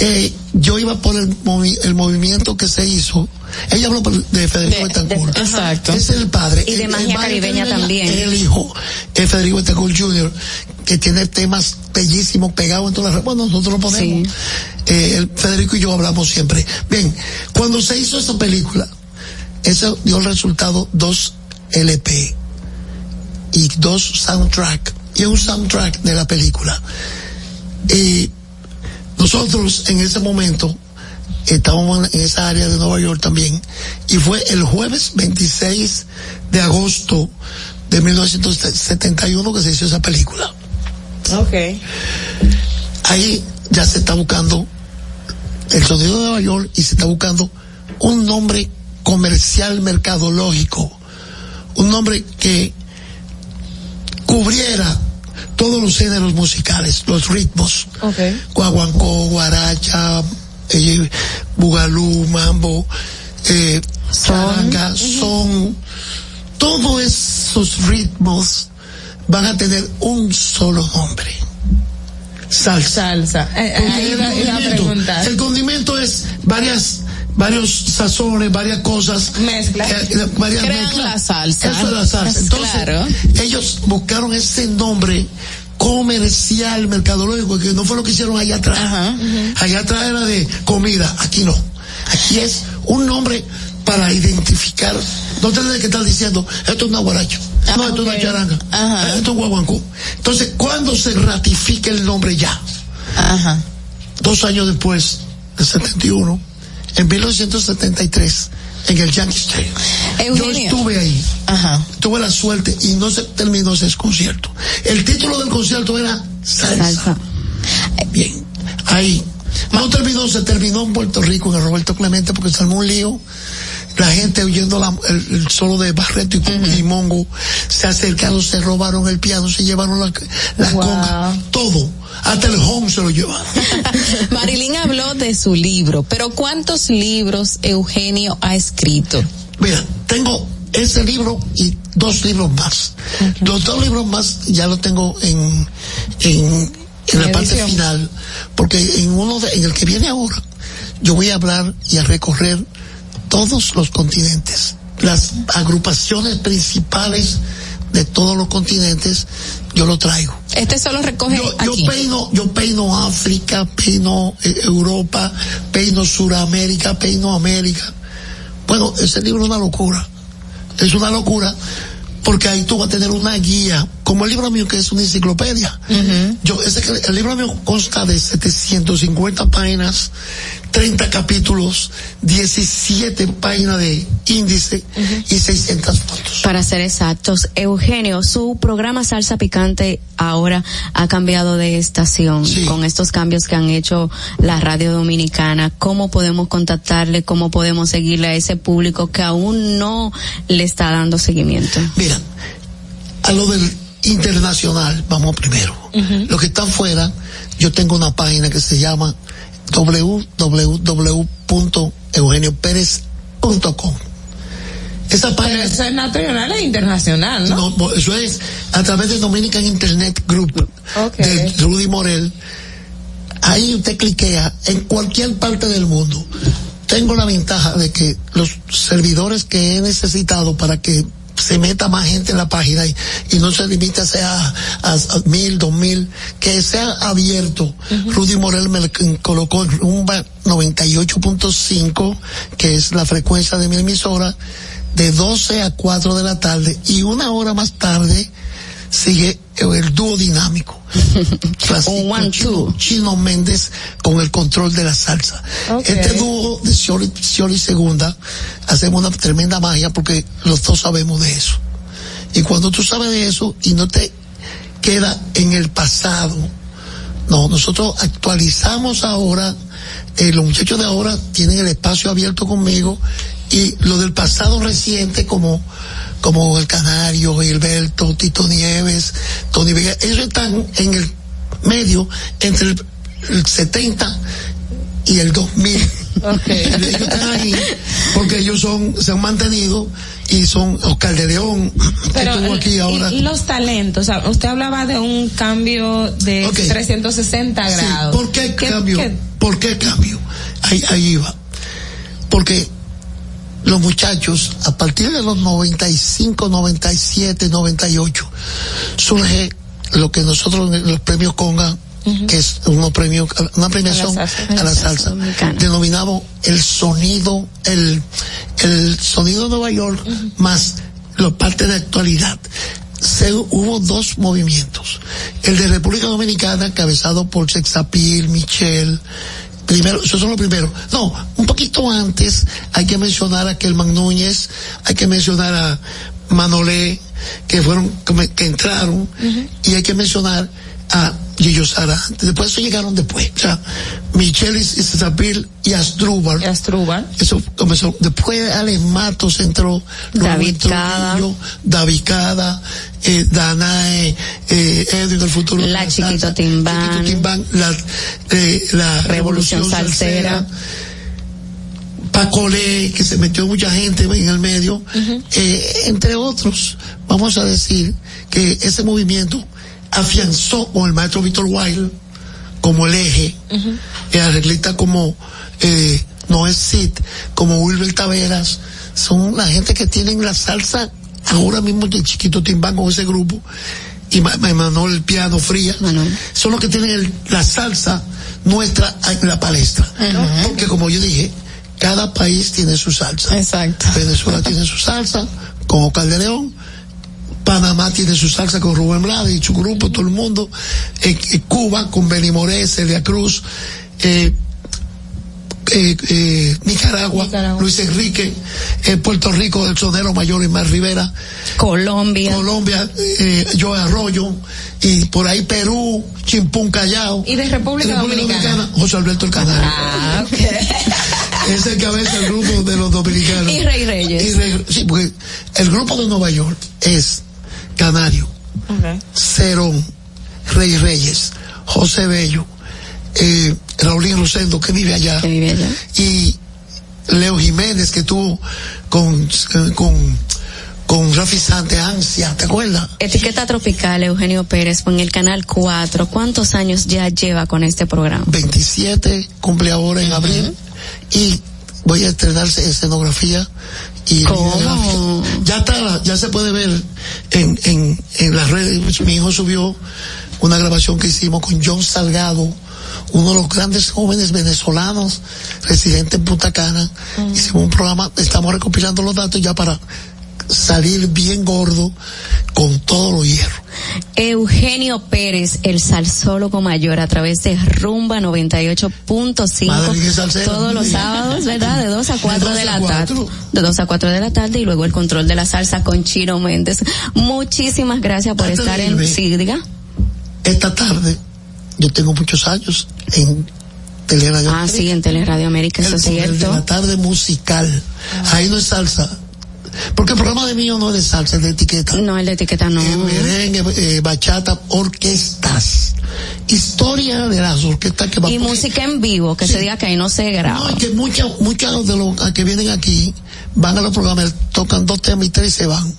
eh, yo iba por el, movi- el movimiento que se hizo. Ella habló de Federico Betancourt. exacto. Es el padre. Y de El- Magia el Caribeña también. El hijo, es Federico Betancourt Jr., que tiene temas bellísimos pegados en todas las Bueno, nosotros lo ponemos. Eh, el Federico y yo hablamos siempre. Bien, cuando se hizo esa película, eso dio el resultado dos LP y dos soundtrack y un soundtrack de la película. Y nosotros en ese momento estábamos en esa área de Nueva York también y fue el jueves 26 de agosto de 1971 que se hizo esa película. Ok. Ahí ya se está buscando el sonido de Nueva York y se está buscando un nombre comercial mercadológico, un nombre que cubriera todos los géneros musicales, los ritmos, guaguancó, guaracha, eh, bugalú, mambo, eh, charanga, son, todos esos ritmos van a tener un solo nombre. Salsa. Salsa. Eh, eh, ahí. El condimento es varias varios sazones, varias cosas. Mezcla. varias Crean mezclas. la salsa. Eso es la salsa. Es Entonces, claro. ellos buscaron ese nombre comercial, mercadológico, que no fue lo que hicieron allá atrás. Allá atrás era de comida, aquí no. Aquí es un nombre para identificar. No tener que estar diciendo, esto es una guaracho. no, esto es una charanga. Esto es guaguancó. Entonces, ¿cuándo se ratifica el nombre ya? Dos años después, del 71, en 1973, en el Yankee Stadium. Yo estuve ahí. Tuve la suerte y no se terminó ese concierto. El título del concierto era Salsa. Bien. Ahí. No terminó, se terminó en Puerto Rico, en el Roberto Clemente, porque se armó un lío. La gente oyendo la- el, el solo de Barreto y, y Mongo, se acercaron, se robaron el piano, se llevaron la, la conga, todo. Hasta el home se lo llevaron. (laughs) Marilyn habló de su libro, pero ¿cuántos libros Eugenio ha escrito? Mira, tengo ese libro y dos libros más. Los dos libros más ya los tengo en, en, en la parte final, porque en uno de, en el que viene ahora, yo voy a hablar y a recorrer todos los continentes, las agrupaciones principales de todos los continentes, yo lo traigo. Este solo recoge Yo aquí. peino, yo peino África, peino eh, Europa, peino Suramérica, peino América. Bueno, ese libro es una locura. Es una locura porque ahí tú vas a tener una guía como el libro mío que es una enciclopedia. Yo, ese, el libro mío consta de 750 páginas, 30 capítulos, 17 páginas de índice y 600 fotos. Para ser exactos, Eugenio, su programa Salsa Picante ahora ha cambiado de estación con estos cambios que han hecho la radio dominicana. ¿Cómo podemos contactarle? ¿Cómo podemos seguirle a ese público que aún no le está dando seguimiento? Mira, a lo del internacional, vamos primero. Lo que está afuera, yo tengo una página que se llama www.eugenioperez.com. Esa página. Eso es nacional e internacional, ¿no? No, eso es a través de Dominican Internet Group de Rudy Morel. Ahí usted cliquea en cualquier parte del mundo. Tengo la ventaja de que los servidores que he necesitado para que se meta más gente en la página y, y no se limite a sea a, a mil, dos mil, que sea abierto. Rudy Morel me lo colocó en Rumba 98.5, que es la frecuencia de mi emisora, de 12 a 4 de la tarde y una hora más tarde sigue el dúo dinámico. (laughs) Francisco Chino, Chino Méndez con el control de la salsa. Este dúo de Scioli, Scioli Segunda hacemos una tremenda magia porque los dos sabemos de eso. Y cuando tú sabes de eso y no te queda en el pasado, no, nosotros actualizamos ahora, eh, los muchachos de ahora tienen el espacio abierto conmigo y lo del pasado reciente como como el Canario, Gilberto, Tito Nieves, Tony Vega, ellos están en el medio entre el, el 70 y el 2000. Ellos (laughs) están ahí porque ellos son, se han mantenido y son Oscar de León, Pero que estuvo aquí ahora. y los talentos, o sea, usted hablaba de un cambio de Ok. 360 Sí, grados. ¿Por qué cambio? ¿Por qué cambio? Ahí, ahí iba. Porque los muchachos, a partir de los 95, 97, 98, surge lo que nosotros en los premios Conga, que es unos premios, una premiación A la salsa. a la salsa, denominamos el sonido, el, el sonido de Nueva York más la parte de actualidad. Se, hubo dos movimientos. El de República Dominicana, encabezado por Sexapil, Michelle, primero, esos son los primeros. No, un poquito antes hay que mencionar a Kelman Núñez, hay que mencionar a Manolé, que fueron, que entraron, y hay que mencionar a Gillo Sara. Después eso llegaron después. O sea, Michelle y Cesapil y Astrúbal. Eso comenzó. Después Alex Matos entró. David Cada. David Cada, eh, Danae, eh, Edwin el futuro. La de Chiquito salsa, Timbán. Chiquito Timbán, la, eh, la Revolución Revolución Salsera. Salsera. Pacolé, que se metió mucha gente en el medio, eh, entre otros. Vamos a decir que ese movimiento afianzó con el maestro Víctor Wilde como el eje, eh, arreglista como eh, Noé Cid, como Wilber Taveras, son la gente que tienen la salsa ahora mismo el chiquito Timbán con ese grupo y Ma- Ma- Manuel el piano fría son los que tienen el- la salsa nuestra en la palestra. Porque como yo dije cada país tiene su salsa. Exacto. Venezuela tiene su salsa con Oscar de León Panamá tiene su salsa con Rubén Blades y su grupo, todo el mundo. Eh, eh, Cuba con Benny Moré, Celia Cruz. Eh, eh, eh, Nicaragua, Luis Enrique, eh, Puerto Rico, el sonero mayor Ismael Rivera, Colombia, Colombia, eh, Joe Arroyo, y por ahí Perú, Chimpún Callao. Y de República Dominicana. José Alberto el Canario. Ah, ok. (laughs) Es el cabeza del grupo de los dominicanos. Y Rey Reyes. Y Rey- sí, porque el grupo de Nueva York es Canario, Cerón, Rey Reyes, José Bello, eh, Raulín Rosendo que vive allá, y Leo Jiménez que estuvo con, eh, con, con Rafi Sante Ansia, ¿te acuerdas? Etiqueta Tropical, Eugenio Pérez, en el canal 4. ¿Cuántos años ya lleva con este programa? 27, cumple ahora en abril, y voy a estrenarse escenografía y ya está ya se puede ver en, en, en las redes. Mi hijo subió una grabación que hicimos con John Salgado uno de los grandes jóvenes venezolanos residente en Punta Cana. Hicimos un programa estamos recopilando los datos ya para salir bien gordo con todos los hierros Eugenio Pérez, el salsólogo mayor, a través de Rumba 98.5 todos los (laughs) sábados, ¿verdad? De 2 a 4 de, la tarde. De 2 a 4 de la tarde y luego el control de la salsa con Chino Méndez. Muchísimas gracias por estar en sí, diga. Esta tarde, yo tengo muchos años en Teleradio Ah, sí, en Teleradio América, eso es cierto. De la tarde musical. Ahí no es salsa. Porque el programa de mío no es de salsa, es de etiqueta. No, el de etiqueta no. Eh, merengue, eh, bachata, orquestas. Historia de las orquestas que van Y música en vivo, que se diga que ahí no se graba. No, es que muchos muchos de los que vienen aquí van a los programas, tocan dos temas y tres y se van.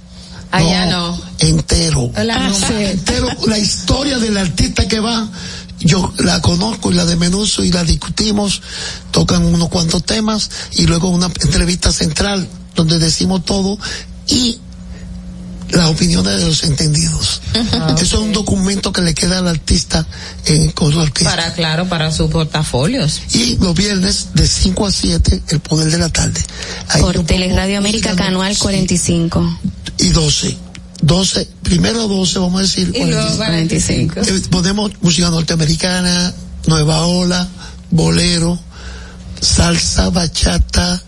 Allá no. Entero. La entero. La historia del artista que va yo la conozco y la de Menuso y la discutimos, tocan unos cuantos temas y luego una entrevista central donde decimos todo y las opiniones de los entendidos. Ah, Eso es un documento que le queda al artista en, con su orquesta. Para, claro, para sus portafolios. Y los viernes de 5 a 7, el poder de la tarde. Ahí Por Teleradio América, Canal sí, 45. Y 12. 12, primero 12, vamos a decir. Y luego 45. Eh, Ponemos música norteamericana, nueva ola, bolero, salsa, bachata,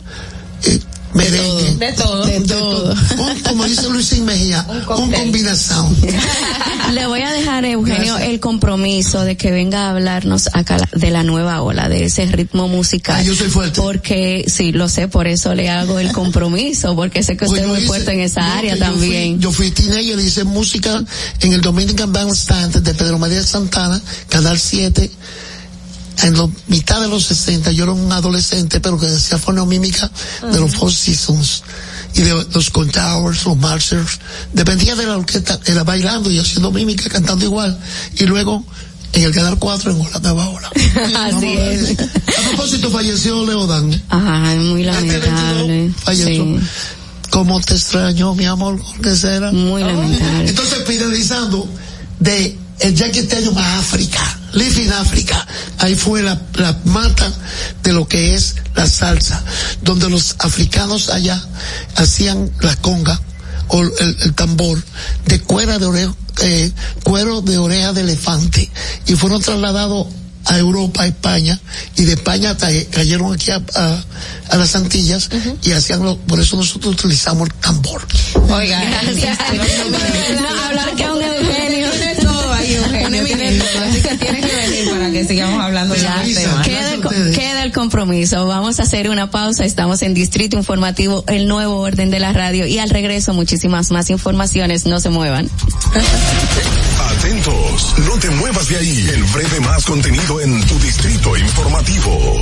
eh, merengue. De todo. De todo. Un- como dice Luisín Mejía, un, combinación. (laughs) Le voy a dejar, Eugenio, el compromiso de que venga a hablarnos acá de la nueva ola, de ese ritmo musical. Ah, yo soy fuerte. Porque, sí, lo sé, por eso le hago el compromiso, porque sé que usted es Pues muy fuerte en esa no, área que yo también. Fui, yo fui teenager y hice música en el Dominican Bandstand de Pedro María Santana, Canal 7. En la mitad de los 60 yo era un adolescente, pero que decía fonomímica de los Four Seasons y de los Contowers, los Marchers. Dependía de la orquesta, era bailando y haciendo mímica, cantando igual. Y luego en el Canal 4 en la nueva ola. Así es. A propósito, falleció Leodan. Ajá, muy lamentable. falleció. Sí, ¿Cómo te extraño, mi amor? ¿Qué será? muy lamentable. Entonces, finalizando de el Yaqueteño más África, Live in África. Ahí fue la, la mata de lo que es la salsa, donde los africanos allá hacían la conga o el, el tambor de cuera de oreja, eh, cuero de oreja de elefante y fueron trasladados a Europa, a España, y de España cayeron aquí a, a- a las Antillas y hacían lo, por eso nosotros utilizamos el tambor. Oiga, Gracias. (laughs) (laughs) que tiene que venir para que sigamos hablando de Ya, este tema. queda, el, co- queda el compromiso. Vamos a hacer una pausa. Estamos en Distrito Informativo, el nuevo orden de la radio. Y al regreso, muchísimas más informaciones. No se muevan. Atentos, no te muevas de ahí. El breve más contenido en tu distrito informativo.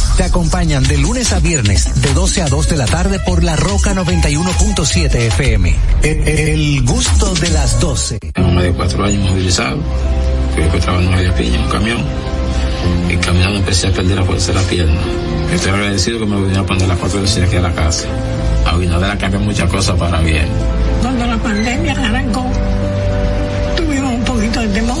Te acompañan de lunes a viernes, de 12 a 2 de la tarde por La Roca 91.7 FM. El, el gusto de las 12. Tengo más de cuatro años movilizado. Fui encontraba en media piña un camión. Y caminando empecé a perder la fuerza de la pierna. Estoy agradecido que me vinieron a poner las cuatro veces aquí a la casa. A Abinader ha cambiado muchas cosas para bien. Cuando la pandemia arrancó, tuvimos un poquito de temor.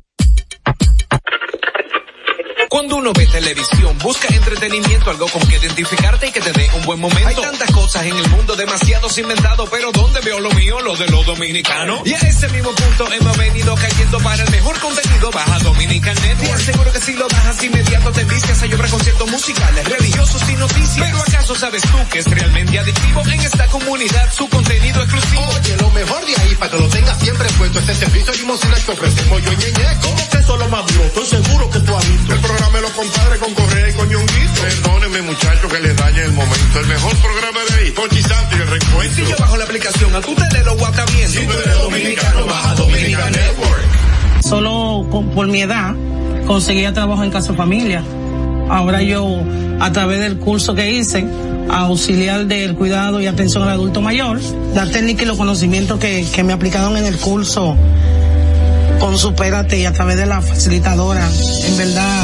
Cuando uno ve televisión, busca entretenimiento, algo con que identificarte y que te dé un buen momento. Hay tantas cosas en el mundo, demasiados inventados, pero ¿dónde veo lo mío? Lo de los dominicanos. Y a ese mismo punto hemos venido cayendo para el mejor contenido. Baja Dominican Network. Y aseguro que si lo bajas inmediato te envicias a llorar conciertos musicales, religiosos y noticias. Pero ¿acaso sabes tú que es realmente adictivo en esta comunidad su contenido exclusivo? Oye, lo mejor de ahí para que lo tengas siempre puesto este servicio limosina que ofrecemos yo ñeñe. ¿Cómo que eso lo más duro? Estoy seguro que tú has visto. El de los compadres con Correa y con Ñonguito. Perdónenme muchachos que les dañe el momento. El mejor programa de ahí, Ponchi Santi y el recuento. Si yo bajo la aplicación, a tu tele lo guata. Si tú eres dominicano, baja Dominican Network. Solo con- por mi edad conseguía trabajo en casa familia. Ahora yo, a través del curso que hice, auxiliar del cuidado y atención al adulto mayor, la técnica y los conocimientos que, que me aplicaron en el curso con Supérate y a través de la facilitadora, en verdad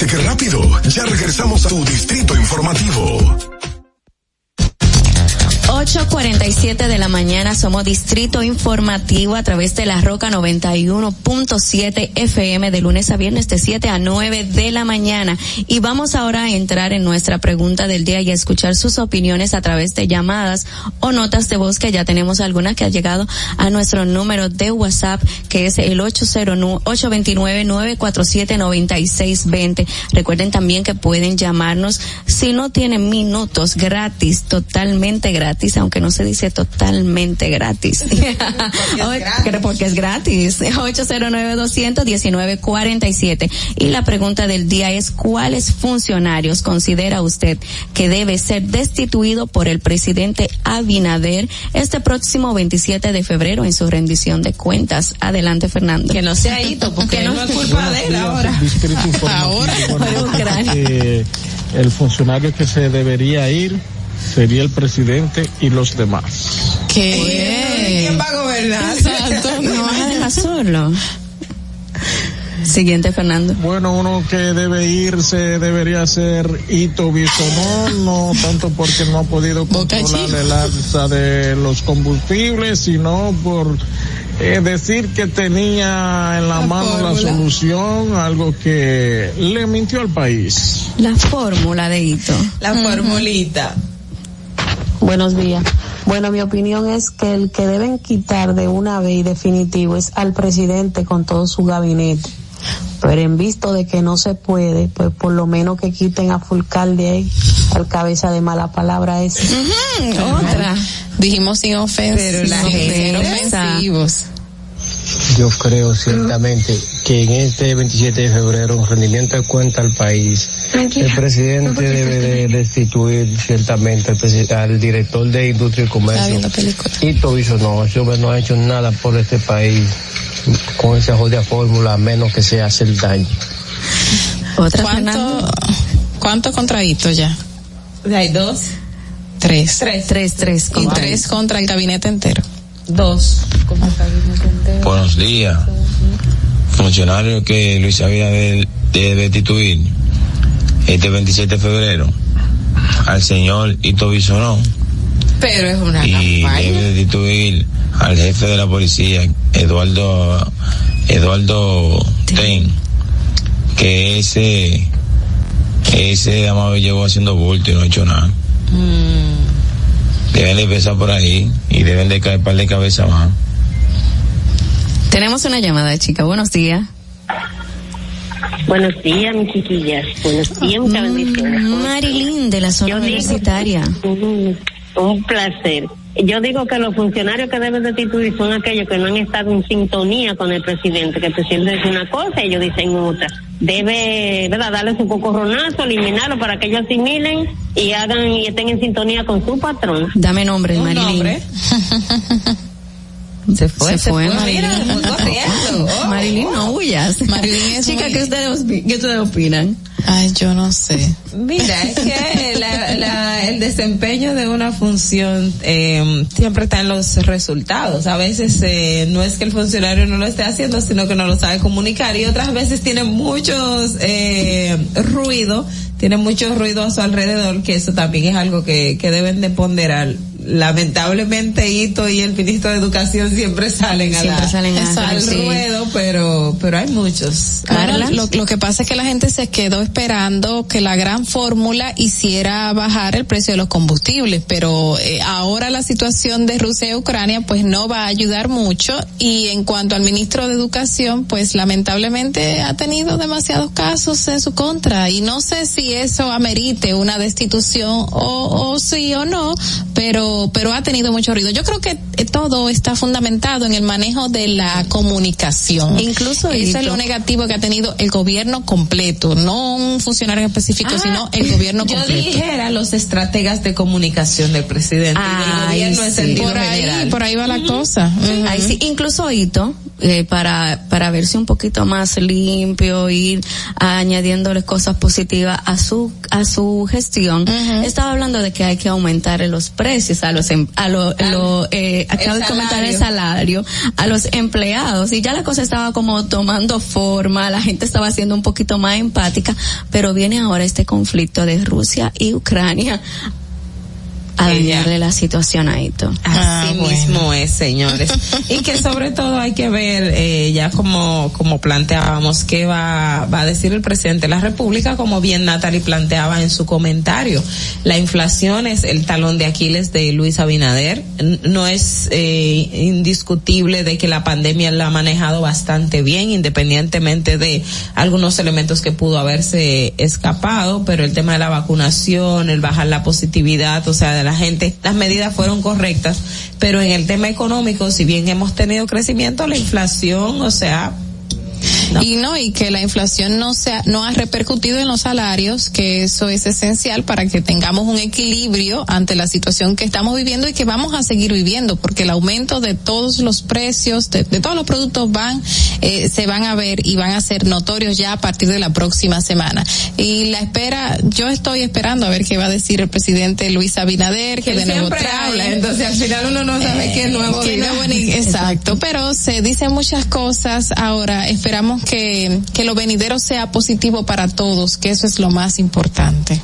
¿Viste qué rápido? Ya regresamos a tu Distrito Informativo. 8.47 de la mañana somos Distrito Informativo a través de la Roca 91.7 FM de lunes a viernes de 7 a 9 de la mañana. Y vamos ahora a entrar en nuestra pregunta del día y a escuchar sus opiniones a través de llamadas o notas de voz que ya tenemos algunas que ha llegado a nuestro número de WhatsApp que es el 809-947-9620. Recuerden también que pueden llamarnos si no tienen minutos gratis, totalmente gratis, aunque no se dice totalmente gratis. (laughs) (laughs) Porque es gratis. (laughs) 809-219-47. Y la pregunta del día es, ¿cuáles funcionarios considera usted que debe ser destituido por el presidente Abinader este próximo 27 de febrero en su rendición de cuentas? Adelante, Fernando. Que no sea hito, porque no es culpa de él ahora. Informativo. Bueno, eh, el funcionario que se debería ir sería el presidente y los demás. ¿Qué? ¿Quién va a gobernar? Exacto. (laughs) No vas a dejar solo. Siguiente, Fernando. Bueno, uno que debe irse debería ser Ito Bisonón, no tanto porque no ha podido controlar el alza de los combustibles, sino por eh, decir que tenía en la, mano la solución, algo que le mintió al país. La fórmula de Hito. La formulita. Buenos días. Bueno, mi opinión es que el que deben quitar de una vez y definitivo es al presidente con todo su gabinete. Pero en visto de que no se puede, pues por lo menos que quiten a Fulcal de ahí, al cabeza de mala palabra ese. Otra. Dijimos sin ofensa. Pero la gente- ofensivos. Yo creo ciertamente que en este 27 de febrero, un rendimiento de cuenta al país, el presidente debe de destituir ciertamente al, al director de Industria y Comercio. Y todo eso no, ese hombre no ha hecho nada por este país con esa jodida fórmula, a menos que sea hacer daño. Otra, ¿Cuánto, ¿Cuánto contraíto ya? Hay dos. Tres. Tres. Tres, tres. Y tres contra el gabinete entero. Dos. Buenos días. Funcionario que Luis Abinader debe destituir este 27 de febrero al señor Ito Bisonón Pero es una y campaña. debe destituir al jefe de la policía, Eduardo Eduardo Ten, que ese ese amado llevó haciendo bulto y no ha hecho nada. Deben de empezar por ahí y deben de caer par de cabeza más. Tenemos una llamada, chica. Buenos días. Buenos días, mis chiquillas. Buenos días, muchas bendiciones. Marilyn de la zona universitaria. Un, un placer. Yo digo que los funcionarios que deben destituir son aquellos que no han estado en sintonía con el presidente, que el presidente dice una cosa y ellos dicen otra. Debe, ¿verdad?, darle su cocorronazo, eliminarlo para que ellos asimilen y hagan y estén en sintonía con su patrón. Dame nombre, Marilyn. (laughs) Se fue, se, fue, Marilyn. (laughs) Marilyn, no huyas. Marilyn es Chica, muy- ¿qué ustedes, ¿qué ustedes opinan? Ay, yo no sé. Mira, es que la- la- el desempeño de una función eh, siempre está en los resultados. A veces eh, no es que el funcionario no lo esté haciendo, sino que no lo sabe comunicar. Y otras veces tiene muchos eh, ruido, tiene mucho ruido a su alrededor, que eso también es algo que, que deben de ponderar. Lamentablemente Ito y el ministro de Educación siempre salen a Siempre la- salen a- (laughs) al sí. ruedo, pero pero hay muchos. Lo, lo que pasa es que la gente se quedó esperando que la gran fórmula hiciera bajar el precio de los combustibles, pero eh, ahora la situación de Rusia y Ucrania pues no va a ayudar mucho y en cuanto al ministro de Educación pues lamentablemente ha tenido demasiados casos en su contra y no sé si eso amerite una destitución o, o sí o no, pero pero ha tenido mucho ruido. Yo creo que todo está fundamentado en el manejo de la comunicación. Incluso eso es lo negativo que ha tenido el gobierno completo, no un funcionario específico, Ah, sino el gobierno (laughs) Yo completo. dijera los estrategas de comunicación del presidente y del gobierno en sí. sentido por ahí, general. por ahí va la cosa. Ahí sí, incluso Hito, eh, para, para verse un poquito más limpio, ir añadiéndole cosas positivas a su, a su gestión, estaba hablando de que hay que aumentar los precios a los, em- a lo, lo, eh, acabo de comentar el salario, a los empleados, y ya la cosa estaba como tomando forma, la gente estaba siendo un poquito más empática, pero viene ahora este conflicto de Rusia y Ucrania a dañarle la situación a Hito. Así mismo es, señores. y que sobre todo hay que ver, eh, ya como, como planteábamos, qué va, va a decir el presidente de la República, como bien Natalie planteaba en su comentario. La inflación es el talón de Aquiles de Luis Abinader. No es eh, indiscutible de que la pandemia la ha manejado bastante bien, independientemente de algunos elementos que pudo haberse escapado, pero el tema de la vacunación, el bajar la positividad, o sea, de la gente, las medidas fueron correctas, pero en el tema económico, si bien hemos tenido crecimiento, la inflación, o sea, Y no, y que la inflación no sea, no ha repercutido en los salarios, que eso es esencial para que tengamos un equilibrio ante la situación que estamos viviendo y que vamos a seguir viviendo, porque el aumento de todos los precios, de, de todos los productos van, eh, se van a ver y van a ser notorios ya a partir de la próxima semana. Y la espera, yo estoy esperando a ver qué va a decir el presidente Luis Abinader, que Él de nuevo trae. habla, entonces al final uno no sabe qué nuevo Qué nuevo exacto, pero se dicen muchas cosas. Ahora esperamos que, que lo venidero sea positivo para todos, que eso es lo más importante.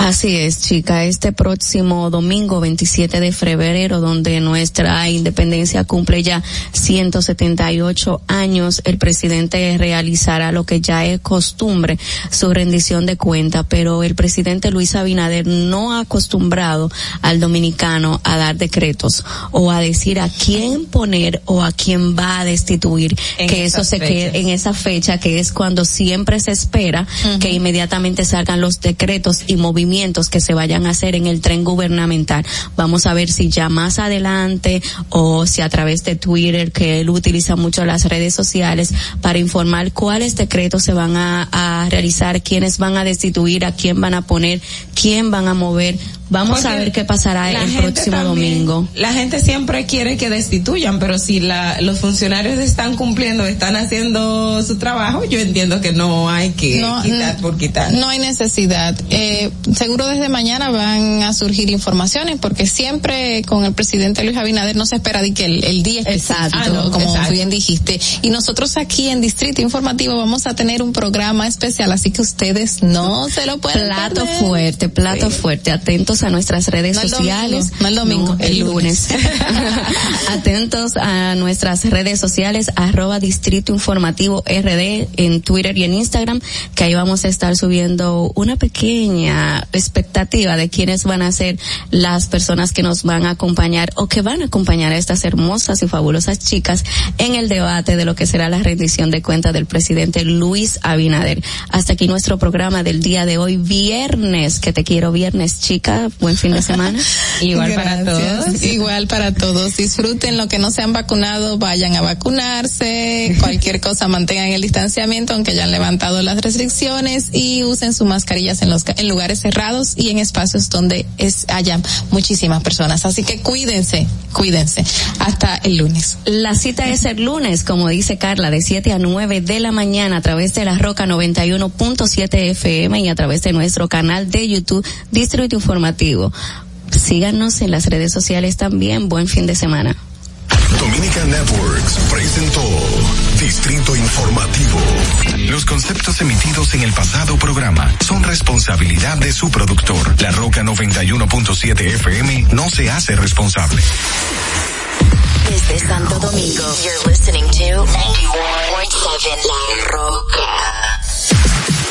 Así es, chica. Este próximo domingo 27 de febrero, donde nuestra independencia cumple ya 178 años, el presidente realizará lo que ya es costumbre, su rendición de cuenta, pero el presidente Luis Abinader no ha acostumbrado al dominicano a dar decretos o a decir a quién poner o a quién va a destituir, En que eso se quede fechas. en esa fecha que es cuando siempre se espera que inmediatamente salgan los decretos y movimientos que se vayan a hacer en el tren gubernamental. Vamos a ver si ya más adelante o si a través de Twitter, que él utiliza mucho las redes sociales para informar cuáles decretos se van a, realizar, quiénes van a destituir, a quién van a poner, quién van a mover. Vamos a ver qué pasará el próximo también- domingo. La gente siempre quiere que destituyan, pero si la, los funcionarios están cumpliendo, están haciendo su trabajo, yo entiendo que no hay que No, quitar por quitar. No hay necesidad. Eh, seguro desde mañana van a surgir informaciones porque siempre con el presidente Luis Abinader no se espera de que el, el día específico, Exacto. Ah, no, como Exacto. bien dijiste. Y nosotros aquí en Distrito Informativo vamos a tener un programa especial, así que ustedes no se lo pueden Plato perder. fuerte, plato Sí. fuerte. Atentos atentos a nuestras redes No el sociales. domingo, no el domingo, el, el lunes. (laughs) atentos a nuestras redes sociales, arroba Distrito Informativo RD en Twitter y en Instagram, que ahí vamos a estar subiendo una pequeña expectativa de quiénes van a ser las personas que nos van a acompañar o que van a acompañar a estas hermosas y fabulosas chicas en el debate de lo que será la rendición de cuentas del presidente Luis Abinader. Hasta aquí nuestro programa del día de hoy, viernes, que te quiero viernes, chica. Buen fin de semana. (laughs) Igual para todos. Igual para todos. Disfruten lo que no se han vacunado, vayan a vacunarse. (laughs) Cualquier cosa mantengan el distanciamiento, aunque ya han levantado las restricciones y usen sus mascarillas en los en lugares cerrados y en espacios donde es haya muchísimas personas. Así que cuídense, cuídense. Hasta el lunes. La cita es el lunes, como dice Carla, de 7 a 9 de la mañana a través de la Roca 91.7 FM y a través de nuestro canal de YouTube Distrito Informativo. Síganos en las redes sociales también. Buen fin de semana. Dominica Networks presentó Distrito Informativo. Los conceptos emitidos en el pasado programa son responsabilidad de su productor. La Roca 91.7 FM no se hace responsable. Desde Santo Domingo, you're listening to 91.7 La Roca.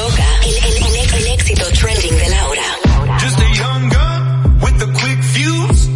Roca, el, el, el, el éxito trending de Laura. Just a young gun with a quick fuse.